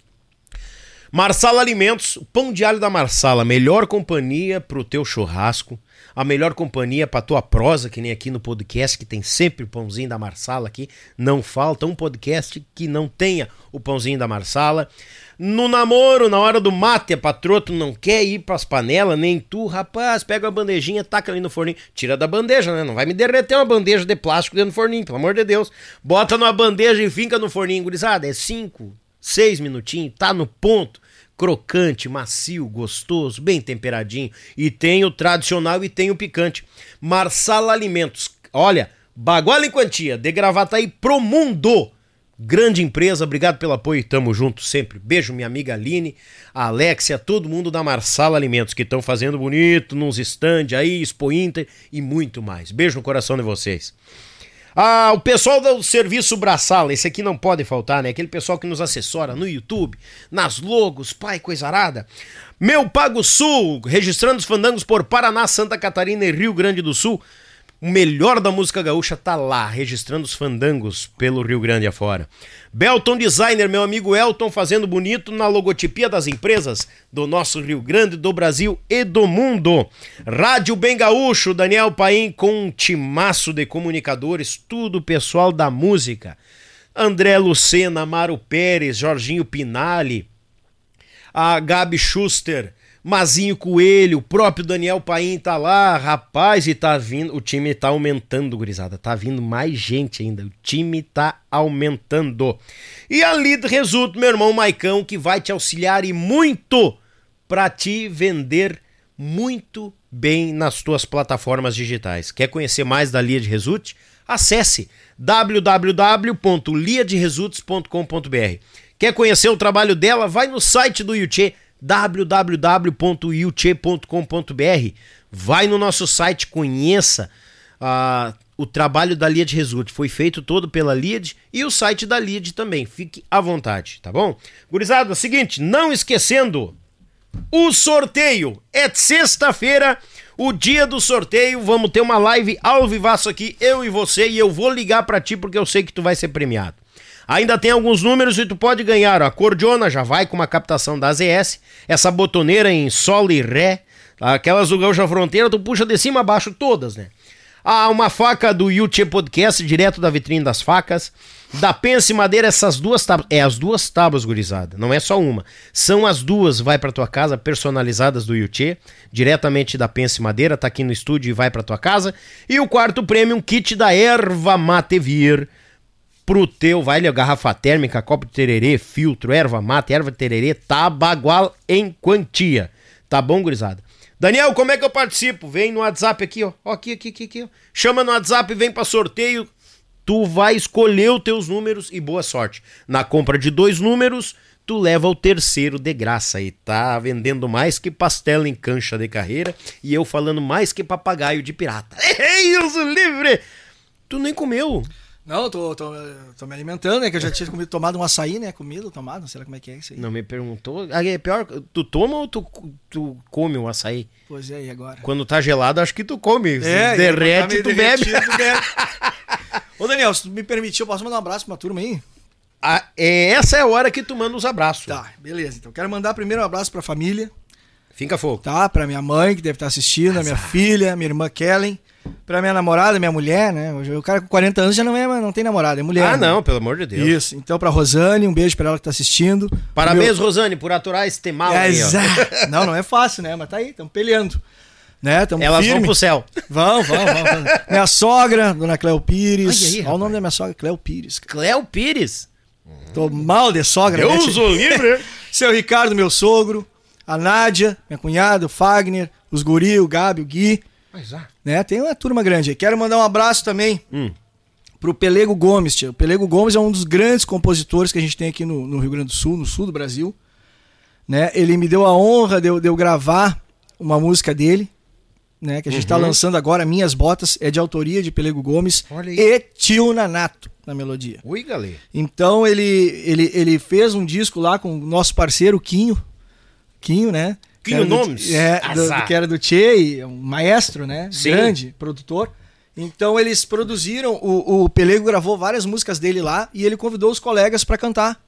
Speaker 1: Marsala Alimentos, pão de alho da Marsala, melhor companhia pro teu churrasco, a melhor companhia pra tua prosa, que nem aqui no podcast, que tem sempre o pãozinho da Marsala aqui. Não falta um podcast que não tenha o pãozinho da Marsala. No namoro, na hora do mate, a patroa, tu não quer ir pras panelas, nem tu, rapaz, pega a bandejinha, taca ali no forninho. Tira da bandeja, né? Não vai me derreter uma bandeja de plástico dentro do forninho, pelo amor de Deus. Bota numa bandeja e finca no forninho, gurizada. É cinco, seis minutinhos, tá no ponto. Crocante, macio, gostoso, bem temperadinho. E tem o tradicional e tem o picante. Marsala Alimentos. Olha, baguala em quantia, de gravata aí pro mundo. Grande empresa, obrigado pelo apoio, tamo junto sempre. Beijo, minha amiga Aline, Alexia, todo mundo da Marsala Alimentos que estão fazendo bonito nos stand aí, Expo Inter e muito mais. Beijo no coração de vocês. Ah, o pessoal do serviço Braçala, esse aqui não pode faltar, né? Aquele pessoal que nos assessora no YouTube, nas logos, pai, coisa arada. Meu Pago Sul, registrando os fandangos por Paraná, Santa Catarina e Rio Grande do Sul. O melhor da música gaúcha tá lá, registrando os fandangos pelo Rio Grande afora. Belton Designer, meu amigo Elton, fazendo bonito na logotipia das empresas do nosso Rio Grande, do Brasil e do mundo. Rádio Bem Gaúcho, Daniel Paim com um timaço de comunicadores, tudo pessoal da música. André Lucena, Amaro Pérez, Jorginho Pinali, a Gabi Schuster, Mazinho Coelho, o próprio Daniel Paim tá lá, rapaz, e tá vindo, o time tá aumentando, gurizada, tá vindo mais gente ainda, o time tá aumentando. E ali resulta meu irmão Maicão, que vai te auxiliar e muito para te vender muito bem nas tuas plataformas digitais. Quer conhecer mais da Lia de Result? Acesse www.liaderesults.com.br. Quer conhecer o trabalho dela? Vai no site do Yuchê www.yuche.com.br. Vai no nosso site, conheça uh, o trabalho da Liad Result. Foi feito todo pela Liad e o site da Liad também. Fique à vontade, tá bom? Gurizada, é seguinte, não esquecendo, o sorteio é sexta-feira, o dia do sorteio. Vamos ter uma live ao vivaço aqui, eu e você, e eu vou ligar para ti porque eu sei que tu vai ser premiado. Ainda tem alguns números e tu pode ganhar. A cordiona já vai com uma captação da AZS. Essa botoneira em sol e ré. Aquelas do Gaúcha Fronteira, tu puxa de cima a baixo todas, né? Ah, uma faca do YouTube Podcast, direto da vitrine das facas. Da Pense Madeira, essas duas tábuas. É as duas tábuas, gurizada. Não é só uma. São as duas, vai pra tua casa, personalizadas do YouTube. Diretamente da Pense Madeira, tá aqui no estúdio e vai pra tua casa. E o quarto prêmio, um kit da Erva Matevir pro teu, vai ali, garrafa térmica, copo de tererê, filtro, erva mata, erva tererê, tabagual em quantia. Tá bom, gurizada? Daniel, como é que eu participo? Vem no WhatsApp aqui, ó. ó aqui, aqui, aqui, aqui. Ó. Chama no WhatsApp, vem para sorteio. Tu vai escolher os teus números e boa sorte. Na compra de dois números, tu leva o terceiro de graça. E tá vendendo mais que pastel em cancha de carreira. E eu falando mais que papagaio de pirata. Ei, uso livre! Tu nem comeu.
Speaker 4: Não, tô, tô, tô me alimentando, né? Que eu já tinha comido, tomado um açaí, né? Comido, tomado, não sei lá como é que é isso aí.
Speaker 1: Não me perguntou. Ah, é pior, tu toma ou tu, tu come o açaí?
Speaker 4: Pois é, e agora?
Speaker 1: Quando tá gelado, acho que tu come.
Speaker 4: É,
Speaker 1: derrete,
Speaker 4: tá
Speaker 1: tu
Speaker 4: meio
Speaker 1: bebe.
Speaker 4: tu bebe. Ô, Daniel, se tu me permitir, eu posso mandar um abraço pra uma turma aí?
Speaker 1: Ah, é, essa é a hora que tu manda os abraços.
Speaker 4: Tá, beleza. Então, quero mandar primeiro um abraço pra família,
Speaker 1: Fica fogo.
Speaker 4: tá? Pra minha mãe, que deve estar assistindo, a minha filha, minha irmã Kellen, pra minha namorada, minha mulher, né? O cara com 40 anos já não, é, não tem namorada, é mulher.
Speaker 1: Ah,
Speaker 4: né?
Speaker 1: não, pelo amor de Deus.
Speaker 4: Isso. Então, pra Rosane, um beijo pra ela que tá assistindo.
Speaker 1: Parabéns,
Speaker 4: Meu-
Speaker 1: Rosane, por aturar esse temado
Speaker 4: É,
Speaker 1: aí, ó.
Speaker 4: Não, não é fácil, né? Mas tá aí, estamos peleando. Né? Tamo
Speaker 1: Elas
Speaker 4: firme.
Speaker 1: vão pro céu.
Speaker 4: Vão, vão, vão. Minha sogra, dona Cleo Pires.
Speaker 1: Olha aí,
Speaker 4: Olha o
Speaker 1: rapaz.
Speaker 4: nome da minha sogra, Cleo Pires.
Speaker 1: Cléo Pires.
Speaker 4: Tô mal de sogra, né?
Speaker 1: Deus o livre.
Speaker 4: Seu Ricardo, meu sogro. A Nádia, minha cunhada, o Fagner, os guri, o Gabi, o Gui.
Speaker 1: Mas, ah,
Speaker 4: Né? Tem uma turma grande aí. Quero mandar um abraço também
Speaker 1: Hum.
Speaker 4: pro Pelego Gomes, tia. O Pelego Gomes é um dos grandes compositores que a gente tem aqui no, no Rio Grande do Sul, no sul do Brasil. Né? Ele me deu a honra de eu, de eu gravar uma música dele, né? Que a gente tá
Speaker 1: Uhum.
Speaker 4: lançando agora, Minhas Botas, é de autoria de Pelego Gomes e Tio Nanato na melodia.
Speaker 1: Ui, galê.
Speaker 4: Então ele, ele, ele fez um disco lá com o nosso parceiro Quinho. Quinho, né?
Speaker 1: Quinho
Speaker 4: era do-
Speaker 1: Nomes?
Speaker 4: É, do, que era do Che, um maestro, né?
Speaker 1: Sim.
Speaker 4: Grande produtor. Então eles produziram, o, o Pelego gravou várias músicas dele lá e ele convidou os colegas para cantar.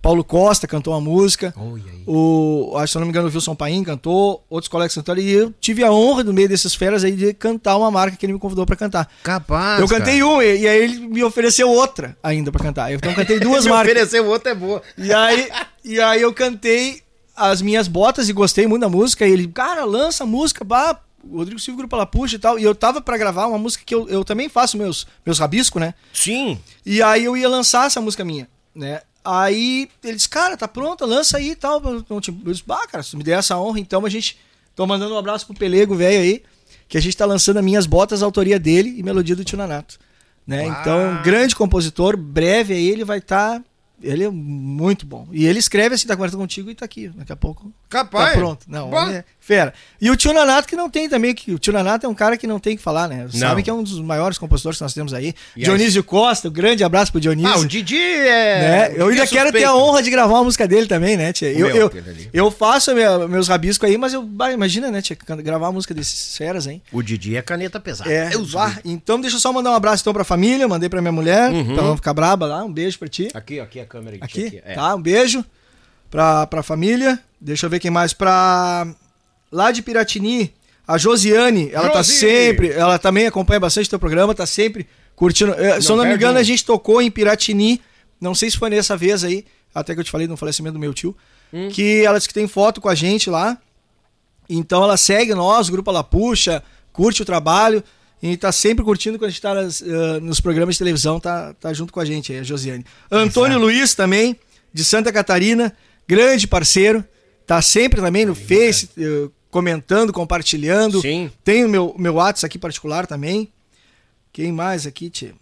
Speaker 4: Paulo Costa cantou uma música.
Speaker 1: Aí.
Speaker 4: O, acho que se eu não me engano, o Wilson Paim cantou, outros colegas cantaram, e eu tive a honra, no meio desses feras aí, de cantar uma marca que ele me convidou para cantar.
Speaker 1: Capaz.
Speaker 4: eu cantei uma, e, e aí ele me ofereceu outra ainda para cantar. Então eu cantei duas
Speaker 1: Me
Speaker 4: marcas.
Speaker 1: ofereceu outra é boa.
Speaker 4: E aí, e aí eu cantei as minhas botas e gostei muito da música. E ele, cara, lança a música, bah, o Rodrigo Silva Grupo Lapuxa e tal. E eu tava pra gravar uma música que eu, eu também faço meus, meus rabiscos, né?
Speaker 1: Sim.
Speaker 4: E aí eu ia lançar essa música minha, né? Aí ele disse, cara, tá pronta, lança aí e tal. Eu disse, bah, cara, se me der essa honra, então a gente. Tô mandando um abraço pro Pelego, velho aí, que a gente tá lançando as minhas botas, autoria dele e melodia do Tio Nanato. Né? Então, um grande compositor, breve aí ele vai estar. Ele é muito bom. E ele escreve assim, tá conversando contigo e tá aqui. Daqui a pouco.
Speaker 1: Capaz.
Speaker 4: Tá pronto. Não, é fera. E o Tio Nanato, que não tem também. Que, o Tio Nanato é um cara que não tem que falar, né? Sabe que é um dos maiores compositores que nós temos aí.
Speaker 1: E
Speaker 4: Dionísio Costa, um grande abraço pro Dionísio.
Speaker 1: Ah, o Didi é.
Speaker 4: Né?
Speaker 1: o
Speaker 4: Eu
Speaker 1: Didi
Speaker 4: ainda
Speaker 1: é
Speaker 4: quero ter a honra de gravar uma música dele também, né, tia? Eu,
Speaker 1: meu,
Speaker 4: eu, eu faço minha- meus rabiscos aí, mas eu. bah, imagina, né, tia? Gravar a música desses feras, hein?
Speaker 1: O Didi é caneta pesada.
Speaker 4: É, vá.
Speaker 1: livre.
Speaker 4: então deixa eu só mandar um abraço então pra família, mandei pra minha mulher,
Speaker 1: Uhum.
Speaker 4: pra não ficar braba lá, um beijo pra ti.
Speaker 1: Aqui, aqui a câmera.
Speaker 4: Aqui,
Speaker 1: é.
Speaker 4: tá? Um beijo pra, pra família. Deixa eu ver quem mais. Pra. Lá de Piratini, a Josiane, ela tá
Speaker 1: Josi!
Speaker 4: sempre. Ela também acompanha bastante teu programa, tá sempre curtindo. Eh, Se eu não me engano,
Speaker 1: um.
Speaker 4: a gente tocou em Piratini. Não sei se foi nessa vez aí, até que eu te falei no falecimento do meu tio.
Speaker 1: Hum.
Speaker 4: Que ela disse que tem foto com a gente lá. Então ela segue nós, o Grupo Ela Puxa, curte o trabalho. E tá sempre curtindo quando a gente tá nas, eh, nos programas de televisão, tá, tá junto com a gente aí, a Josiane. Antônio Luiz também, de Santa Catarina, grande parceiro. Tá sempre também no Face, eh, comentando, compartilhando.
Speaker 1: Sim.
Speaker 4: Tem o meu, meu WhatsApp aqui particular também. Quem mais aqui, tio?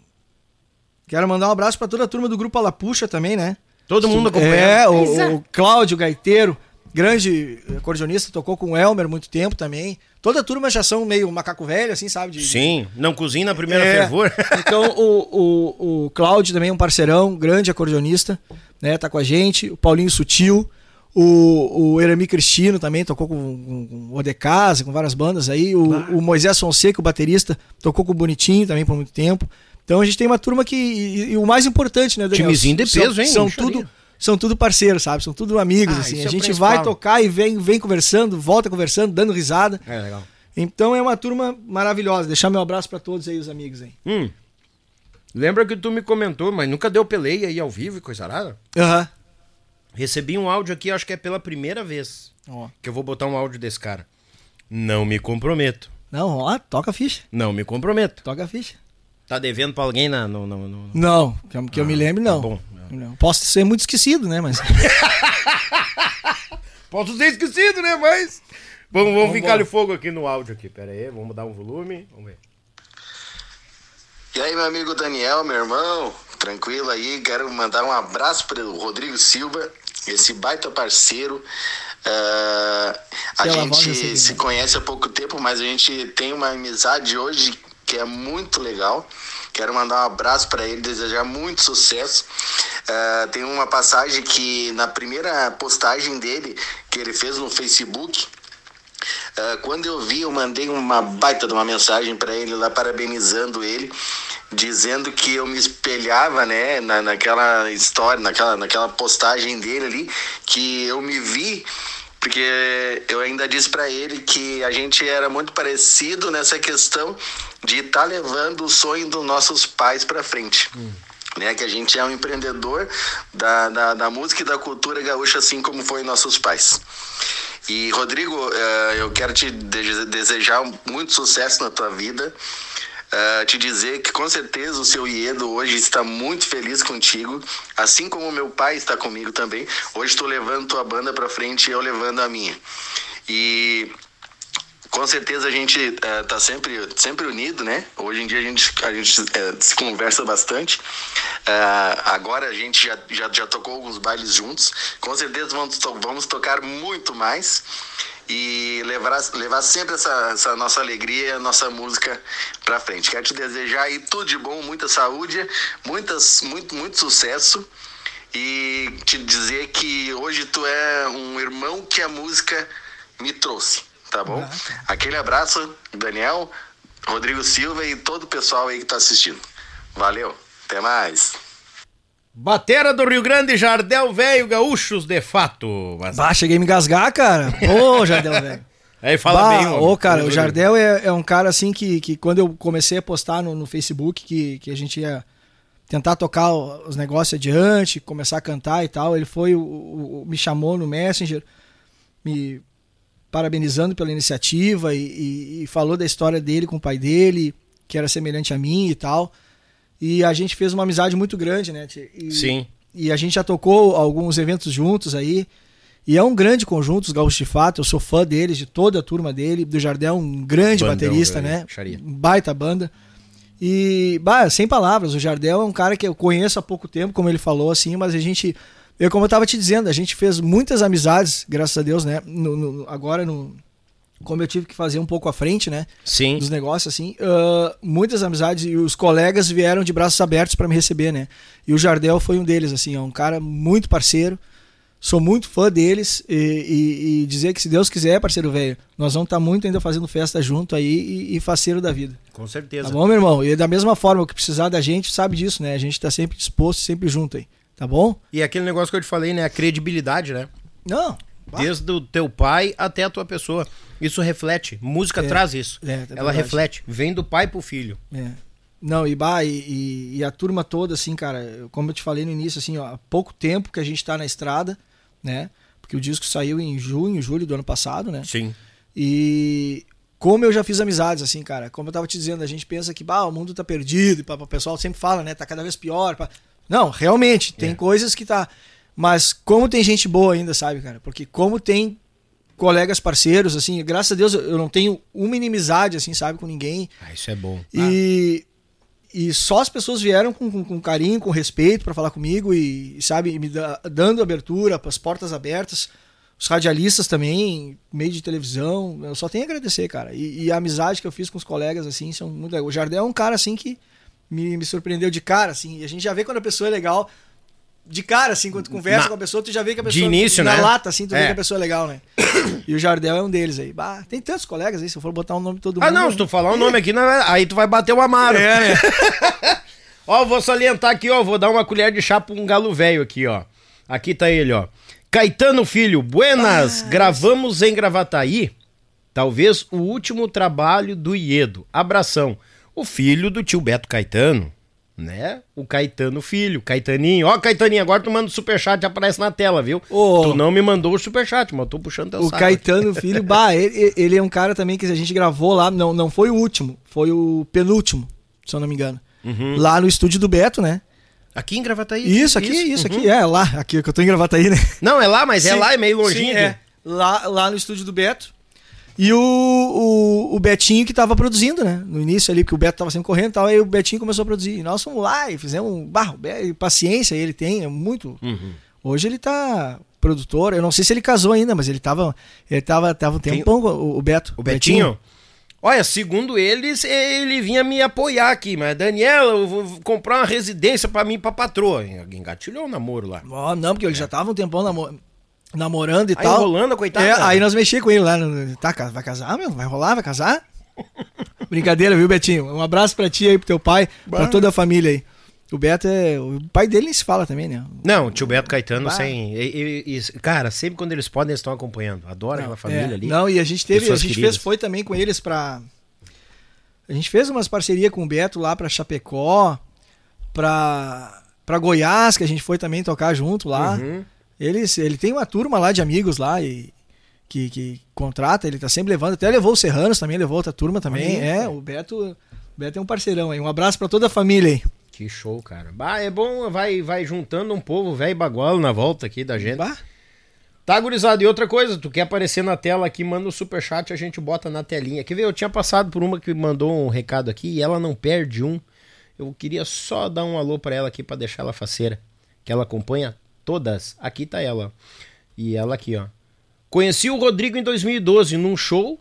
Speaker 4: Quero mandar um abraço pra toda a turma do Grupo Alapuxa também, né?
Speaker 1: Todo mundo acompanhando.
Speaker 4: É, o, o Cláudio Gaiteiro, grande acordeonista, tocou com o Elmer muito tempo também. Toda a turma já são meio macaco velho, assim, sabe? De-
Speaker 1: Sim, não cozinha na primeira
Speaker 4: É.
Speaker 1: fervor.
Speaker 4: Então o, o, o Cláudio também é um parceirão, grande acordeonista, né? Tá com a gente. O Paulinho Sutil, o, o Eremi Cristino também tocou com, com, com o com várias bandas aí. O, o Moisés Fonseca, o baterista, tocou com o Bonitinho também por muito tempo. Então a gente tem uma turma que. E, e o mais importante, né, Daniel?
Speaker 1: Timezinho de
Speaker 4: São-
Speaker 1: peso, hein?
Speaker 4: São tudo, são tudo parceiros, sabe? São tudo amigos,
Speaker 1: Ah,
Speaker 4: assim. A
Speaker 1: é
Speaker 4: gente
Speaker 1: principal.
Speaker 4: vai tocar e vem, vem conversando, volta conversando, dando risada.
Speaker 1: É legal.
Speaker 4: Então é uma turma maravilhosa. Deixar meu abraço pra todos aí, os amigos aí.
Speaker 1: Hum. Lembra que tu me comentou, mas nunca deu peleia aí ao vivo e coisa arada?
Speaker 4: Aham.
Speaker 1: Recebi um áudio aqui, acho que é pela primeira vez
Speaker 4: Ó.
Speaker 1: que eu vou botar um áudio desse cara. Não me comprometo.
Speaker 4: Não, ó, toca a ficha.
Speaker 1: Não me comprometo.
Speaker 4: Toca a ficha.
Speaker 1: Tá devendo pra alguém na, no, no, no-
Speaker 4: Não, que eu, que eu me lembre, não.
Speaker 1: bom.
Speaker 4: Não. Posso ser muito esquecido, né? Mas.
Speaker 1: Posso ter esquecido, né? Mas. Vamos, vamos ficar
Speaker 4: embora.
Speaker 1: de fogo aqui no áudio aqui. Pera aí, vamos dar um volume. Vamos ver.
Speaker 5: E aí, meu amigo Daniel, meu irmão, tranquilo aí? Quero mandar um abraço para o Rodrigo Silva, esse baita parceiro. Ah, a gente
Speaker 4: quem
Speaker 5: se
Speaker 4: é.
Speaker 5: conhece há pouco tempo, mas a gente tem uma amizade hoje que é muito legal. Quero mandar um abraço para ele, desejar muito sucesso. Uh, tem uma passagem que na primeira postagem dele, que ele fez no Facebook, uh, quando eu vi, eu mandei uma baita de uma mensagem para ele lá, parabenizando ele dizendo que eu me espelhava, né, na, naquela história, naquela, naquela postagem dele ali, que eu me vi porque eu ainda disse para ele que a gente era muito parecido nessa questão de estar tá levando o sonho dos nossos pais para frente. Hum. Né, que a gente é um empreendedor da, da, da, música e da cultura gaúcha, assim como foi nossos pais. E, Rodrigo, eh, eu quero te desejar muito sucesso na tua vida. Uh, te dizer que com certeza o seu Iedo hoje está muito feliz contigo, assim como meu pai está comigo também. Hoje estou levando tua banda para frente e eu levando a minha. E com certeza a gente uh, tá sempre, sempre unido, né? Hoje em dia a gente, a gente uh, se conversa bastante. Uh, agora a gente já, já, já tocou alguns bailes juntos. Com certeza vamos, vamos tocar muito mais e levar, levar sempre essa, essa nossa alegria, nossa música para frente. Quero te desejar aí tudo de bom, muita saúde, muitas, muito, muito sucesso e te dizer que hoje tu é um irmão que a música me trouxe, tá bom? Ah, tá. Aquele abraço, Daniel, Rodrigo Silva e todo o pessoal aí que tá assistindo. Valeu, até mais.
Speaker 1: Batera do Rio Grande, Jardel Velho, gaúchos de fato.
Speaker 4: Mas... Bah, cheguei a me engasgar, cara. Ô, Jardel Velho.
Speaker 1: Aí fala bah, bem,
Speaker 4: ô, cara, o Jardel é, é, um cara assim que, que quando eu comecei a postar no, no Facebook que, que a gente ia tentar tocar os negócios adiante, começar a cantar e tal, ele foi, o, o me chamou no Messenger, me parabenizando pela iniciativa e, e, e falou da história dele com o pai dele, que era semelhante a mim e tal. E a gente fez uma amizade muito grande, né? E,
Speaker 1: Sim.
Speaker 4: E a gente já tocou alguns eventos juntos aí. E é um grande conjunto, os Gaúchos de Fato. Eu sou fã deles, de toda a turma dele. Do Jardel, um grande Bandão, baterista, né? Xaria. Baita banda. E, bah, sem palavras, o Jardel é um cara que eu conheço há pouco tempo, como ele falou, assim, mas a gente. Eu, como eu tava te dizendo, a gente fez muitas amizades, graças a Deus, né? No, no, agora no, como eu tive que fazer um pouco à frente, né?
Speaker 1: Sim.
Speaker 4: Dos negócios, assim. Uh, muitas amizades e os colegas vieram de braços abertos para me receber, né? E o Jardel foi um deles, assim, é um cara muito parceiro. Sou muito fã deles e, e, e dizer que se Deus quiser, parceiro velho, nós vamos estar tá muito ainda fazendo festa junto aí e, e faceiro da vida.
Speaker 1: Com certeza.
Speaker 4: Tá bom, meu irmão? E da mesma forma, o que precisar da gente, sabe disso, né? A gente tá sempre disposto, sempre junto aí. Tá bom?
Speaker 1: E aquele negócio que eu te falei, né? A credibilidade, né?
Speaker 4: Não,
Speaker 1: Desde o teu pai até a tua pessoa. Isso reflete. Música é, traz isso. É, é Ela reflete. Vem do pai pro filho.
Speaker 4: É. Não, e, bah, e, e, a turma toda, assim, cara, como eu te falei no início, assim, ó, há pouco tempo que a gente tá na estrada, né? Porque o disco saiu em junho, julho do ano passado, né?
Speaker 1: Sim.
Speaker 4: E como eu já fiz amizades, assim, cara, como eu tava te dizendo, a gente pensa que, bah, o mundo tá perdido, e o pessoal sempre fala, né? Tá cada vez pior. Pá. Não, realmente, tem é. coisas que tá. Mas como tem gente boa ainda, sabe, cara? Porque como tem colegas parceiros, assim, graças a Deus eu não tenho uma inimizade, assim, sabe, com ninguém.
Speaker 1: Ah, isso é bom.
Speaker 4: E, ah. e só as pessoas vieram com, com, com carinho, com respeito para falar comigo e, sabe, me da, dando abertura, as portas abertas. Os radialistas também, meio de televisão, eu só tenho a agradecer, cara. E, e a amizade que eu fiz com os colegas, assim, são muito legais. O Jardel é um cara, assim, que me, me surpreendeu de cara, assim. E a gente já vê quando a pessoa é legal de cara, assim, quando tu conversa na, com a pessoa, tu já vê que a pessoa.
Speaker 1: De início,
Speaker 4: na
Speaker 1: né?
Speaker 4: lata, assim, tu é. vê que a pessoa é legal, né? e o Jardel é um deles aí. Bah, tem tantos colegas aí, se eu for botar o um nome de todo
Speaker 1: ah, mundo. Ah, não, se tu falar o um nome aqui, aí tu vai bater o Amaro. É, né? ó, vou salientar aqui, ó, vou dar uma colher de chá pra um galo velho aqui, ó. Aqui tá ele, ó. Caetano Filho, buenas, ah, gravamos em Gravataí, talvez o último trabalho do Iedo. Abração. O filho do tio Beto Caetano né? O Caetano Filho, Caetaninho. Ó, Caetaninho, agora tu manda o superchat aparece na tela, viu?
Speaker 4: Oh,
Speaker 1: tu não me mandou o superchat, mas eu tô puxando teu
Speaker 4: O saco Caetano. Filho, bah, ele, ele, é um cara também que a gente gravou lá, não, não foi o último, foi o penúltimo, se eu não me engano. Uhum. Lá no estúdio do Beto, né?
Speaker 1: Aqui em Gravataí?
Speaker 4: Isso, aqui, isso, isso uhum. aqui, é lá, aqui que eu tô em Gravataí, né?
Speaker 1: Não, é lá, mas é sim, é lá, é meio longinho. Sim, é.
Speaker 4: Lá, lá no estúdio do Beto. E o, o, o, Betinho que tava produzindo, né? No início ali, porque o Beto tava sempre correndo e tal, aí o Betinho começou a produzir. E nós fomos lá e fizemos um barro, paciência ele tem, é muito. Uhum. Hoje ele tá produtor, eu não sei se ele casou ainda, mas ele tava. Ele tava, tava um tempão, o, o Beto.
Speaker 1: O Betinho? Betinho. Olha, segundo eles, ele vinha me apoiar aqui, mas Daniela, eu vou comprar uma residência para mim pra patroa. Engatilhou o namoro lá.
Speaker 4: Oh, não, porque ele é. já tava um tempão namorando namorando e
Speaker 1: aí
Speaker 4: tal.
Speaker 1: Rolando, coitado.
Speaker 4: É, aí nós mexíamos com ele lá. Tá, vai casar, meu? Vai rolar? Vai casar? Brincadeira, viu, Betinho? Um abraço pra ti aí, pro teu pai, bah. pra toda a família aí. O Beto é. O pai dele nem se fala também, né?
Speaker 1: Não, o tio Beto Caetano bah. sem. E, e, e, cara, sempre quando eles podem, eles estão acompanhando. Adoro aquela família
Speaker 4: é,
Speaker 1: ali.
Speaker 4: Não, e a gente teve. A gente queridas. fez, foi também com eles pra. A gente fez umas parcerias com o Beto lá pra Chapecó, pra, pra Goiás, que a gente foi também tocar junto lá. Uhum. Eles, ele tem uma turma lá de amigos lá e que, que contrata, ele tá sempre levando, até levou o Serranos também, levou outra turma também. é, o Beto, o Beto é um parceirão aí. Um abraço para toda a família aí.
Speaker 1: Que show, cara. Bah, é bom, vai, vai juntando um povo velho bagualo na volta aqui da gente. Bah. Tá, gurizada, e outra coisa, tu quer aparecer na tela aqui, manda o um superchat, a gente bota na telinha. Quer ver, eu tinha passado por uma que mandou um recado aqui e ela não perde um. Eu queria só dar um alô para ela aqui para deixar ela faceira. Que ela acompanha todas. Aqui tá ela. E ela aqui, ó. Conheci o Rodrigo em 2012 num show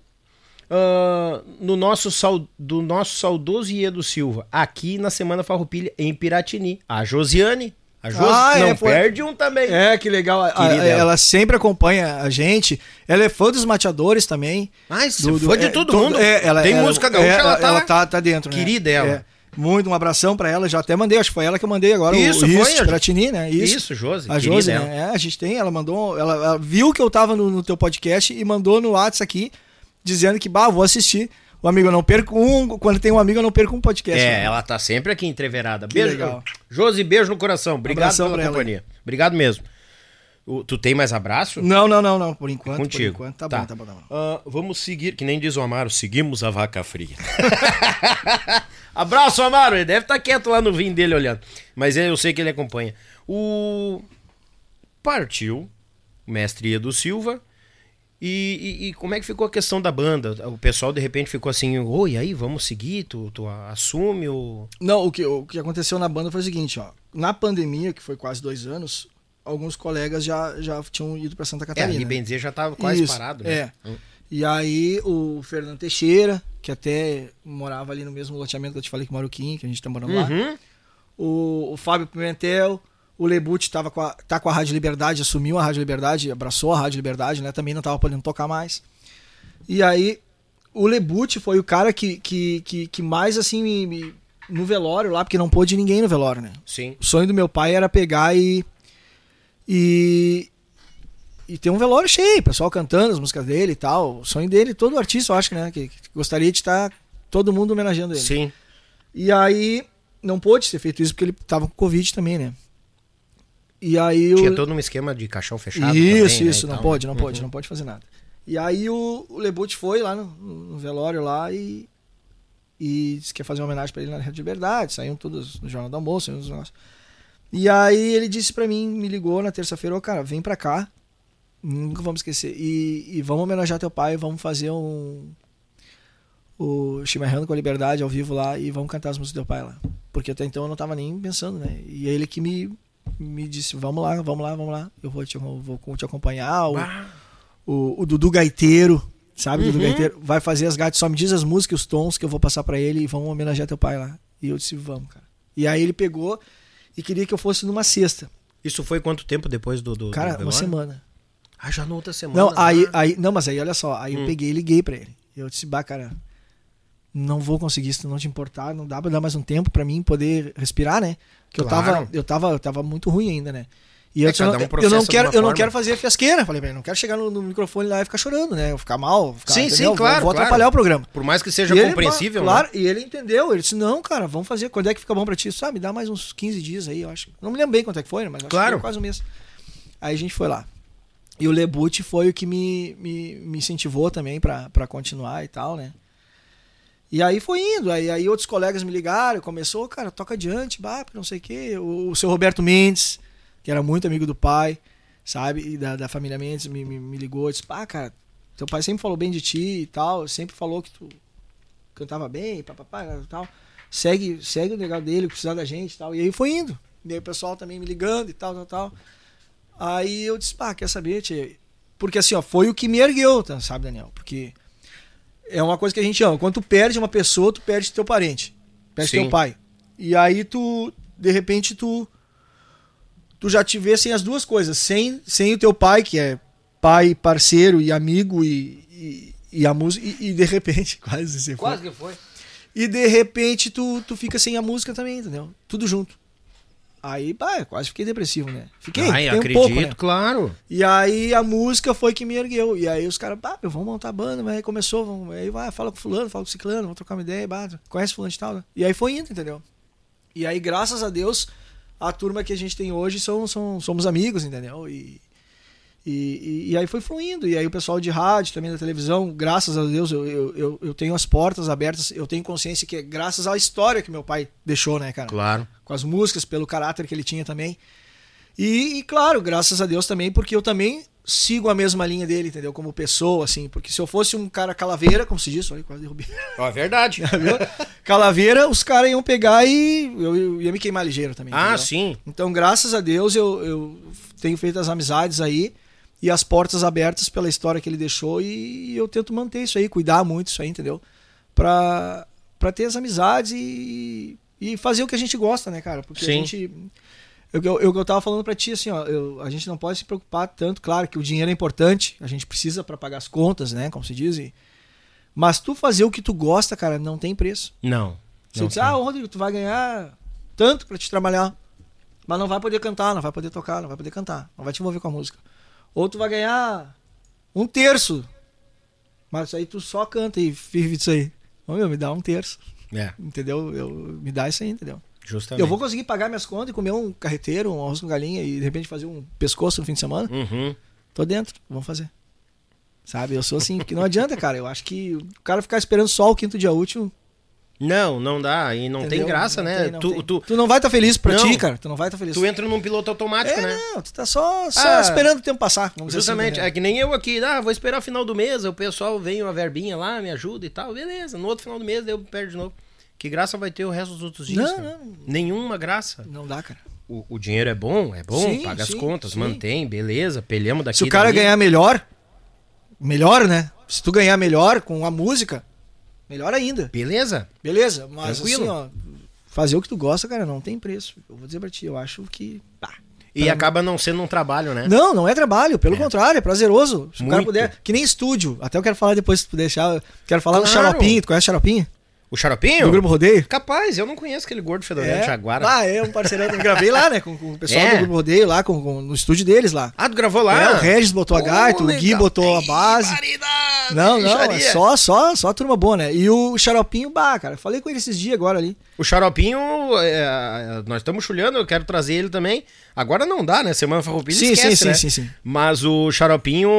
Speaker 1: uh, no nosso do nosso saudoso Iedo Silva, aqui na Semana Farroupilha, em Piratini. A Josiane, a Josi ah, não é, foi... perde um também.
Speaker 4: É, que legal. A, ela sempre acompanha a gente. Ela é fã dos mateadores também.
Speaker 1: Mas do, do, fã de é, todo, mundo. É, ela, Tem ela, música gaúcha,
Speaker 4: é, ela, tá, ela tá, tá dentro.
Speaker 1: Né? Querida né? ela.
Speaker 4: Muito, um abração para ela. Já até mandei, acho que foi ela que eu mandei agora. Isso, o,
Speaker 1: foi. Isso,
Speaker 4: pra Tini, né?
Speaker 1: Isso, isso Josi.
Speaker 4: A Josi, né? É, a gente tem, ela mandou. Ela, ela viu que eu tava no, no, teu podcast e mandou no WhatsApp aqui, dizendo que, bah, vou assistir. O amigo eu não perco um. Quando tem um amigo, eu não perco um podcast.
Speaker 1: É, né? ela tá sempre aqui entreverada. Beijo. Legal. Josi, beijo no coração. Obrigado um pela companhia. Ela. Obrigado mesmo. O, tu tem mais abraço?
Speaker 4: Não, não, não, não. Por enquanto.
Speaker 1: Contigo.
Speaker 4: Por enquanto, tá,
Speaker 1: tá.
Speaker 4: bom, tá bom, tá
Speaker 1: bom. Uh, vamos seguir, que nem diz o Amaro, seguimos a vaca fria. Abraço, Amaro. Ele deve estar tá quieto lá no vinho dele olhando. Mas eu sei que ele acompanha. O. Partiu, mestre Edu Silva. E, e, e, como é que ficou a questão da banda? O pessoal de repente ficou assim, oi, aí, vamos seguir? Tu, tu assume o.
Speaker 4: Não, o que, o que aconteceu na banda foi o seguinte, ó. Na pandemia, que foi quase dois anos, alguns colegas já, já tinham ido para Santa Catarina. É,
Speaker 1: e Benzer já estava quase Isso, parado, né?
Speaker 4: É. Hum. E aí o Fernando Teixeira, que até morava ali no mesmo loteamento que eu te falei que mora o Kim, que a gente tá morando lá. Uhum. O, o Fábio Pimentel, o Lebut tava com a, tá com a Rádio Liberdade, assumiu a Rádio Liberdade, abraçou a Rádio Liberdade, né? Também não tava podendo tocar mais. E aí o Lebut foi o cara que, que, que, que mais assim me, me, no velório lá, porque não pôde ninguém no velório, né?
Speaker 1: Sim.
Speaker 4: O sonho do meu pai era pegar e e, e tem um velório cheio, pessoal cantando as músicas dele e tal. O sonho dele, todo artista, eu acho, né? Que, que gostaria de estar todo mundo homenageando ele.
Speaker 1: Sim.
Speaker 4: E aí não pôde ser feito isso porque ele tava com Covid também, né? E aí
Speaker 1: Tinha todo um esquema de caixão fechado.
Speaker 4: Isso,
Speaker 1: também,
Speaker 4: isso, né, não pode, não uhum. pode, não pode fazer nada. E aí o, o Lebut foi lá no, no, velório lá e, e disse que ia fazer uma homenagem para ele na Rede de Liberdade, saíram todos no Jornal do Almoço, nos negócios. E aí ele disse para mim, me ligou na terça-feira, ô oh, cara, vem pra cá, nunca vamos esquecer, e, e vamos homenagear teu pai, vamos fazer um o Chimarrando com a Liberdade ao vivo lá e vamos cantar as músicas do teu pai lá. Porque até então eu não tava nem pensando, né? E ele que me, me disse, vamos lá, vamos lá, vamos lá, eu vou te, vou te acompanhar. O, o, o, Dudu Gaiteiro, sabe? Uhum. Dudu Gaiteiro vai fazer as gatas, só me diz as músicas, os tons que eu vou passar para ele e vamos homenagear teu pai lá. E eu disse, vamos, cara. E aí ele pegou e queria que eu fosse numa sexta.
Speaker 1: Isso foi quanto tempo depois do. do
Speaker 4: Cara,
Speaker 1: do
Speaker 4: uma semana.
Speaker 1: Ah, já na outra semana.
Speaker 4: Não, aí, aí, não, mas aí olha só, aí hum. eu peguei e liguei pra ele. Eu disse, bah, cara, não vou conseguir se não te importar, não dá pra dar mais um tempo pra mim poder respirar, né? Que claro. eu tava, eu tava, eu tava muito ruim ainda, né? E eu, é, eu, não, um eu, não quero, eu não quero fazer fiasqueira. Falei, não quero chegar no, no, microfone lá e ficar chorando, né? Eu ficar mal. Ficar,
Speaker 1: sim, entendeu? sim, claro.
Speaker 4: Vou,
Speaker 1: claro.
Speaker 4: atrapalhar o programa.
Speaker 1: Por mais que seja e compreensível.
Speaker 4: Ele, claro, né? e ele entendeu. Ele disse: Não, cara, vamos fazer. Quando é que fica bom pra ti? Sabe, me dá mais uns 15 dias aí, eu acho. Não me lembro bem quanto é que foi, né? Mas
Speaker 1: claro.
Speaker 4: quase um mês. Aí a gente foi lá. E o Lebut foi o que me, me, me incentivou também pra continuar e tal, né? E aí foi indo, aí, aí outros colegas me ligaram, começou, cara, toca adiante, bah, não sei o quê. O, o seu Roberto Mendes, que era muito amigo do pai, sabe? E da, da família Mendes me, me, me ligou, disse, pá, cara, teu pai sempre falou bem de ti e tal, sempre falou que tu cantava bem, papapá e tal. Segue, segue o legal dele, precisar da gente e tal. E aí foi indo. E aí o pessoal também me ligando e tal, tal, tal. Aí eu disse, pá, quer saber, tia? Porque assim, ó, foi o que me ergueu, tá, sabe, Daniel? Porque é uma coisa que a gente ama. Quando tu perde uma pessoa, tu perde teu parente. Perde Sim. teu pai. E aí tu, de repente, tu tu já te vê sem as duas coisas. Sem, sem o teu pai, que é pai, parceiro e amigo e, e, e a música. E, e, de repente, quase
Speaker 1: você Quase foi. que foi.
Speaker 4: E de repente tu, tu fica sem a música também, entendeu? Tudo junto. Aí, bah, quase fiquei depressivo, né? Fiquei.
Speaker 1: Ai, acredito, um pouco, né? claro.
Speaker 4: E aí a música foi que me ergueu. E aí os caras, bah, vamos montar a banda, mas aí começou, vamos, aí vai, fala com fulano, fala com ciclano, vamos trocar uma ideia, bah, conhece fulano de tal, né? E aí foi indo, entendeu? E aí, graças a Deus, a turma que a gente tem hoje são, são, somos amigos, entendeu? E, e, e, e, aí foi fluindo. E aí o pessoal de rádio, também da televisão, graças a Deus, eu, eu, eu, tenho as portas abertas, eu tenho consciência que é graças à história que meu pai deixou, né, cara?
Speaker 1: Claro.
Speaker 4: Com as músicas, pelo caráter que ele tinha também. E, e claro, graças a Deus também, porque eu também sigo a mesma linha dele, entendeu? Como pessoa, assim. Porque se eu fosse um cara calaveira, como se diz, olha, quase derrubei.
Speaker 1: É verdade.
Speaker 4: calaveira, os caras iam pegar e eu, eu, ia me queimar ligeiro também.
Speaker 1: Ah, entendeu? sim.
Speaker 4: Então, graças a Deus, eu, eu tenho feito as amizades aí e as portas abertas pela história que ele deixou e eu tento manter isso aí, cuidar muito isso aí, entendeu? Pra, pra ter as amizades e, e fazer o que a gente gosta, né, cara? Porque Sim. a gente. Eu, eu, eu, tava falando pra ti, assim, ó, eu, a gente não pode se preocupar tanto, claro que o dinheiro é importante, a gente precisa para pagar as contas, né, como se diz, e, mas tu fazer o que tu gosta, cara, não tem preço.
Speaker 1: Não.
Speaker 4: Você não diz, ah, Rodrigo, tu vai ganhar tanto para te trabalhar, mas não vai poder cantar, não vai poder tocar, não vai poder cantar, não vai te envolver com a música. Ou tu vai ganhar um terço. Mas aí tu só canta e vive disso aí. Ô, meu, me dá um terço.
Speaker 1: É.
Speaker 4: Entendeu? Eu, me dá isso aí, entendeu?
Speaker 1: Justamente.
Speaker 4: Eu vou conseguir pagar minhas contas e comer um carreteiro, um arroz com galinha e de repente fazer um pescoço no fim de semana.
Speaker 1: Uhum.
Speaker 4: Tô dentro, vamos fazer. Sabe? Eu sou assim, que não adianta, cara. Eu acho que o cara ficar esperando só o quinto dia útil
Speaker 1: não, não dá. E não Entendeu? tem graça, não né? Tem, não
Speaker 4: tu, tu, tu, não vai estar tá feliz pra não. ti, cara. Tu não vai estar tá feliz.
Speaker 1: Tu entra num piloto automático,
Speaker 4: é,
Speaker 1: né?
Speaker 4: Não, tu tá só, só ah, esperando o tempo passar.
Speaker 1: Justamente. Assim, né? É que nem eu aqui. Ah, vou esperar o final do mês. O pessoal vem uma verbinha lá, me ajuda e tal. Beleza. No outro final do mês eu perdo de novo. Que graça vai ter o resto dos outros dias? Não, não. Nenhuma graça.
Speaker 4: Não dá, cara.
Speaker 1: O, o dinheiro é bom, é bom, sim, paga sim, as contas, sim. mantém, beleza, pelhamos daqui.
Speaker 4: Se o cara
Speaker 1: dali.
Speaker 4: ganhar melhor, melhor, né? Se tu ganhar melhor com a música, Melhor ainda.
Speaker 1: Beleza?
Speaker 4: Beleza, mas Tranquilo. assim, ó, fazer o que tu gosta, cara, não tem preço. Eu vou dizer pra ti, eu acho que. Pá,
Speaker 1: e pra... acaba não sendo um trabalho, né?
Speaker 4: Não, não é trabalho, pelo é. contrário, é prazeroso. Se Muito. o cara puder. Que nem estúdio. Até eu quero falar depois, se tu deixar. Quero falar claro. no Xaropinho. Tu conhece Xaropinho?
Speaker 1: O Xaropinho?
Speaker 4: Do Grupo Rodeio?
Speaker 1: Capaz, eu não conheço aquele gordo fedorento é. Jaguar.
Speaker 4: Ah, é um parceirão. Eu gravei lá, né? Com, com o pessoal é. do Grupo Rodeio lá, com, com, no estúdio deles lá.
Speaker 1: Ah, tu gravou lá?
Speaker 4: É, o Regis botou a gaita, o Gui botou a base. não, não, é só, só, só turma boa, né? E o Xaropinho, bah, cara, falei com ele esses dias agora ali.
Speaker 1: O Xaropinho, é, nós estamos chulhando, eu quero trazer ele também. Agora não dá, né? Semana Farroupilha
Speaker 4: sim,
Speaker 1: esquece,
Speaker 4: sim,
Speaker 1: né?
Speaker 4: sim, sim, sim.
Speaker 1: Mas o Xaropinho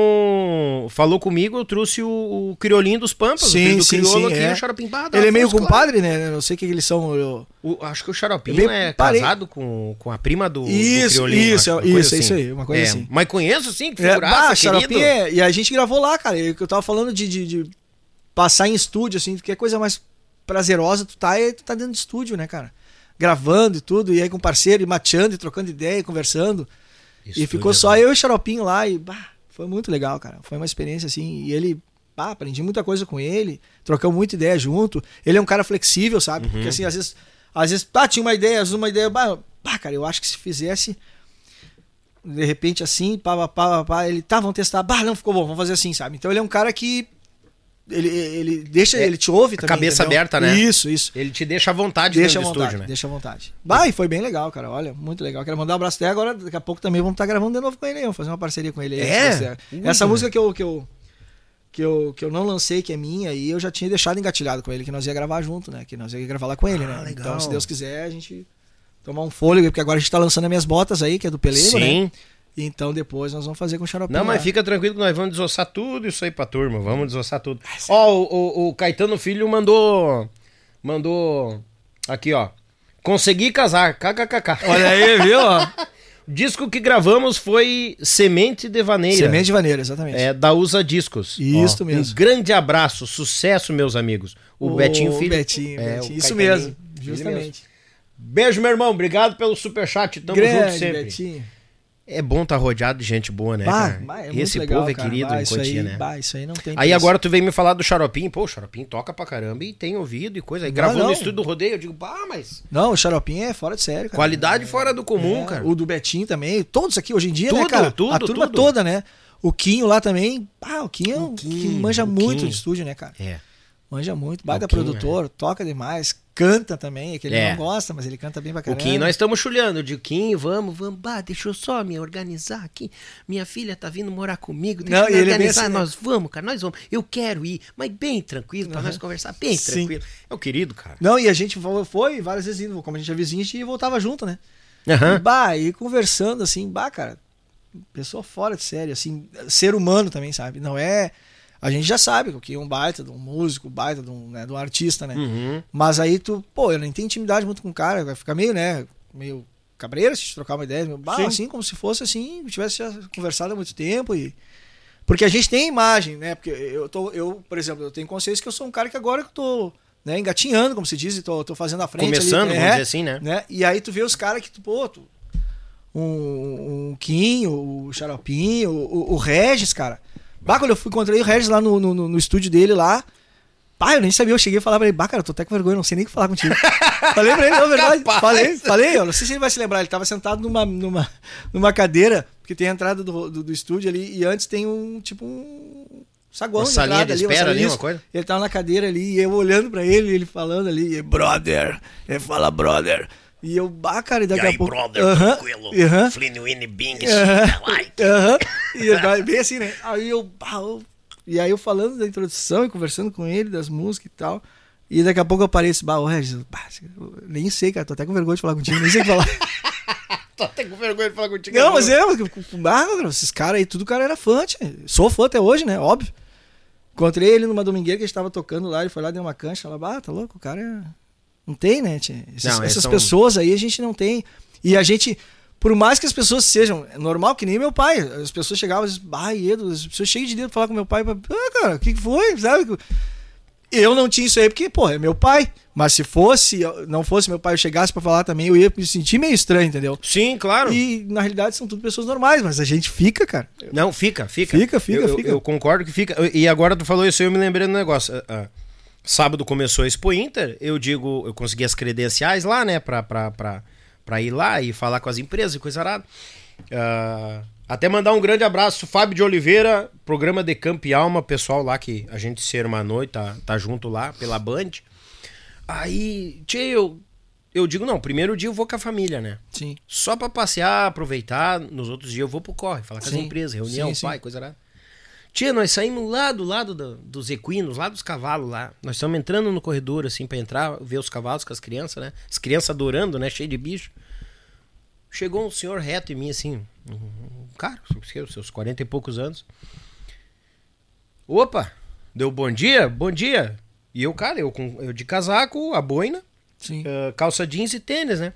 Speaker 1: falou comigo, eu trouxe o, o Criolinho dos Pampas,
Speaker 4: sim, o filho do sim,
Speaker 1: Criolo
Speaker 4: sim,
Speaker 1: aqui,
Speaker 4: é.
Speaker 1: o Xaropinho. Bah,
Speaker 4: ele é meio compadre, né? Não sei o que eles são. Eu...
Speaker 1: O, acho que o Xaropinho é, é casado com, com a prima do,
Speaker 4: isso,
Speaker 1: do.
Speaker 4: Isso, acho, isso, assim. isso aí, uma coisa é, assim.
Speaker 1: Mas conheço sim, que figuraça, é, bah,
Speaker 4: Xaropinho é, E a gente gravou lá, cara. Eu, eu tava falando de, de, de passar em estúdio, assim, que é coisa mais prazerosa tu tá, tu tá dentro de estúdio, né, cara? Gravando e tudo, e aí com parceiro, e mateando, e trocando ideia, e conversando. Isso e ficou só eu e o Xaropinho lá, e bah, foi muito legal, cara. Foi uma experiência assim, e ele, bah, aprendi muita coisa com ele, trocamos muita ideia junto. Ele é um cara flexível, sabe? Uhum. Porque assim, às vezes, às vezes, tá, tinha uma ideia, às vezes uma ideia, bah, cara, eu acho que se fizesse de repente assim, pá, pá, pá, pá, ele, tá, vamos testar, bah, não ficou bom, vamos fazer assim, sabe? Então ele é um cara que ele, ele deixa, é, ele te ouve também.
Speaker 1: Cabeça entendeu? aberta, né?
Speaker 4: Isso, isso.
Speaker 1: Ele te deixa à vontade
Speaker 4: deixa dentro
Speaker 1: vontade, estúdio, né?
Speaker 4: Deixa à vontade. Bah, e foi bem legal, cara. Olha, muito legal. Quero mandar um abraço até agora. Daqui a pouco também vamos estar gravando de novo com ele aí. Vamos fazer uma parceria com ele aí.
Speaker 1: É?
Speaker 4: Essa música que eu, que, eu, que, eu, que eu não lancei, que é minha, e eu já tinha deixado engatilhado com ele, que nós ia gravar junto, né? Que nós ia gravar lá com ele, ah, né? Legal. Então, se Deus quiser, a gente tomar um fôlego, porque agora a gente tá lançando as minhas botas aí, que é do Pelego, né? Sim. né? Então depois nós vamos fazer com o xaropinho.
Speaker 1: Não, mas fica tranquilo que nós vamos desossar tudo isso aí pra turma. Vamos desossar tudo. Ó, oh, o, o, Caetano Filho mandou. Mandou. Aqui, ó. Consegui casar. KKKK.
Speaker 4: Olha aí, viu?
Speaker 1: Disco que gravamos foi Semente de Vaneira.
Speaker 4: Semente de Vaneira, exatamente.
Speaker 1: É, da Usa Discos.
Speaker 4: Isso Ó, mesmo.
Speaker 1: Um grande abraço, sucesso, meus amigos. O, o Betinho Filho.
Speaker 4: Betinho, é, Betinho. Isso mesmo, justamente.
Speaker 1: Beijo, meu irmão. Obrigado pelo superchat. Tamo
Speaker 4: grande,
Speaker 1: junto sempre.
Speaker 4: Betinho.
Speaker 1: É bom estar tá rodeado de gente boa, né? Bah,
Speaker 4: bah, é Esse legal, povo é cara. querido bah, em Cotia, aí, né? Bah, isso aí não tem.
Speaker 1: Aí agora tu vem me falar do Xaropim. Pô, o Xaropim toca pra caramba e tem ouvido e coisa. Aí gravou não. no estúdio do rodeio. Eu digo, bah, mas.
Speaker 4: Não, o Xaropim é fora de sério, cara.
Speaker 1: Qualidade é, fora do comum, é, cara.
Speaker 4: O do Betinho também. Todos aqui hoje em dia, né, tudo, né, cara? Tudo, A turma tudo. toda, né? O Quinho lá também. Ah, o Quinho, o Quinho, Quinho manja muito Quinho. de estúdio, né, cara? É. Manja muito, baita produtor, é. toca demais, canta também, é que ele é. não gosta, mas ele canta bem pra caramba.
Speaker 1: O Kim, nós estamos chulhando, de Kim, vamos, vamos, bah, deixa eu só me organizar aqui. Minha filha tá vindo morar comigo, deixa não, eu me é organizar, assim, né? nós vamos, cara, nós vamos. Eu quero ir, mas bem tranquilo, pra uhum. nós conversar bem Sim. tranquilo. É o querido, cara.
Speaker 4: Não, e a gente foi várias vezes indo, como a gente é vizinho, a gente voltava junto, né? Uhum. E, bah, e conversando assim, bah, cara, pessoa fora de série, assim, ser humano também, sabe? Não é a gente já sabe que é um baita de um músico, baita de um, né, de um artista, né? Uhum. Mas aí tu, pô, eu nem tenho intimidade muito com o cara, vai ficar meio, né, meio cabreiro se trocar uma ideia, meio, bah, assim como se fosse assim, tivesse conversado há muito tempo e porque a gente tem imagem, né? Porque eu tô, eu, por exemplo, eu tenho consciência que eu sou um cara que agora que tô né, engatinhando, como se diz, e tô, tô fazendo a frente.
Speaker 1: Começando,
Speaker 4: ali,
Speaker 1: vamos é, dizer assim, né?
Speaker 4: né? E aí tu vê os caras que tu, pô, tu, um, um Kim, o Xaropinho, o, o Regis, cara. Bah, quando eu fui, encontrei o Regis lá no, no, no estúdio dele lá. Pá, eu nem sabia, eu cheguei e falava pra ele, bah, cara, eu tô até com vergonha, não sei nem o que falar contigo. falei pra ele, não, verdade. Capaz. Falei, falei, eu não sei se ele vai se lembrar, ele tava sentado numa, numa, numa cadeira, porque tem a entrada do, do, do estúdio ali, e antes tem um, tipo, um saguão uma
Speaker 1: de entrada de ali, espera ali, uma coisa.
Speaker 4: Ele tava na cadeira ali, e eu olhando pra ele, ele falando ali, brother, ele fala, brother. E eu, bah, cara, e daqui e aí, a pouco.
Speaker 1: brother, uh -huh, tranquilo. Uh -huh, Flynn Winnie Bing, uh -huh, like. Uh
Speaker 4: -huh, e ele bem assim, né? Aí eu, bah, eu, E aí eu falando da introdução e conversando com ele, das músicas e tal. E daqui a pouco eu apareço, bah, ô Regis, bah, nem sei, cara, tô até com vergonha de falar contigo, nem sei o que falar.
Speaker 1: tô até com vergonha de falar contigo.
Speaker 4: Não, mas é, bah, esses caras aí, tudo cara era fã, sou fã até hoje, né? Óbvio. Encontrei ele numa domingueira que a gente tava tocando lá, ele foi lá, deu uma cancha, ela, bah, tá louco, o cara é não tem, né? Essas, não, essas são... pessoas aí a gente não tem. E a gente, por mais que as pessoas sejam, é normal que nem meu pai, as pessoas chegavam e diziam, ah, Edo, as pessoas cheias de dedo falar com meu pai, ah, cara, o que, que foi, sabe? Eu não tinha isso aí porque, pô, é meu pai. Mas se fosse, não fosse meu pai, eu chegasse para falar também, eu ia me sentir meio estranho, entendeu?
Speaker 1: Sim, claro.
Speaker 4: E na realidade são tudo pessoas normais, mas a gente fica, cara.
Speaker 1: Não, fica, fica.
Speaker 4: Fica, fica,
Speaker 1: eu,
Speaker 4: fica.
Speaker 1: Eu, eu concordo que fica. E agora tu falou isso, eu me lembrei do negócio. Uh, uh Sábado começou a Expo Inter, eu digo, eu consegui as credenciais lá, né, pra, pra, pra, pra ir lá e falar com as empresas e coisa arada. Uh, até mandar um grande abraço, Fábio de Oliveira, programa de Campo e Alma, pessoal lá que a gente se noite tá, tá junto lá pela Band. Aí, tio, eu, eu digo, não, primeiro dia eu vou com a família, né?
Speaker 4: Sim.
Speaker 1: Só pra passear, aproveitar, nos outros dias eu vou pro corre, falar com sim. as empresas, reunião, sim, pai, sim. coisa arada. Tia, nós saímos lá do lado do, dos equinos, lá dos cavalos lá. Nós estamos entrando no corredor, assim, para entrar, ver os cavalos com as crianças, né? As crianças adorando, né? Cheio de bicho. Chegou um senhor reto em mim, assim, um cara, seus 40 e poucos anos. Opa, deu bom dia? Bom dia. E eu, cara, eu, com, eu de casaco, a boina, uh, calça jeans e tênis, né?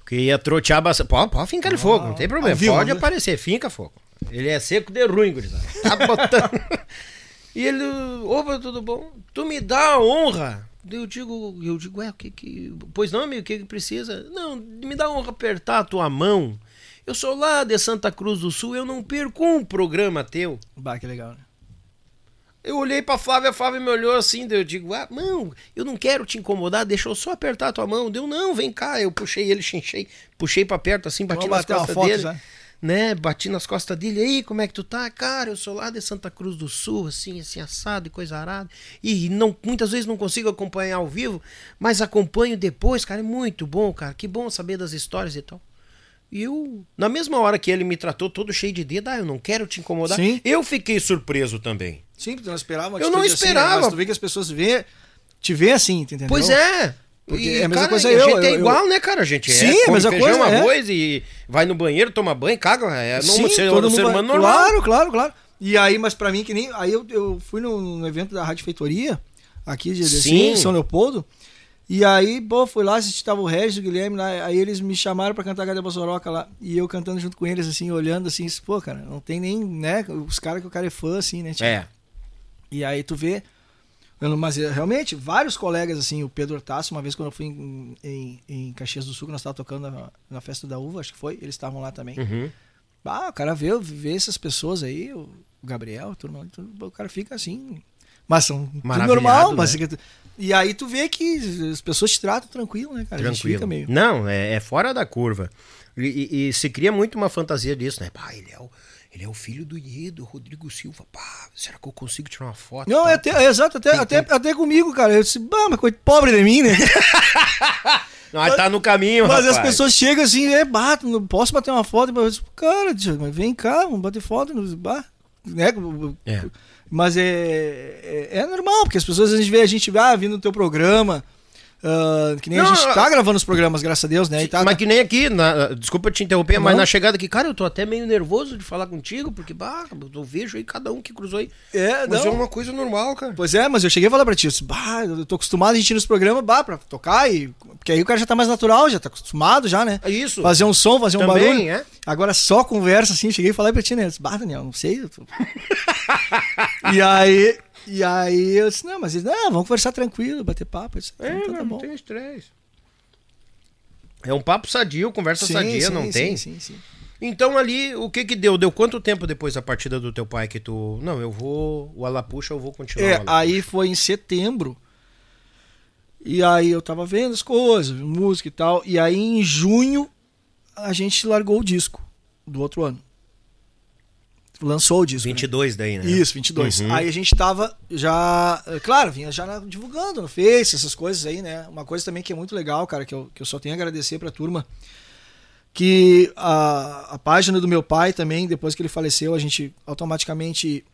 Speaker 1: Porque ia trotear bastante. Pode, pode fincar ah, fogo, não tem problema. Pode né? aparecer, finca fogo. Ele é seco de ruim, gurizada. Tá botando. e ele, opa, tudo bom? Tu me dá a honra. Eu digo, eu digo, é, o que que. Pois não, amigo, o que que precisa? Não, me dá a honra apertar a tua mão. Eu sou lá de Santa Cruz do Sul, eu não perco um programa teu.
Speaker 4: Bah, que legal, né?
Speaker 1: Eu olhei pra Flávia, a Flávia me olhou assim, eu digo, ah, não, eu não quero te incomodar, deixa eu só apertar a tua mão. Deu, não, vem cá. Eu puxei ele, chinchei, puxei pra perto assim, bati nas costas dele. Já né? Bati nas costas dele, aí, como é que tu tá? Cara, eu sou lá de Santa Cruz do Sul, assim, assim, assado e coisa arada. E não, muitas vezes não consigo acompanhar ao vivo, mas acompanho depois, cara, é muito bom, cara. Que bom saber das histórias e tal. E eu, na mesma hora que ele me tratou todo cheio de dedo, ah, eu não quero te incomodar. Sim. Eu fiquei surpreso também.
Speaker 4: Sim, porque tu não esperava.
Speaker 1: Eu não esperava. Assim, né?
Speaker 4: Mas tu vê que as pessoas vê, te vê assim, entendeu?
Speaker 1: Pois é.
Speaker 4: Porque e, é a mesma cara, coisa eu.
Speaker 1: A gente
Speaker 4: eu,
Speaker 1: é igual, eu... né, cara? A gente
Speaker 4: é, Sim, é,
Speaker 1: a
Speaker 4: mesma feijão,
Speaker 1: coisa, arroz é. e vai no banheiro, toma banho, caga. É
Speaker 4: Sim, ser, todo ser humano vai... normal. Claro, claro, claro. E aí, mas pra mim, que nem. Aí eu, eu fui no, no evento da Rádio Feitoria, aqui de, de São Leopoldo. E aí, pô, fui lá, assistir, tava o Regis, o Guilherme lá, aí eles me chamaram pra cantar Gadeba Soroca lá, e eu cantando junto com eles, assim, olhando, assim, pô, cara, não tem nem, né, os caras que o cara é fã, assim, né, tipo.
Speaker 1: É.
Speaker 4: E aí tu vê, Mas eh, realmente, vários colegas, assim, o Pedro Ortaço, uma vez quando eu fui em, em, em Caxias do Sul, que nós estávamos tocando na, na, festa da uva, acho que foi, eles estavam lá também. Uhum. Ah, o cara vê, vê essas pessoas aí, o Gabriel, turma, o cara fica assim. Mas são tudo normal, mas né? E aí tu vê que as pessoas te tratam tranquilo, né, cara?
Speaker 1: Tranquilo. Meio... Não, é, é, fora da curva. E, e, e, se cria muito uma fantasia disso, né? Pá, ele é o, ele é o filho do Iedo, Rodrigo Silva. Pá, será que eu consigo tirar uma foto?
Speaker 4: Não, é, até, é exato, até, até, até comigo, cara. Eu disse, bah, mas coisa pobre de mim, né?
Speaker 1: Não, mas tá no caminho,
Speaker 4: Mas rapaz. as pessoas chegam assim, é, bato, não posso bater uma foto. Eu disse, cara, vem cá, vamos bater foto. Bah, né? É. Mas é, é, é, normal, porque as pessoas a gente vê a gente ah, vindo no teu programa. Uh, que nem não, a gente tá gravando os programas, graças a Deus, né? Tá,
Speaker 1: mas que nem aqui, na, desculpa te interromper, não. mas na chegada aqui, cara, eu tô até meio nervoso de falar contigo, porque, bah, eu vejo aí cada um que cruzou aí.
Speaker 4: É,
Speaker 1: mas
Speaker 4: não.
Speaker 1: é uma coisa normal, cara.
Speaker 4: Pois é, mas eu cheguei a falar pra ti, eu disse, bah, eu tô acostumado a gente ir nos programas, bah, pra tocar e. Porque aí o cara já tá mais natural, já tá acostumado já, né?
Speaker 1: É isso.
Speaker 4: Fazer um som, fazer Também, um barulho.
Speaker 1: É?
Speaker 4: Agora só conversa assim, cheguei e falei pra ti, né? Eu disse, bah, Daniel, não sei. Tô... e aí. E aí eu disse, não, mas não, vamos conversar tranquilo, bater papo. Disse,
Speaker 1: é, então, tá não tem estresse. É um papo sadio, conversa sim, sadia, sim, não sim, tem? Sim, sim, Então ali, o que que deu? Deu quanto tempo depois da partida do teu pai que tu... Não, eu vou... O Alapuxa eu vou continuar.
Speaker 4: É, aí foi em setembro. E aí eu tava vendo as coisas, música e tal. E aí em junho a gente largou o disco do outro ano lançou o disco.
Speaker 1: 22
Speaker 4: né?
Speaker 1: daí, né?
Speaker 4: Isso, 22. Uhum. Aí a gente tava já, é, claro, vinha já divulgando no Face, essas coisas aí, né? Uma coisa também que é muito legal, cara, que eu, que eu só tenho a agradecer pra turma, que a, a página do meu pai também, depois que ele faleceu, a gente automaticamente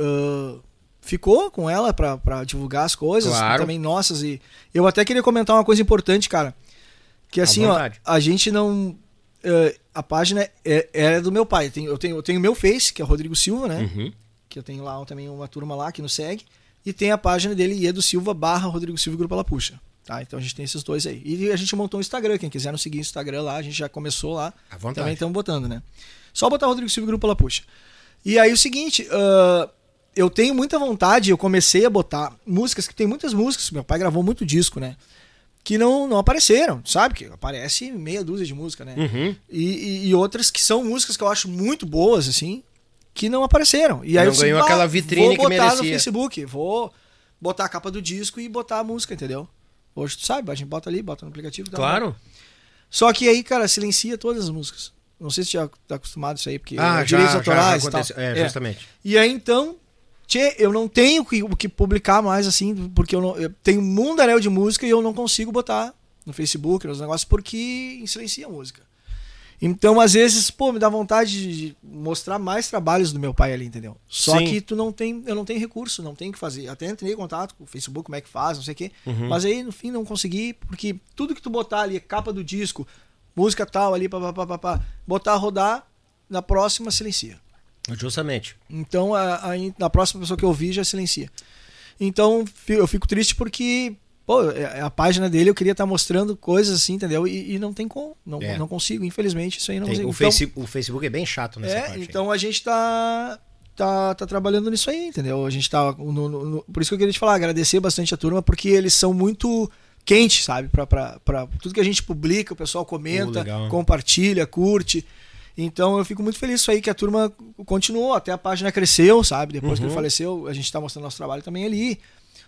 Speaker 4: uh, ficou com ela para divulgar as coisas, claro. também nossas. E eu até queria comentar uma coisa importante, cara, que assim, ó, a gente não uh, a página é, é, do meu pai. Eu tenho, eu tenho, eu tenho o meu Face, que é o Rodrigo Silva, né? Uhum. Que eu tenho lá também uma turma lá que nos segue. E tem a página dele, Edu Silva barra Rodrigo Silva Grupo La Puxa. Tá? Então a gente tem esses dois aí. E a gente montou um Instagram. Quem quiser nos seguir no Instagram lá, a gente já começou lá.
Speaker 1: À vontade.
Speaker 4: Também estamos botando, né? Só botar Rodrigo Silva Grupo La Puxa. E aí o seguinte, uh, eu tenho muita vontade, eu comecei a botar músicas, que tem muitas músicas, meu pai gravou muito disco, né? Que não, não apareceram, sabe? Que aparece meia dúzia de música, né? Uhum. E, e, e, outras que são músicas que eu acho muito boas, assim, que não apareceram. E aí
Speaker 1: não eu ganhou aquela vitrine
Speaker 4: vou
Speaker 1: botar
Speaker 4: no Facebook, vou botar a capa do disco e botar a música, entendeu? Hoje tu sabe, a gente bota ali, bota no aplicativo.
Speaker 1: Claro.
Speaker 4: Só que aí, cara, silencia todas as músicas. Não sei se já tá acostumado a isso aí, porque
Speaker 1: ah,
Speaker 4: é direitos autorais
Speaker 1: já, já É, justamente. É.
Speaker 4: E aí, então, Tchê, eu não tenho o que publicar mais assim, porque eu, não, eu tenho um mundaréu de música e eu não consigo botar no Facebook, nos negócios, porque silencia a música. Então, às vezes, pô, me dá vontade de mostrar mais trabalhos do meu pai ali, entendeu? Só Sim. que tu não tem, eu não tenho recurso, não tenho o que fazer. Até entrei em contato com o Facebook, como é que faz, não sei o quê. Uhum. Mas aí, no fim, não consegui, porque tudo que tu botar ali, capa do disco, música tal ali, papapá, botar rodar, na próxima silencia.
Speaker 1: Justamente.
Speaker 4: Então, a, a, a próxima pessoa que eu vi já silencia. Então, eu fico triste porque pô, é, é a página dele eu queria estar tá mostrando coisas assim, entendeu? E, e não tem como, não, é. não consigo, infelizmente, isso aí não
Speaker 1: tem,
Speaker 4: consigo.
Speaker 1: O, então, face, o Facebook é bem chato nessa
Speaker 4: é,
Speaker 1: parte.
Speaker 4: Então aí. a gente tá, tá, tá trabalhando nisso aí, entendeu? A gente tá. No, no, por isso que eu queria te falar, agradecer bastante a turma, porque eles são muito quentes, sabe? Pra tudo que a gente publica, o pessoal comenta, compartilha, curte. Então eu fico muito feliz isso aí que a turma continuou, até a página cresceu, sabe? Depois uhum. que ele faleceu, a gente está mostrando nosso trabalho também ali,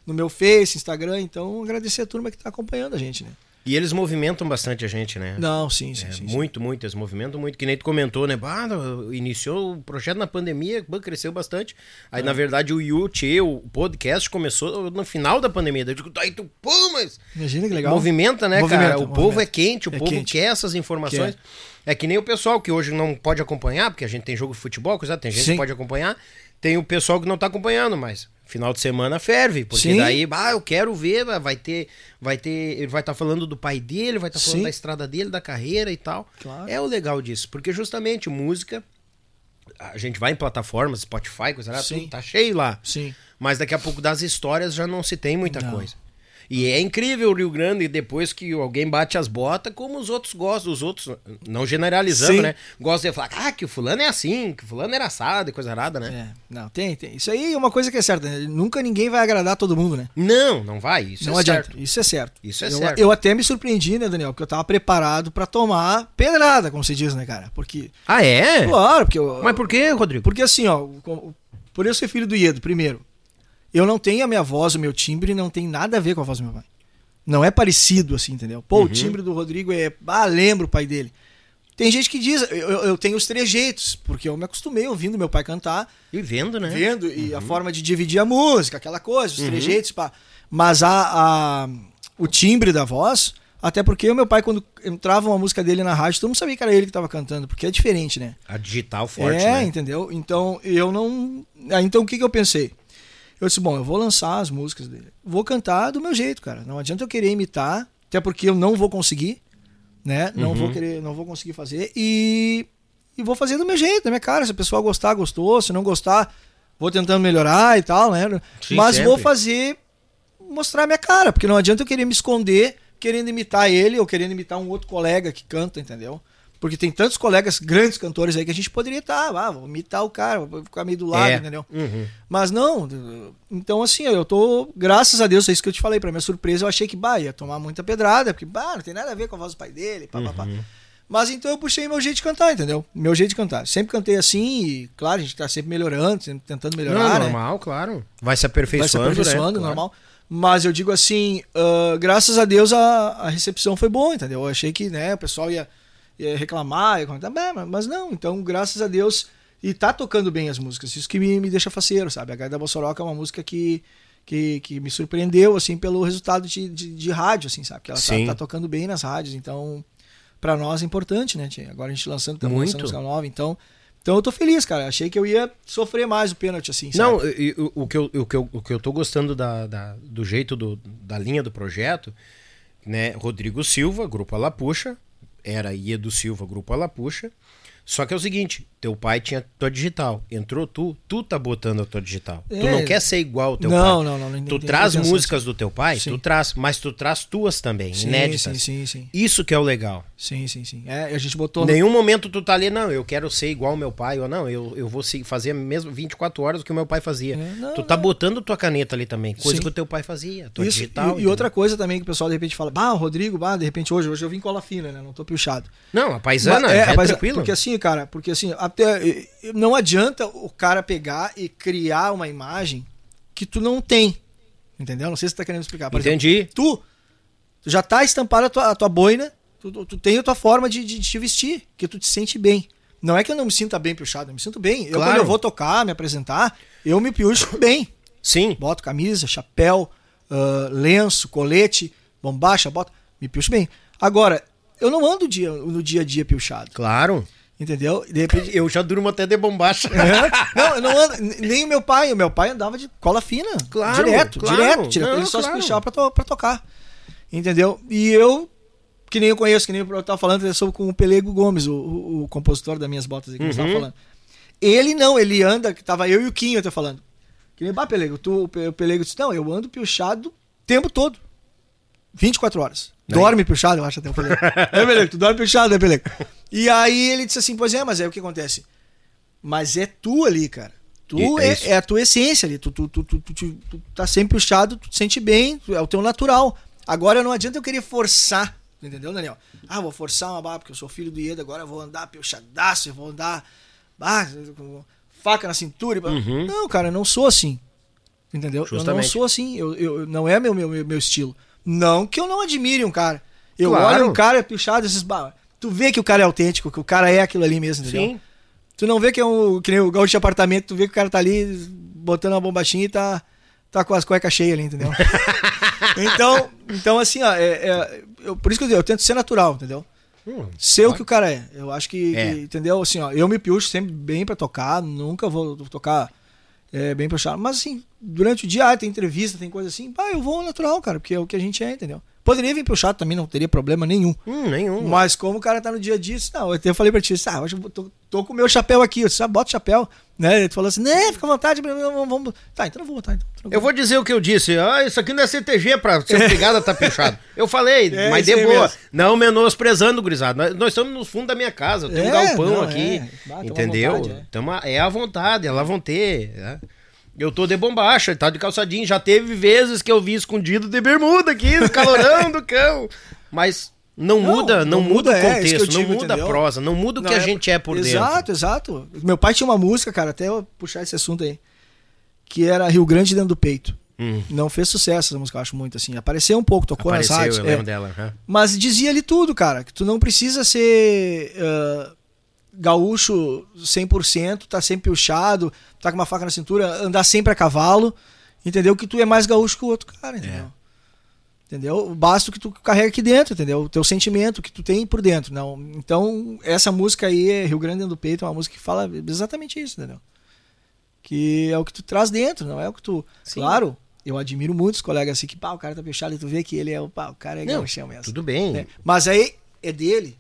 Speaker 4: no meu Face, Instagram. Então agradecer a turma que está acompanhando a gente, né?
Speaker 1: E eles movimentam bastante a gente, né?
Speaker 4: Não, sim, sim.
Speaker 1: É,
Speaker 4: sim
Speaker 1: muito,
Speaker 4: sim.
Speaker 1: muito. Eles movimentam muito. Que nem tu comentou, né? Bah, iniciou o projeto na pandemia, cresceu bastante. Aí, é. na verdade, o YouTube, o podcast começou no final da pandemia. Eu digo, aí tu, pô, mas.
Speaker 4: Imagina que legal.
Speaker 1: Movimenta, né, movimenta, cara? O movimenta. povo é quente, o é povo quente. quer essas informações. É. que nem o pessoal que hoje não pode acompanhar, porque a gente tem jogo de futebol, coisa, tem gente sim. que pode acompanhar. Tem o pessoal que não tá acompanhando, mas final de semana ferve, porque Sim. daí, ah, eu quero ver, vai ter, vai ter, ele vai estar tá falando do pai dele, vai estar tá falando Sim. da estrada dele, da carreira e tal. Claro. É o legal disso, porque justamente música, a gente vai em plataformas, Spotify, coisa lá, tudo, tá cheio lá.
Speaker 4: Sim.
Speaker 1: Mas daqui a pouco das histórias já não se tem muita não. coisa. E é incrível o Rio Grande, depois que alguém bate as botas, como os outros gostam, os outros, não generalizando, Sim. né? Gostam de falar, ah, que o fulano é assim, que o fulano era assado e coisa errada, né?
Speaker 4: É, não, tem, tem. Isso aí é uma coisa que é certa, né? Nunca ninguém vai agradar todo mundo, né?
Speaker 1: Não, não vai, isso não é adianta. certo.
Speaker 4: Isso é certo.
Speaker 1: Isso é
Speaker 4: eu,
Speaker 1: certo.
Speaker 4: Eu até me surpreendi, né, Daniel, porque eu tava preparado para tomar pedrada, como se diz, né, cara? Porque...
Speaker 1: Ah, é?
Speaker 4: Claro, porque... Eu,
Speaker 1: Mas por que, Rodrigo?
Speaker 4: Porque assim, ó, por eu ser filho do Iedo, primeiro, eu não tenho a minha voz, o meu timbre não tem nada a ver com a voz do meu pai. Não é parecido assim, entendeu? Pô, uhum. o timbre do Rodrigo é. Ah, lembro o pai dele. Tem gente que diz, eu, eu tenho os trejeitos, porque eu me acostumei ouvindo meu pai cantar.
Speaker 1: E vendo, né?
Speaker 4: Vendo, uhum. e a uhum. forma de dividir a música, aquela coisa, os uhum. trejeitos, pá. Mas a, a, o timbre da voz, até porque o meu pai, quando entrava uma música dele na rádio, todo mundo sabia que era ele que estava cantando, porque é diferente, né?
Speaker 1: A digital forte,
Speaker 4: é,
Speaker 1: né?
Speaker 4: entendeu? Então, eu não. Ah, então, o que, que eu pensei? Eu disse, bom, eu vou lançar as músicas dele. Vou cantar do meu jeito, cara. Não adianta eu querer imitar, até porque eu não vou conseguir, né? Não uhum. vou querer, não vou conseguir fazer e e vou fazer do meu jeito, da minha cara. Se a pessoa gostar, gostou. Se não gostar, vou tentando melhorar e tal, né? Sim, Mas sempre. vou fazer mostrar a minha cara, porque não adianta eu querer me esconder querendo imitar ele ou querendo imitar um outro colega que canta, entendeu? Porque tem tantos colegas, grandes cantores aí, que a gente poderia estar, tá, ah, vou imitar o cara, vou ficar meio do lado, é. entendeu? Uhum. Mas não. Então, assim, eu tô, graças a Deus, é isso que eu te falei, pra minha surpresa, eu achei que, bah, ia tomar muita pedrada, porque, bah, não tem nada a ver com a voz do pai dele, pá, uhum. pá, pá. Uhum. Mas então eu puxei meu jeito de cantar, entendeu? Meu jeito de cantar. Sempre cantei assim e, claro, a gente tá sempre melhorando, sempre tentando melhorar. Não,
Speaker 1: né? normal, claro. Vai se aperfeiçoando. Vai se aperfeiçoando,
Speaker 4: né? normal. Claro. Mas eu digo assim, uh, graças a Deus a, a recepção foi boa, entendeu? Eu achei que né, o pessoal ia ia reclamar, mas não, então graças a Deus, e tá tocando bem as músicas, isso que me, me deixa faceiro, sabe? A Gaida Bossoroca é uma música que, que, que me surpreendeu, assim, pelo resultado de, de, de rádio, assim, sabe? Que ela tá, tá, tocando bem nas rádios, então para nós é importante, né, tia? Agora a gente lançando, estamos lançando música nova, então... Então eu tô feliz, cara. Achei que eu ia sofrer mais o pênalti, assim.
Speaker 1: Não, o, o, que eu, o, que eu, o que eu tô gostando da, da, do jeito do, da linha do projeto, né? Rodrigo Silva, Grupo Alapuxa, era Iedo Silva, Grupo Alapuxa. Só que é o seguinte, teu pai tinha tua digital. Entrou tu, tu tá botando a tua digital. É. Tu não quer ser igual ao teu
Speaker 4: não,
Speaker 1: pai.
Speaker 4: Não, não, não.
Speaker 1: Tu traz músicas do teu pai? Sim. Tu traz, mas tu traz tuas também, sim, inéditas.
Speaker 4: Sim, sim, sim.
Speaker 1: Isso que é o legal.
Speaker 4: Sim, sim, sim. É, a gente botou.
Speaker 1: Nenhum no... momento tu tá ali, não, eu quero ser igual ao meu pai, ou não, eu, eu vou fazer mesmo 24 horas o que o meu pai fazia. É, não, tu tá não. botando tua caneta ali também, coisa sim. que o teu pai fazia, tua Isso, digital.
Speaker 4: E, e outra coisa também que o pessoal de repente fala, bah, Rodrigo, bah, de repente hoje, hoje eu vim cola fina, né? Não tô piochado.
Speaker 1: Não, a paisana, mas, é, é a paisana, tranquilo.
Speaker 4: Porque assim, cara, porque assim, até não adianta o cara pegar e criar uma imagem que tu não tem. Entendeu? Não sei se você tá querendo explicar.
Speaker 1: Por Entendi.
Speaker 4: Exemplo, tu, tu, já tá estampada a tua, a tua boina, tu, tu, tu, tem a tua forma de, de, de, te vestir, que tu te sente bem. Não é que eu não me sinta bem puxado, eu me sinto bem. Eu, quando eu vou tocar, me apresentar, eu me puxo bem.
Speaker 1: Sim.
Speaker 4: Boto camisa, chapéu, uh, lenço, colete, bombacha, boto. Me puxo bem. Agora, eu não ando dia, no dia a dia piochado.
Speaker 1: Claro.
Speaker 4: Entendeu?
Speaker 1: De repente, eu já durmo até de bombacha. É.
Speaker 4: Não, não ando, nem o meu pai. O meu pai andava de cola fina. Claro. Direto, claro. direto. direto. Não, ele só claro. se puxava pra, to, pra tocar. Entendeu? E eu, que nem eu conheço, que nem eu tava falando, eu sou com o Pelego Gomes, o, o, o compositor das minhas botas aqui, que uhum. falando. Ele não, ele anda, que tava eu e o Quinho até falando. Que nem, bah, Pelego, tu, o Pelego disse, não, eu ando piochado o tempo todo. 24 horas. Dorme puxado, eu acho até o Pelego. é, Pelego, tu dorme puxado, né, Pelego? E aí ele disse assim, pois é, mas é o que acontece. Mas é tu ali, cara. Tu é, é, é, a tua essência ali. Tu, tu, tu, tu, tu, tu tá sempre puxado, tu te sente bem, é o teu natural. Agora não adianta eu querer forçar, entendeu, Daniel? Ah, vou forçar uma barra porque eu sou filho do Ieda, agora eu vou andar puxadaço, eu vou andar ah, faca na cintura. Uhum. Não, cara, eu não sou assim. Entendeu? Justamente. Eu não sou assim. Eu, eu, não é meu, meu, meu estilo. Não que eu não admire um cara. Eu claro. olho um cara pichado esses Tu vê que o cara é autêntico, que o cara é aquilo ali mesmo, entendeu? Sim. Tu não vê que é um. Que nem o gaúcho de apartamento, tu vê que o cara tá ali botando uma bombachinha e tá, tá com as cuecas cheias ali, entendeu? então, então, assim, ó, é, é, eu, por isso que eu, digo, eu tento ser natural, entendeu? Hum, ser o que o cara é. Eu acho que, é. que, entendeu? Assim, ó, eu me piucho sempre bem para tocar, nunca vou tocar é, bem puxado. Mas assim, durante o dia ah, tem entrevista, tem coisa assim, pá, eu vou natural, cara, porque é o que a gente é, entendeu? Poderia vir pro chato também, não teria problema nenhum.
Speaker 1: Hum, nenhum.
Speaker 4: Mas como o cara tá no dia disso, não, eu até falei pra ti, ah, hoje eu tô, tô com o meu chapéu aqui, eu disse, ah, bota o chapéu. Né? Ele falou assim, né, fica à vontade, vamos, vamos. Tá, então eu vou botar. Então,
Speaker 1: eu vou dizer o que eu disse, ah, isso aqui não é CTG pra ser obrigado a estar tá fechado. Eu falei, é, mas de boa. Mesmo. Não menosprezando, gurizada. Nós, nós, estamos no fundo da minha casa, eu tenho é, um galpão não, aqui. É. Bata, entendeu? Vontade, é. Então é à vontade, elas vão ter. Né? Eu tô de bombacha, tá de calçadinho. Já teve vezes que eu vi escondido de bermuda aqui, calorão do cão. Mas não, não, muda, não, não muda, o é, contexto, é, não muda entendeu? a prosa, não muda o que a gente é por
Speaker 4: exato,
Speaker 1: dentro.
Speaker 4: Exato, exato. Meu pai tinha uma música, cara, até eu puxar esse assunto aí, que era Rio Grande dentro do peito. Hum. Não fez sucesso essa música, eu acho muito assim. Apareceu um pouco, tocou Apareceu, nas rádios. Eu é. dela. Uhum. Mas dizia ali tudo, cara, que tu não precisa ser uh, gaúcho 100%, tá sempre puxado, tá com uma faca na cintura, andar sempre a cavalo, entendeu? Que tu é mais gaúcho que o outro cara, entendeu? É. Entendeu? Basta o que tu carrega aqui dentro, entendeu? O teu sentimento que tu tem por dentro, não. Então, essa música aí, é Rio Grande do Peito, é uma música que fala exatamente isso, entendeu? Que é o que tu traz dentro, não é o que tu. Sim. Claro, eu admiro muitos colegas assim que, pá, o cara tá fechado e tu vê que ele é o, pá, o cara é gaúchão mesmo.
Speaker 1: Tudo bem.
Speaker 4: Né? Mas aí é dele.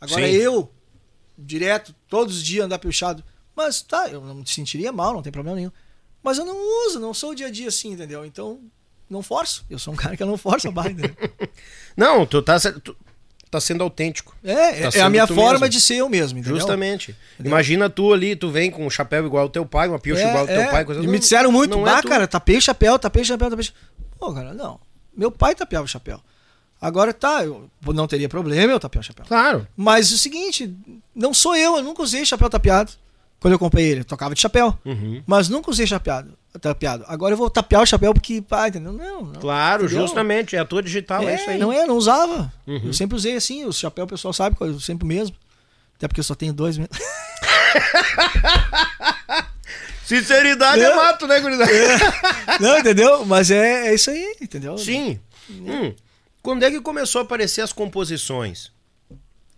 Speaker 4: Agora Sim. eu, direto, todos os dias andar puxado. Mas tá, eu não me sentiria mal, não tem problema nenhum. Mas eu não uso, não sou o dia a dia assim, entendeu? Então, não forço. Eu sou um cara que não força a barra, entendeu?
Speaker 1: não, tu tá, tu tá sendo autêntico.
Speaker 4: É, tá é a minha forma mesmo. de ser eu mesmo, entendeu?
Speaker 1: Justamente. Entendeu? Imagina tu ali, tu vem com um chapéu igual ao teu pai, uma piocha é, igual ao teu é. pai. Coisa...
Speaker 4: E me disseram muito, bah, é cara, tapei chapéu, tapei chapéu, tapei chapéu. Pô, cara, não. Meu pai tapeava o chapéu. Agora tá, eu não teria problema eu tapear o chapéu.
Speaker 1: Claro.
Speaker 4: Mas o seguinte, não sou eu, eu nunca usei chapéu tapeado. Quando eu comprei ele, eu tocava de chapéu. Uhum. Mas nunca usei chapeado, tapeado. Agora eu vou tapear o chapéu porque, pá, entendeu? Não, não
Speaker 1: Claro, entendeu? justamente, é a tua digital, é, é, isso aí.
Speaker 4: Não é, não usava. Uhum. Eu sempre usei assim, o chapéu o pessoal sabe, eu sempre mesmo. Até porque eu só tenho dois mesmo.
Speaker 1: Sinceridade é, é mato, né, gurizada?
Speaker 4: É. Não, entendeu? Mas é, é isso aí, entendeu?
Speaker 1: Sim. Hum. Quando é que começou a aparecer as composições?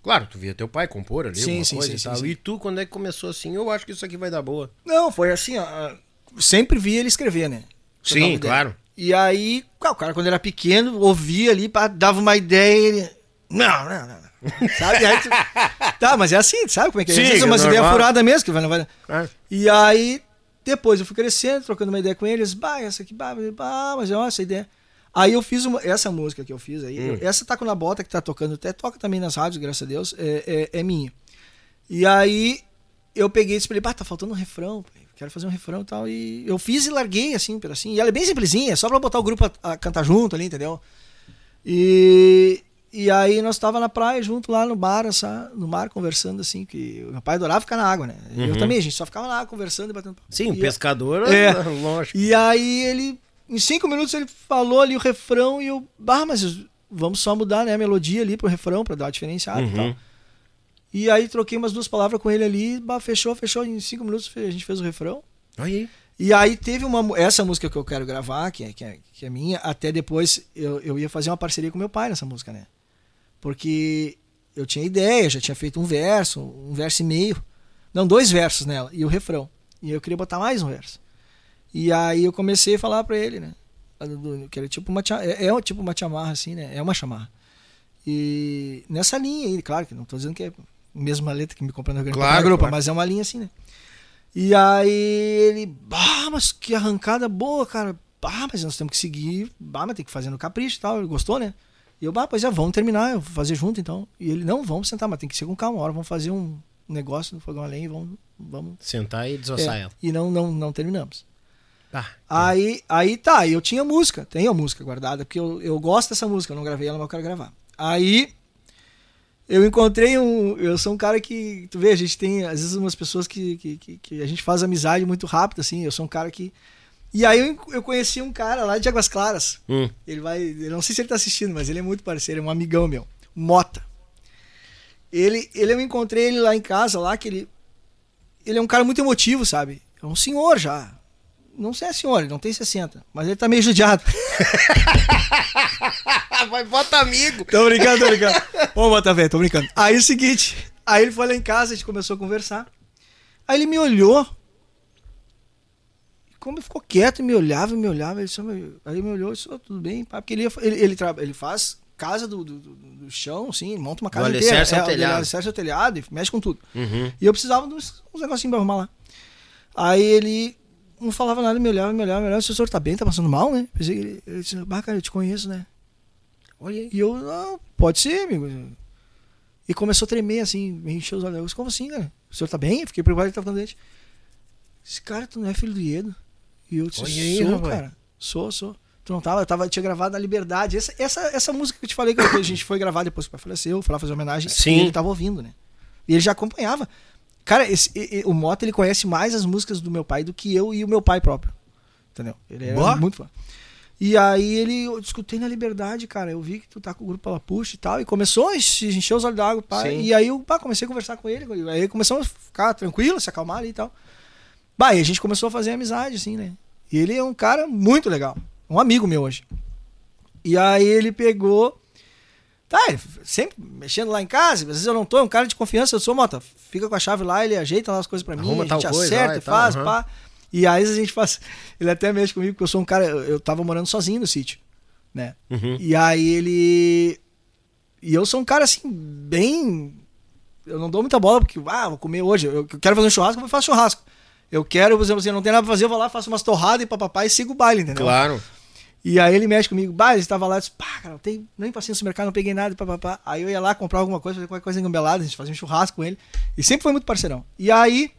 Speaker 1: Claro, tu via teu pai compor ali, sim, sim, sim, e tal. Sim, e tu, quando é que começou assim? Eu acho que isso aqui vai dar boa.
Speaker 4: Não, foi assim, ó. Sempre via ele escrever, né?
Speaker 1: Sim, claro.
Speaker 4: E aí, o cara, quando era pequeno, ouvia ali, dava uma ideia ele. Não, não, não. sabe? Aí tu... Tá, mas é assim, sabe como é que é? Sim, Às vezes é umas ideias furadas mesmo, que vai, não vai. É. E aí, depois eu fui crescendo, trocando uma ideia com eles, bah, essa aqui, bah, bah mas ó, essa ideia. Aí eu fiz uma, essa música que eu fiz aí, hum. essa Taco na Bota que tá tocando, até toca também nas rádios, graças a Deus, é, é, é minha. E aí eu peguei e disse pra ele, bah, tá faltando um refrão, quero fazer um refrão e tal. E eu fiz e larguei assim, um assim. E ela é bem simplesinha, só pra botar o grupo a, a cantar junto ali, entendeu? E, e aí nós tava na praia junto lá no bar, essa, no mar, conversando assim, que o meu pai adorava ficar na água, né? Uhum. Eu também, a gente só ficava lá conversando e batendo
Speaker 1: Sim,
Speaker 4: e
Speaker 1: pescador, é, lógico.
Speaker 4: E aí ele em cinco minutos ele falou ali o refrão e eu, bah, mas vamos só mudar né, a melodia ali pro refrão para dar uma diferenciada uhum. e tal. E aí troquei umas duas palavras com ele ali, bah, fechou, fechou. Em cinco minutos a gente fez o refrão.
Speaker 1: Aí.
Speaker 4: E aí teve uma essa música que eu quero gravar, que é, que é, que é minha, até depois eu, eu ia fazer uma parceria com meu pai nessa música, né? Porque eu tinha ideia, já tinha feito um verso, um verso e meio. Não, dois versos nela, e o refrão. E eu queria botar mais um verso. E aí eu comecei a falar pra ele, né? Que era tipo uma é, é tipo uma chamarra, assim, né? É uma chamarra. E nessa linha aí, claro que não tô dizendo que é a mesma letra que me comprou no claro, grupo, claro. mas é uma linha assim, né? E aí ele, bah, mas que arrancada boa, cara. Bah, mas nós temos que seguir, bah, mas tem que fazer no capricho e tal. Ele gostou, né? E eu, bah, pois já vamos terminar, eu vou fazer junto então. E ele, não, vamos sentar, mas tem que ser com calma, hora, vamos fazer um negócio no fogão a lenha e vamos, vamos.
Speaker 1: Sentar e desossar
Speaker 4: é,
Speaker 1: ela.
Speaker 4: E não, não, não terminamos. Ah, aí, aí tá, eu tinha música, tenho a música guardada, porque eu, eu gosto dessa música, eu não gravei ela, mas eu quero gravar. Aí eu encontrei um. Eu sou um cara que. Tu vê, a gente tem, às vezes, umas pessoas que, que, que, que a gente faz amizade muito rápido, assim. Eu sou um cara que. E aí eu, eu conheci um cara lá de Águas Claras. Hum. Ele vai. Eu não sei se ele tá assistindo, mas ele é muito parceiro, é um amigão meu. Mota. Ele, ele eu encontrei ele lá em casa, lá, que ele. Ele é um cara muito emotivo, sabe? É um senhor já. Não sei a senhora, ele não tem 60, mas ele tá meio judiado.
Speaker 1: Vai, bota amigo.
Speaker 4: Tô brincando, tô brincando. Ô, bota velho, tô brincando. Aí é o seguinte, aí ele foi lá em casa, a gente começou a conversar. Aí ele me olhou. como ficou quieto, me olhava, me olhava, ele só me, aí me olhou e disse, oh, tudo bem, pá, porque ele, ele, ele, ele faz casa do, do, do, chão, assim, monta uma casa
Speaker 1: do
Speaker 4: inteira.
Speaker 1: Alicerce é, telhado.
Speaker 4: alicerce telhado e mexe com tudo.
Speaker 1: Uhum.
Speaker 4: E eu precisava de uns, uns negocinhos pra arrumar lá. Aí ele não falava nada, me olhava, me olhava, me olhava, o senhor tá bem, tá passando mal, né? Pensei, ele, ele disse, bah, cara, eu te conheço, né? Olha aí. E eu, ah, pode ser, amigo. E começou a tremer, assim, me encheu os olhos. Eu disse, como assim, cara? O senhor tá bem? Eu fiquei preocupado que tava dando dente. Esse cara, tu não é filho do Iedo? E eu disse,
Speaker 1: Olha aí,
Speaker 4: sou,
Speaker 1: rapaz.
Speaker 4: cara. Sou, sou. Tu não tava, eu tava, tinha gravado na Liberdade. Essa, essa, essa música que eu te falei que a gente foi gravar depois que o pai faleceu, foi lá fazer homenagem.
Speaker 1: Sim.
Speaker 4: Ele tava ouvindo, né? E ele já acompanhava. Cara, esse, o Mota, ele conhece mais as músicas do meu pai do que eu e o meu pai próprio. Entendeu? Ele era
Speaker 1: Boa.
Speaker 4: muito fã. E aí ele, eu escutei na Liberdade, cara. Eu vi que tu tá com o grupo Pela Puxa e tal. E começou a enche- encher os olhos d'água, pá.
Speaker 1: Sim.
Speaker 4: E aí eu pá, comecei a conversar com ele. Aí começamos a ficar tranquilo, se acalmar ali e tal. Bah, e a gente começou a fazer amizade, assim, né? E ele é um cara muito legal. Um amigo meu hoje. E aí ele pegou. Tá, sempre mexendo lá em casa, às vezes eu não tô, é um cara de confiança, eu sou, Mota, fica com a chave lá, ele ajeita lá as coisas pra mim,
Speaker 1: Arruma
Speaker 4: a gente acerta faz,
Speaker 1: aham.
Speaker 4: pá. E aí a gente faz. Ele até mexe comigo, porque eu sou um cara, eu, tava morando sozinho no sítio, né?
Speaker 1: Uhum.
Speaker 4: E aí ele. E eu sou um cara assim, bem. Eu não dou muita bola, porque, ah, vou comer hoje. Eu quero fazer um churrasco, eu vou fazer churrasco. Eu quero, por exemplo, assim, não tem nada pra fazer, eu vou lá, faço umas torradas e papapá e sigo o baile, entendeu?
Speaker 1: Claro.
Speaker 4: E aí ele mexe comigo, bah, ele estava lá, eu disse, pá, cara, não tem nem paciência no mercado, não peguei nada, papapá. Aí eu ia lá comprar alguma coisa, fazer qualquer coisa engambelada, a gente fazia um churrasco com ele. E sempre foi muito parceirão. E aí.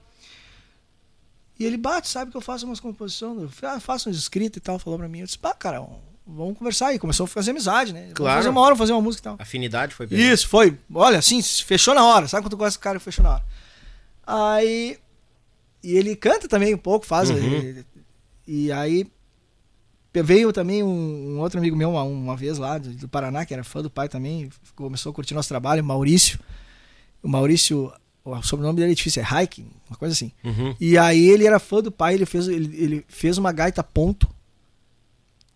Speaker 4: E ele bate, sabe que eu faço umas composições, eu fa- faço uns escritos e tal, falou pra mim. Eu disse, pá, cara, vamos conversar aí. Começou a fazer amizade, né? Vamos
Speaker 1: Claro.
Speaker 4: fazer uma hora, fazer uma música e tal.
Speaker 1: Afinidade foi pegando.
Speaker 4: Isso, foi. Olha, assim, fechou na hora. Sabe quando tu gosta do cara, fechou na hora. Aí. E ele canta também um pouco, faz.
Speaker 1: Uhum.
Speaker 4: E, e aí. Veio também um, um outro amigo meu uma, uma vez lá do, do Paraná, que era fã do pai também, começou a curtir nosso trabalho, Maurício. O Maurício, o sobrenome dele é difícil, é Hiking, uma coisa assim.
Speaker 1: Uhum.
Speaker 4: E aí ele era fã do pai, ele fez, ele, ele fez uma gaita ponto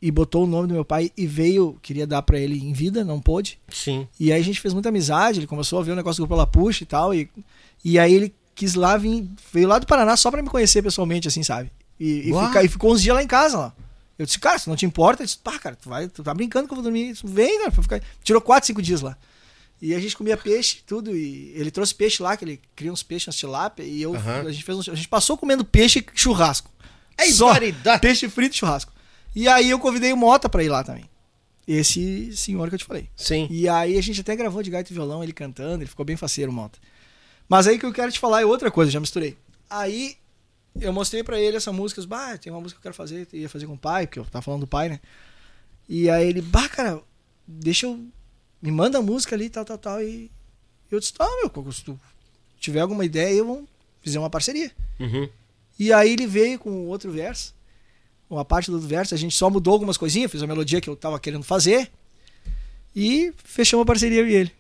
Speaker 4: e botou o nome do meu pai e veio, queria dar pra ele em vida, não pôde.
Speaker 1: Sim.
Speaker 4: E aí a gente fez muita amizade, ele começou a ver o negócio do Grupo Lapuxa e tal, e, e aí ele quis lá vir, veio lá do Paraná só pra me conhecer pessoalmente, assim, sabe? E, e, fica- e ficou uns dias lá em casa, lá. Eu disse, cara, se não te importa, ele disse, pá, cara, tu, vai, tu tá brincando que eu vou dormir. Eu disse, Vem, cara, pra ficar... Tirou quatro, cinco dias lá. E a gente comia peixe, tudo, e ele trouxe peixe lá, que ele cria uns peixes, umas tilápia, e eu,
Speaker 1: Aham.
Speaker 4: a, gente fez um- a gente passou comendo peixe e churrasco.
Speaker 1: É
Speaker 4: Só
Speaker 1: variedade.
Speaker 4: peixe frito e churrasco. E aí eu convidei o Mota pra ir lá também. Esse senhor que eu te falei.
Speaker 1: Sim.
Speaker 4: E aí a gente até gravou de gaita e violão, ele cantando, ele ficou bem faceiro, Mota. Mas aí que eu quero te falar é outra coisa, já misturei. Aí eu mostrei pra ele essa música, bah, tem uma música que eu quero fazer, eu ia fazer com o pai, porque eu tava falando do pai, né? E aí ele, bah, cara, deixa eu. Me manda a música ali, tal, tal, tal. E eu disse, tá, meu, se tu tiver alguma ideia, eu vou fazer uma parceria.
Speaker 1: Uhum.
Speaker 4: E aí ele veio com outro verso, uma parte do outro verso, a gente só mudou algumas coisinhas, fiz a melodia que eu tava querendo fazer e fechou uma parceria e ele.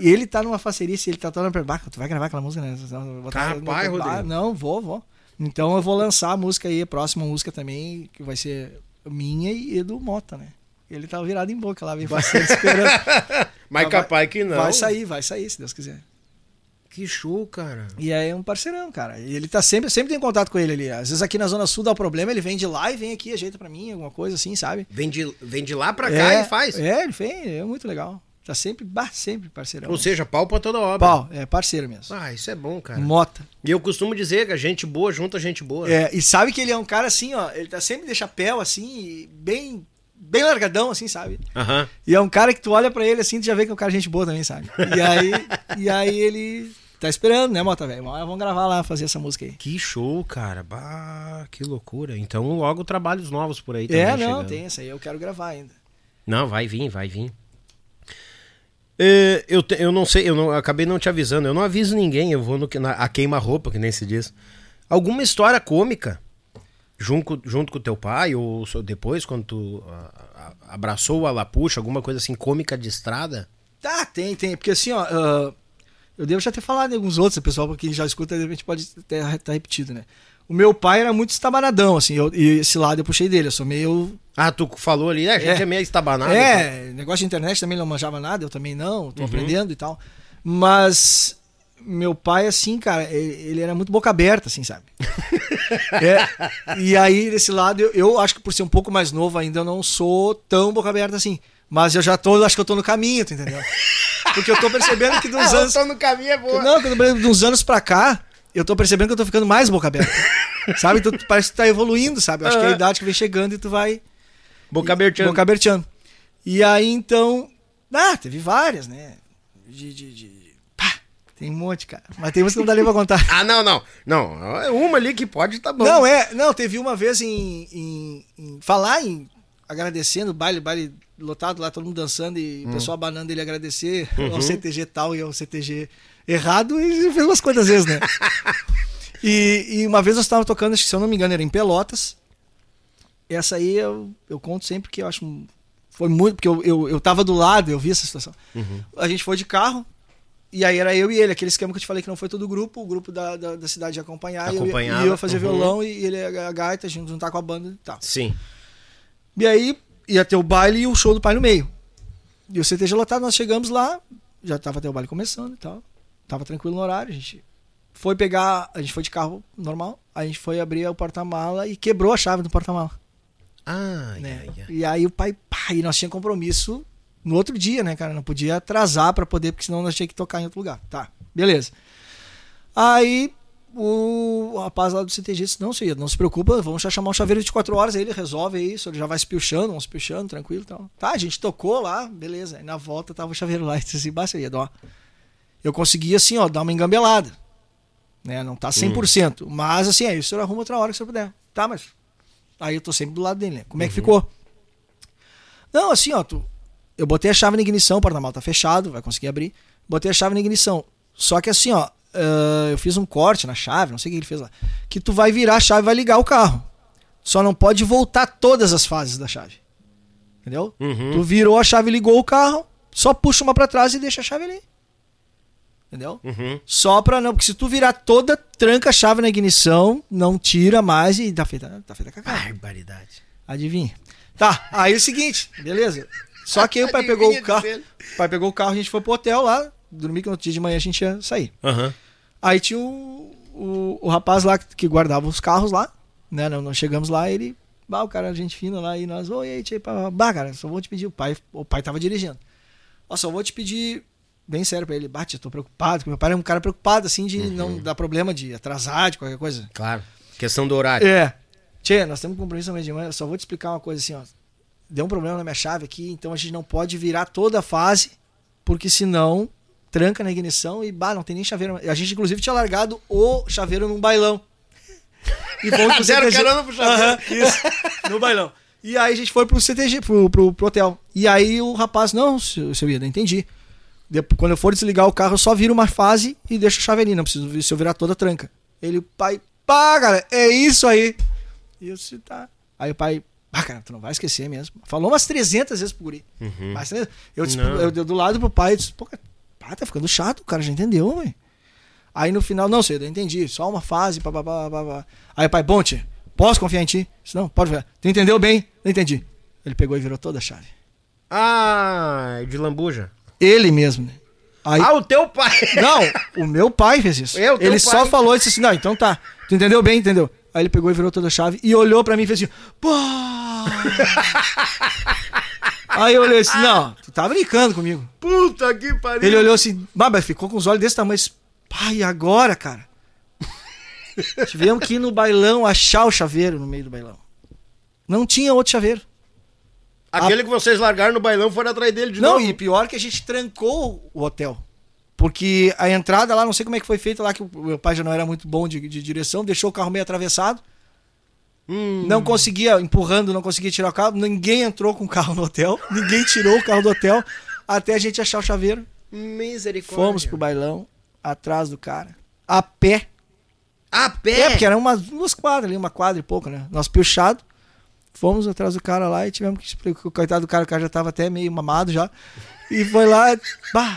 Speaker 4: E ele tá numa facerice, ele tá todo pra bah, tu vai gravar aquela música, né? Bah,
Speaker 1: Rodrigo.
Speaker 4: Não, vou, vou. Então eu vou lançar a música aí, a próxima música também, que vai ser minha e do Mota, né? Ele tá virado em boca lá, bem faceiro, esperando.
Speaker 1: Mas
Speaker 4: Vai-
Speaker 1: capaz que não.
Speaker 4: Vai sair, vai sair, se Deus quiser.
Speaker 1: Que show, cara.
Speaker 4: E aí é um parceirão, cara. E ele tá sempre, sempre tem contato com ele ali. Às vezes aqui na Zona Sul dá problema, ele vem de lá e vem aqui, ajeita pra mim, alguma coisa assim, sabe?
Speaker 1: Vem de, vem de lá pra cá
Speaker 4: é,
Speaker 1: e faz.
Speaker 4: É, ele vem, é muito legal. Tá sempre, bah, sempre parceirão.
Speaker 1: Ou seja, pau pra toda obra.
Speaker 4: Pau, é parceiro mesmo.
Speaker 1: Ah, isso é bom, cara.
Speaker 4: Mota.
Speaker 1: E eu costumo dizer que a gente boa junta gente boa.
Speaker 4: É, e sabe que ele é um cara assim, ó, ele tá sempre de chapéu assim, bem bem largadão assim, sabe?
Speaker 1: Aham.
Speaker 4: E é um cara que tu olha pra ele assim, tu já vê que é um cara gente boa também, sabe? E aí, e aí ele tá esperando, né, Mota, velho? Vamos gravar lá, fazer essa música aí.
Speaker 1: Que show, cara. Bah, que loucura. Então logo trabalhos novos por aí também
Speaker 4: É, não,
Speaker 1: chegando.
Speaker 4: tem essa aí, eu quero gravar ainda.
Speaker 1: Não, vai vir, vai vir. É, eu, te- eu não sei, eu não, acabei não te avisando. Eu não aviso ninguém, eu vou no, na, a queima-roupa, que nem se diz. Alguma história cômica junto, junto com teu pai, ou depois, quando tu ah, ah, abraçou o Alapuxa, alguma coisa assim cômica de estrada?
Speaker 4: Tá, tem, tem. Porque assim, ó, ah, eu devo já ter falado em alguns outros, o pessoal, quem já escuta, de repente pode ter tá repetido, né? O meu pai era muito estabanadão, assim, eu- e esse lado eu puxei dele, eu sou meio.
Speaker 1: Ah, tu falou ali, é, a gente é,
Speaker 4: É.
Speaker 1: meio estabanado.
Speaker 4: é, negócio de internet também não manjava nada, eu também não,
Speaker 1: Uhum.
Speaker 4: tô aprendendo e tal. Mas meu pai, assim, cara, ele era muito boca aberta, assim, sabe? é, e aí, desse lado, eu, eu, acho que por ser um pouco mais novo ainda, eu não sou tão boca aberta assim. Mas eu já tô, acho que eu tô no caminho, tu entendeu? Porque eu tô percebendo que dos anos.
Speaker 1: eu tô no caminho é boa.
Speaker 4: Não, de uns anos pra cá, eu tô percebendo que eu tô ficando mais boca aberta. sabe? Tu, parece que tu tá evoluindo, sabe? Eu acho que é a idade que vem chegando e tu vai.
Speaker 1: Boca aberteando.
Speaker 4: Boca aberteando. E aí, então. Ah, teve várias, né? De. de, de... Pá, tem um monte, cara. Mas tem umas que não dá nem pra contar.
Speaker 1: ah, não, não. Não, é uma ali que pode tá bom.
Speaker 4: Não, é. Não, teve uma vez em. em, em falar em. Agradecendo, baile, baile lotado lá, todo mundo dançando e hum. o pessoal abanando ele agradecer uhum. ao CTG tal e ao CTG errado e fez umas coisas às vezes, né? e, e, uma vez nós estávamos tocando, se eu não me engano, era em Pelotas. Essa aí eu, eu conto sempre que eu acho. Foi muito. Porque eu, eu, eu tava do lado, eu vi essa situação. Uhum. A gente foi de carro, e aí era eu e ele, aquele esquema que eu te falei que não foi todo o grupo, o grupo da, da, da cidade ia acompanhar, e eu, e eu fazer uhum. violão e ele a gaita, a gente juntar com a banda e tal.
Speaker 1: Sim.
Speaker 4: E aí ia ter o baile e o show do pai no meio. E o CTG lotado, nós chegamos lá, já tava até o baile começando e tal. Tava tranquilo no horário, a gente foi pegar, a gente foi de carro normal, a gente foi abrir o porta-mala e quebrou a chave do porta-mala.
Speaker 1: Ah,
Speaker 4: né? Yeah, yeah. E aí o pai, pá, e nós tínhamos compromisso no outro dia, né, cara? Não podia atrasar para poder, porque senão nós tínhamos que tocar em outro lugar. Tá, beleza. Aí o rapaz lá do CTG disse: Não, senhor, não se preocupa, vamos já chamar um chaveiro de 24 horas. Aí ele resolve isso, ele já vai se vamos se pichando, tranquilo então. Tá, a gente tocou lá, beleza. Aí na volta tava o chaveiro lá e disse assim: Basta, ia, ó. Eu consegui assim, ó, dar uma engambelada. Né? Não tá 100%, hum. mas assim, aí o senhor arruma outra hora que o senhor puder. Tá, mas. Aí eu tô sempre do lado dele, né? Como é que uhum. ficou? Não, assim, ó, tu... eu botei a chave na ignição, o porta-mal tá fechado, vai conseguir abrir. Botei a chave na ignição. Só que assim, ó, uh, eu fiz um corte na chave, não sei o que ele fez lá, que tu vai virar a chave e vai ligar o carro. Só não pode voltar todas as fases da chave. Entendeu? Uhum. Tu virou a chave, ligou o carro, só puxa uma para trás e deixa a chave ali. Entendeu? Uhum. Só pra não, porque se tu virar toda, tranca a chave na ignição, não tira mais e tá feita, tá feita cacau.
Speaker 1: Barbaridade.
Speaker 4: Adivinha. Tá, aí é o seguinte, beleza? Só que aí o pai pegou o carro. O pai pegou o carro, a gente foi pro hotel lá, dormir que no outro dia de manhã a gente ia sair.
Speaker 1: Uhum.
Speaker 4: Aí tinha o, o, o, rapaz lá que, guardava os carros lá, né? Nós chegamos lá, ele. Bah, o cara, gente fina lá, e nós, oi, aí, tchê, bah, cara, só vou te pedir, o pai, o pai tava dirigindo. Ó, só vou te pedir, bem sério pra ele, bate, eu tô preocupado, porque meu pai é um cara preocupado, assim, de uhum. não dar problema de atrasar, de qualquer coisa.
Speaker 1: Claro, questão do horário.
Speaker 4: É. Tchê, nós temos um compromisso amanhã de manhã, só vou te explicar uma coisa assim, ó. Deu um problema na minha chave aqui, então a gente não pode virar toda a fase, porque senão tranca na ignição e bah, não tem nem chaveiro. A gente, inclusive, tinha largado o chaveiro num bailão.
Speaker 1: E vamos pro Zero CTG. carona pro chaveiro.
Speaker 4: isso, no bailão. E aí a gente foi pro CTG, pro, pro, pro hotel. E aí o rapaz, não, seu, seu Ida, entendi. Depois, quando eu for desligar o carro, eu só viro uma fase e deixo a chave ali. Não preciso se eu virar toda a tranca. Ele, pai, pá, cara, é isso aí. E eu disse, tá. Aí o pai, ah, cara, tu não vai esquecer mesmo. Falou umas 300 vezes pro guri. Uhum. Mas, eu, disse, eu, eu, do lado pro pai, eu disse, pô, cara, ah, tá ficando chato, o cara já entendeu, velho. Aí no final, não sei, eu entendi, só uma fase, papapá, papapá. Aí o pai, bom, tia, posso confiar em ti? Disse, não, pode ver. Tu entendeu bem? Não entendi. Ele pegou e virou toda a chave.
Speaker 1: Ah, de lambuja.
Speaker 4: Ele mesmo, né?
Speaker 1: Aí, ah, o teu pai?
Speaker 4: Não, o meu pai fez isso. Eu, ele pai. só falou e disse assim: não, então tá. Tu entendeu bem, entendeu? Aí ele pegou e virou toda a chave e olhou pra mim e fez assim: pô! Aí eu olhei assim, não, tu tá brincando comigo.
Speaker 1: Puta que pariu.
Speaker 4: Ele olhou assim, mas ficou com os olhos desse tamanho. Pai, agora, cara? Tivemos que ir no bailão achar o chaveiro no meio do bailão. Não tinha outro chaveiro.
Speaker 1: Aquele a... que vocês largaram no bailão foram atrás dele de
Speaker 4: não,
Speaker 1: novo.
Speaker 4: Não, e pior que a gente trancou o hotel. Porque a entrada lá, não sei como é que foi feita lá, que o meu pai já não era muito bom de, de direção, deixou o carro meio atravessado. Hum. Não conseguia, empurrando, não conseguia tirar o carro. Ninguém entrou com o carro no hotel. Ninguém tirou o carro do hotel até a gente achar o chaveiro.
Speaker 1: Misericórdia.
Speaker 4: Fomos pro bailão, atrás do cara, a pé.
Speaker 1: A pé?
Speaker 4: É, porque eram umas duas quadras ali, uma quadra e pouco, né? Nós piochado. Fomos atrás do cara lá e tivemos que explicar. O coitado do cara, o cara já tava até meio mamado já. E foi lá. Bah.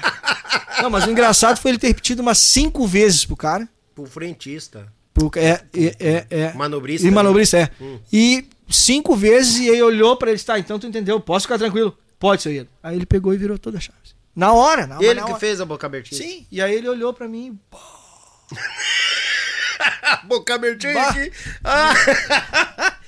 Speaker 4: Não, mas o engraçado foi ele ter repetido umas cinco vezes pro cara.
Speaker 1: Pro frentista.
Speaker 4: É, é, é, é.
Speaker 1: Manobrista.
Speaker 4: E né? manobrista, é. Hum. E cinco vezes e aí olhou para ele, tá, então tu entendeu, posso ficar tranquilo? Pode, seu Ian. Aí ele pegou e virou toda a chave. Na hora, na,
Speaker 1: Ele
Speaker 4: na
Speaker 1: que
Speaker 4: hora.
Speaker 1: fez a boca abertinha.
Speaker 4: Sim, e aí ele olhou pra mim, pô,
Speaker 1: boca abertinha aqui. Ah.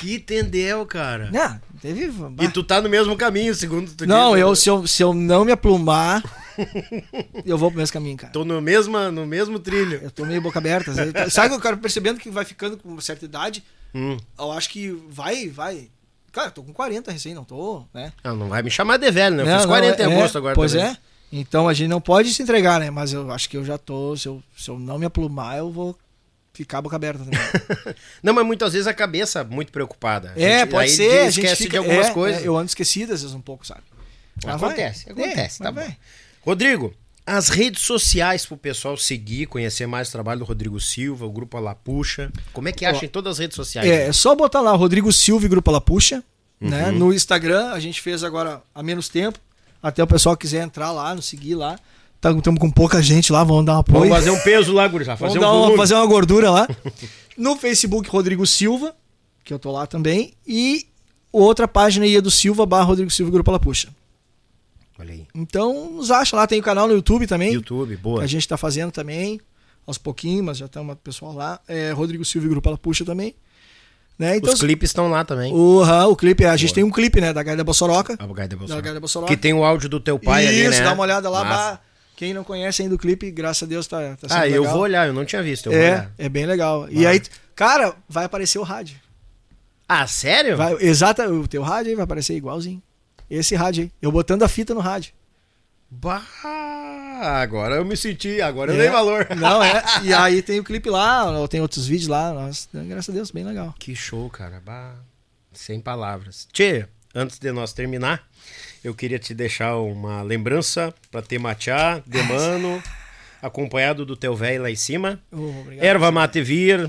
Speaker 1: que tendel, cara.
Speaker 4: né, teve...
Speaker 1: E tu tá no mesmo caminho, segundo tu
Speaker 4: Não,
Speaker 1: disse,
Speaker 4: eu,
Speaker 1: né?
Speaker 4: se, eu, se eu não me aplumar, eu vou pro mesmo caminho, cara.
Speaker 1: Tô no mesmo, no mesmo trilho.
Speaker 4: Eu tô meio boca aberta. sabe? Que eu quero percebendo que vai ficando com uma certa idade?
Speaker 1: Hum.
Speaker 4: Eu acho que vai, vai. Cara, tô com 40 recém, não tô, né?
Speaker 1: Não, não vai me chamar de velho, né? Eu
Speaker 4: Não,
Speaker 1: fiz
Speaker 4: não,
Speaker 1: 40 em
Speaker 4: é-
Speaker 1: agosto agora
Speaker 4: Pois
Speaker 1: também.
Speaker 4: é. Então a gente não pode se entregar, né? Mas eu acho que eu já tô. Se eu, se eu não me aplumar, eu vou ficar boca aberta também.
Speaker 1: Não, mas muitas vezes a cabeça muito preocupada. A
Speaker 4: é,
Speaker 1: gente-
Speaker 4: pode
Speaker 1: aí
Speaker 4: ser. A gente
Speaker 1: esquece
Speaker 4: fica,
Speaker 1: de algumas
Speaker 4: é,
Speaker 1: coisas.
Speaker 4: é, eu ando esquecido às vezes um pouco, sabe? Mas vai.
Speaker 1: Acontece, acontece,
Speaker 4: É,
Speaker 1: tá bom.
Speaker 4: vai.
Speaker 1: Rodrigo, as redes sociais pro pessoal seguir, conhecer mais o trabalho do Rodrigo Silva, o Grupo Alapuxa. Como é que acha
Speaker 4: Ó,
Speaker 1: em todas as redes sociais?
Speaker 4: É, é só botar lá Rodrigo Silva e Grupo Lapuxa, né?
Speaker 1: Uhum.
Speaker 4: No Instagram, a gente fez agora há menos tempo. Até o pessoal quiser entrar lá, nos seguir lá. Estamos com pouca gente lá, vamos dar um apoio.
Speaker 1: Vamos fazer um peso lá, gurizada.
Speaker 4: Vamos
Speaker 1: Fazer
Speaker 4: dar
Speaker 1: um
Speaker 4: uma, fazer uma gordura lá. No Facebook, Rodrigo Silva, que eu tô lá também. E outra página aí é do Silva barra Rodrigo Silva Grupo Lapuxa.
Speaker 1: Olha aí.
Speaker 4: Então, nos acha lá, tem o canal no YouTube também.
Speaker 1: YouTube,
Speaker 4: Que
Speaker 1: boa.
Speaker 4: a gente tá fazendo também, aos pouquinhos, mas já tem uma pessoal lá. É, Rodrigo Silva e Grupo Lapuxa também. Né? Então,
Speaker 1: Os clipes estão lá também.
Speaker 4: aham, o clipe, a gente tem um clipe, né, da Gaida Bossoroca.
Speaker 1: A Gaida
Speaker 4: Da
Speaker 1: Bolsonaro.
Speaker 4: Gaida Bossoroca.
Speaker 1: Que tem o áudio do teu pai ali,
Speaker 4: Isso,
Speaker 1: né?
Speaker 4: dá uma olhada lá.
Speaker 1: Massa.
Speaker 4: bah, quem não conhece ainda o clipe, graças a Deus tá, tá sendo
Speaker 1: Ah, eu
Speaker 4: legal.
Speaker 1: vou olhar, eu não tinha visto. Eu
Speaker 4: É, é bem legal. E aí, cara, vai aparecer o rádio.
Speaker 1: Ah, sério?
Speaker 4: Vai, exata, o teu rádio aí vai aparecer igualzinho. Esse rádio aí. Eu botando a fita no rádio.
Speaker 1: Bah, agora eu me senti, agora eu
Speaker 4: É.
Speaker 1: dei valor.
Speaker 4: Não, é. E aí tem o clipe lá, ou tem outros vídeos lá. Nossa, graças a Deus, bem legal.
Speaker 1: Que show, cara. Bah, sem palavras. Tchê, antes de nós terminar, eu queria te deixar uma lembrança pra ter de mano, acompanhado do teu velho lá em cima.
Speaker 4: Oh, obrigado.
Speaker 1: Erva mate vir,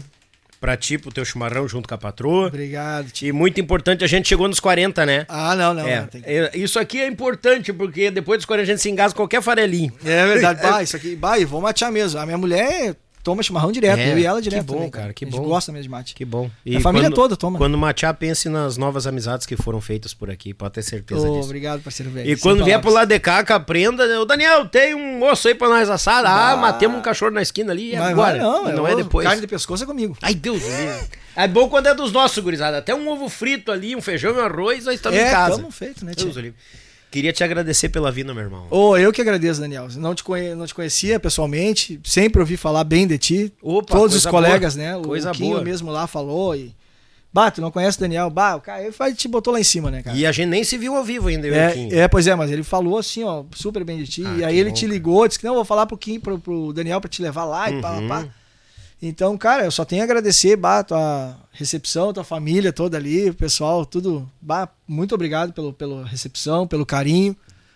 Speaker 1: pra ti, pro teu chimarrão junto com a patroa.
Speaker 4: Obrigado, tio.
Speaker 1: E muito importante, a gente chegou nos 40, né?
Speaker 4: Ah, não, não.
Speaker 1: é,
Speaker 4: não, tem
Speaker 1: é, isso aqui é importante, porque depois dos 40 a gente se engasga qualquer farelinho.
Speaker 4: É verdade. Bah, isso aqui. Bah, e vou matear mesmo. A minha mulher toma chimarrão direto.
Speaker 1: É,
Speaker 4: eu e ela
Speaker 1: que
Speaker 4: direto.
Speaker 1: bom,
Speaker 4: também,
Speaker 1: cara, que
Speaker 4: A gente
Speaker 1: bom.
Speaker 4: gosta mesmo de mate.
Speaker 1: Que bom.
Speaker 4: A família toda toma.
Speaker 1: Quando matear, pense nas novas amizades que foram feitas por aqui, pode ter certeza
Speaker 4: Ô,
Speaker 1: disso.
Speaker 4: obrigado, parceiro velho.
Speaker 1: E
Speaker 4: Sem
Speaker 1: quando vier pro
Speaker 4: palavras.
Speaker 1: lado de cá, que aprenda, ô Daniel, tem um osso aí pra nós assar. Ah, matemos um cachorro na esquina ali, e agora?
Speaker 4: não,
Speaker 1: E não é
Speaker 4: ovo,
Speaker 1: depois.
Speaker 4: Carne de pescoço é comigo.
Speaker 1: Ai, Deus do livre. É bom quando é dos nossos, gurizada. Até um ovo frito ali, um feijão e um arroz, nós estamos
Speaker 4: é,
Speaker 1: em casa.
Speaker 4: tamo feito, né,
Speaker 1: Deus
Speaker 4: tio?
Speaker 1: do livre. Queria te agradecer pela vinda, meu irmão.
Speaker 4: Ô, eu que agradeço, Daniel. Não te, conhe- não te conhecia pessoalmente, sempre ouvi falar bem de ti.
Speaker 1: Opa,
Speaker 4: Todos os colegas,
Speaker 1: boa.
Speaker 4: né? O
Speaker 1: Coisa
Speaker 4: Quinho
Speaker 1: boa.
Speaker 4: mesmo lá falou e... Bah, tu não conhece o Daniel? Bah, o cara ele te botou lá em cima, né, cara?
Speaker 1: E a gente nem se viu ao vivo ainda, Kim.
Speaker 4: É, é, pois é, mas ele falou assim, ó, super bem de ti.
Speaker 1: Ah,
Speaker 4: e aí ele
Speaker 1: bom,
Speaker 4: te ligou, disse que não, vou falar pro Kim, pro, pro Daniel pra te levar lá e pá, pá,
Speaker 1: Uhum.
Speaker 4: pá. Então, cara, eu só tenho a agradecer, bah, tua recepção, tua família toda ali, o pessoal, tudo. Bah, muito obrigado pelo, pela recepção, pelo carinho,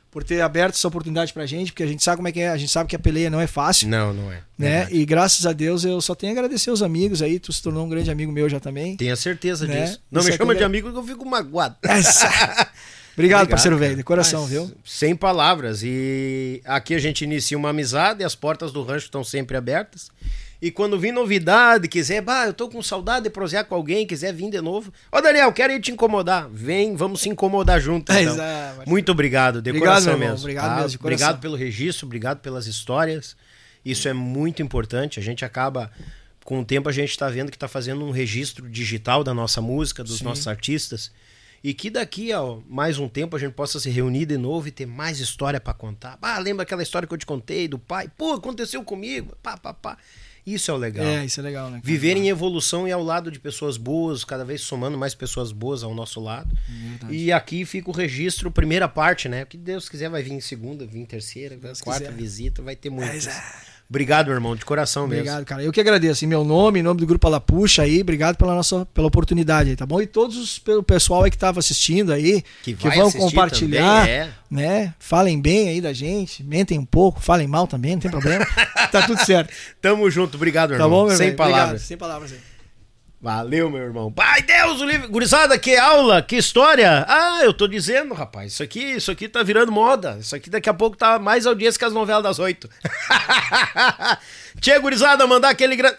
Speaker 4: por ter aberto essa oportunidade pra gente, porque a gente sabe como é que é, a gente sabe que a peleia não é fácil.
Speaker 1: Não, não é.
Speaker 4: Né?
Speaker 1: Verdade.
Speaker 4: E graças a Deus eu só tenho a agradecer os amigos aí, tu se tornou um grande amigo meu já também.
Speaker 1: Tenha certeza
Speaker 4: Né?
Speaker 1: disso. Não
Speaker 4: Isso
Speaker 1: me
Speaker 4: é
Speaker 1: chama
Speaker 4: tudo
Speaker 1: de
Speaker 4: é-
Speaker 1: amigo que eu fico magoado.
Speaker 4: Obrigado, parceiro
Speaker 1: cara.
Speaker 4: velho, de coração,
Speaker 1: Mas,
Speaker 4: viu?
Speaker 1: Sem palavras. E aqui a gente inicia uma amizade, as portas do rancho estão sempre abertas. E quando vir novidade, quiser, bah, eu tô com saudade de prosear com alguém, quiser vir de novo. Ô, Daniel, quero ir te incomodar. Vem, vamos se incomodar junto.
Speaker 4: É,
Speaker 1: Então.
Speaker 4: exato.
Speaker 1: Muito obrigado, de
Speaker 4: Obrigado,
Speaker 1: coração mesmo.
Speaker 4: Obrigado
Speaker 1: tá?
Speaker 4: mesmo.
Speaker 1: Obrigado pelo registro, obrigado pelas histórias. Isso é muito importante. A gente acaba, com o tempo, a gente está vendo que está fazendo um registro digital da nossa música, dos
Speaker 4: Sim.
Speaker 1: nossos artistas. E que daqui a mais um tempo a gente possa se reunir de novo e ter mais história para contar. Ah, lembra aquela história que eu te contei do pai? Pô, aconteceu comigo. Pá, pá, pá. Isso é o legal.
Speaker 4: É, isso é legal, né? cara?
Speaker 1: Viver em evolução e ao lado de pessoas boas, cada vez somando mais pessoas boas ao nosso lado. E aqui fica o registro, primeira parte, né? O que Deus quiser vai vir em segunda, vir em terceira, quarta
Speaker 4: quiser.
Speaker 1: visita, vai ter muitas.
Speaker 4: Exato.
Speaker 1: Obrigado, meu irmão, de coração
Speaker 4: Obrigado,
Speaker 1: mesmo.
Speaker 4: cara. Eu que agradeço. Em meu nome, em nome do Grupo Alapuxa aí, obrigado pela nossa pela oportunidade aí, tá bom? E todos os pelo pessoal aí que tava assistindo aí,
Speaker 1: Que
Speaker 4: que, vão compartilhar,
Speaker 1: também, é.
Speaker 4: né? Falem bem aí da gente, mentem um pouco, falem mal também, não tem problema. tá tudo certo.
Speaker 1: Tamo junto, obrigado, meu
Speaker 4: Tá
Speaker 1: irmão.
Speaker 4: bom, meu
Speaker 1: Sem
Speaker 4: velho? Obrigado.
Speaker 1: palavras.
Speaker 4: Sem palavras aí.
Speaker 1: Valeu, meu irmão. Pai Deus, o livre. Gurizada, que aula, que história. Ah, eu tô dizendo, rapaz. Isso aqui, isso aqui tá virando moda. Isso aqui daqui a pouco tá mais audiência que as novelas das oito. Tchê, gurizada, mandar aquele grande.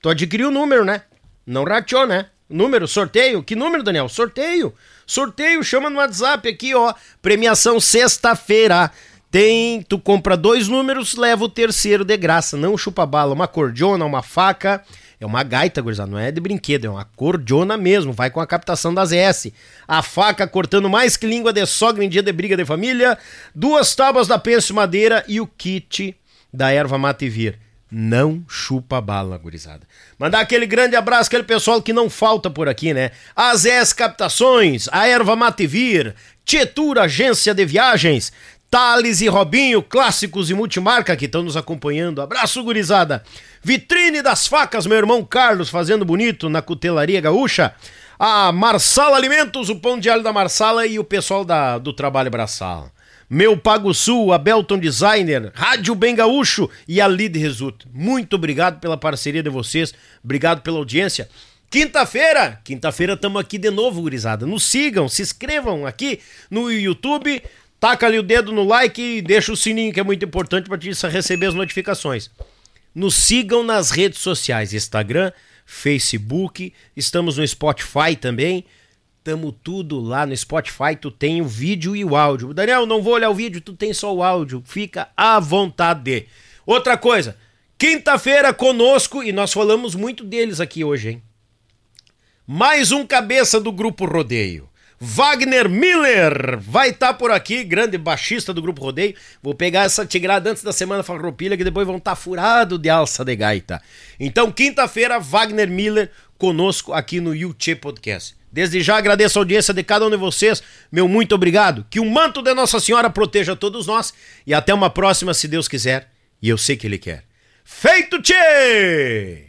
Speaker 1: Tu adquiriu o número, né? Não rateou, né? Número, sorteio. Que número, Daniel? Sorteio. Sorteio, chama no WhatsApp aqui, ó. Premiação sexta-feira. tem, tu compra dois números, leva o terceiro de graça, não chupa bala, uma cordiona, uma faca, é uma gaita, gurizada, não é de brinquedo, é uma cordiona mesmo, vai com a captação das ES. A faca cortando mais que língua de sogra em dia de briga de família, duas tábuas da penso madeira e o kit da erva mate vir. Não chupa bala, gurizada. Mandar aquele grande abraço, aquele pessoal que não falta por aqui, né? As ES Captações, a Erva Mate Vir, Tietur Agência de Viagens, Thales e Robinho, clássicos e multimarca que estão nos acompanhando. Abraço, gurizada. Vitrine das facas, meu irmão Carlos fazendo bonito na cutelaria gaúcha. A Marsala Alimentos, o pão de alho da Marsala e o pessoal da, do Trabalho Braçal. Meu Pago Sul, a Belton Designer, Rádio Bem Gaúcho e a Lead Resulta. Muito obrigado pela parceria de vocês, obrigado pela audiência. Quinta-feira, quinta-feira estamos aqui de novo, gurizada. Nos sigam, se inscrevam aqui no YouTube, Taca ali o dedo no like e deixa o sininho, que é muito importante para te receber as notificações. Nos sigam nas redes sociais, Instagram, Facebook, estamos no Spotify também. Tamo tudo lá no Spotify, tu tem o vídeo e o áudio. Daniel, não vou olhar o vídeo, tu tem só o áudio. Fica à vontade. Outra coisa, quinta-feira conosco, e nós falamos muito deles aqui hoje, hein? Mais um cabeça do Grupo Rodeio. Wagner Miller vai estar tá por aqui, grande baixista do Grupo Rodeio. Vou pegar essa tigrada antes da semana farroupilha, que depois vão estar tá furado de alça de gaita. Então, quinta-feira, Wagner Miller conosco aqui no YouTube Podcast. Desde já agradeço a audiência de cada um de vocês. Meu muito obrigado. Que o manto de Nossa Senhora proteja todos nós. E até uma próxima, se Deus quiser. E eu sei que Ele quer. Feito, tchê!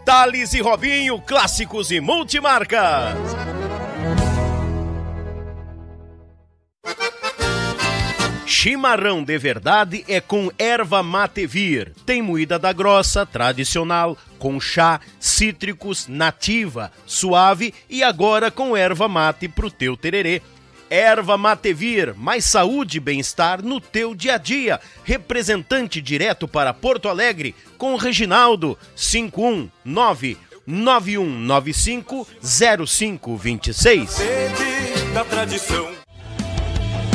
Speaker 1: Thales e Robinho, clássicos e multimarcas. Chimarrão de verdade é com erva mate vir. Tem moída da grossa, tradicional, com chá, cítricos, nativa, suave e agora com erva mate pro teu tererê. Erva Matevir, mais saúde e bem-estar no teu dia a dia. Representante direto para Porto Alegre com Reginaldo 519 9195 0526. da tradição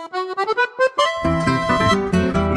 Speaker 1: O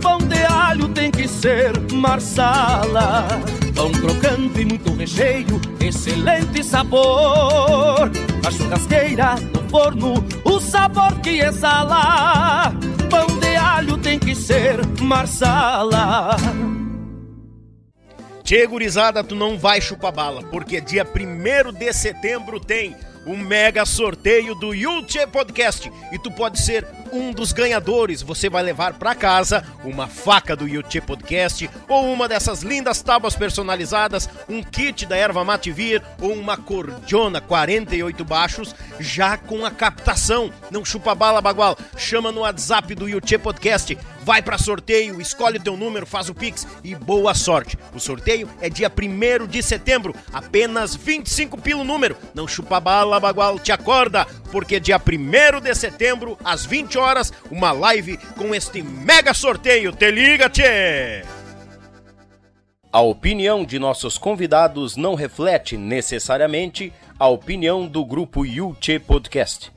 Speaker 3: Pão de alho tem que ser marsala. Pão crocante e muito recheio, excelente sabor. A churrasqueira, no forno, o sabor que exala. Pão de alho tem que ser marsala.
Speaker 1: Tchê, gurizada, tu não vai chupar bala, porque dia 1 de setembro tem o mega sorteio do Yulche Podcast e tu pode ser um dos ganhadores. Você vai levar para casa uma faca do Yuchê Podcast ou uma dessas lindas tábuas personalizadas, um kit da erva mate vir ou uma cordiona 48 baixos já com a captação. Não chupa bala, bagual. Chama no WhatsApp do Yuchê Podcast. Vai para sorteio, escolhe o teu número, faz o Pix e boa sorte. O sorteio é dia 1 de setembro, apenas 25 pelo número. Não chupa bala, bagual, te acorda, porque dia 1 de setembro, às 20 horas, uma live com este mega sorteio. Te liga, tchê! A opinião de nossos convidados não reflete necessariamente a opinião do grupo Yuchê Podcast.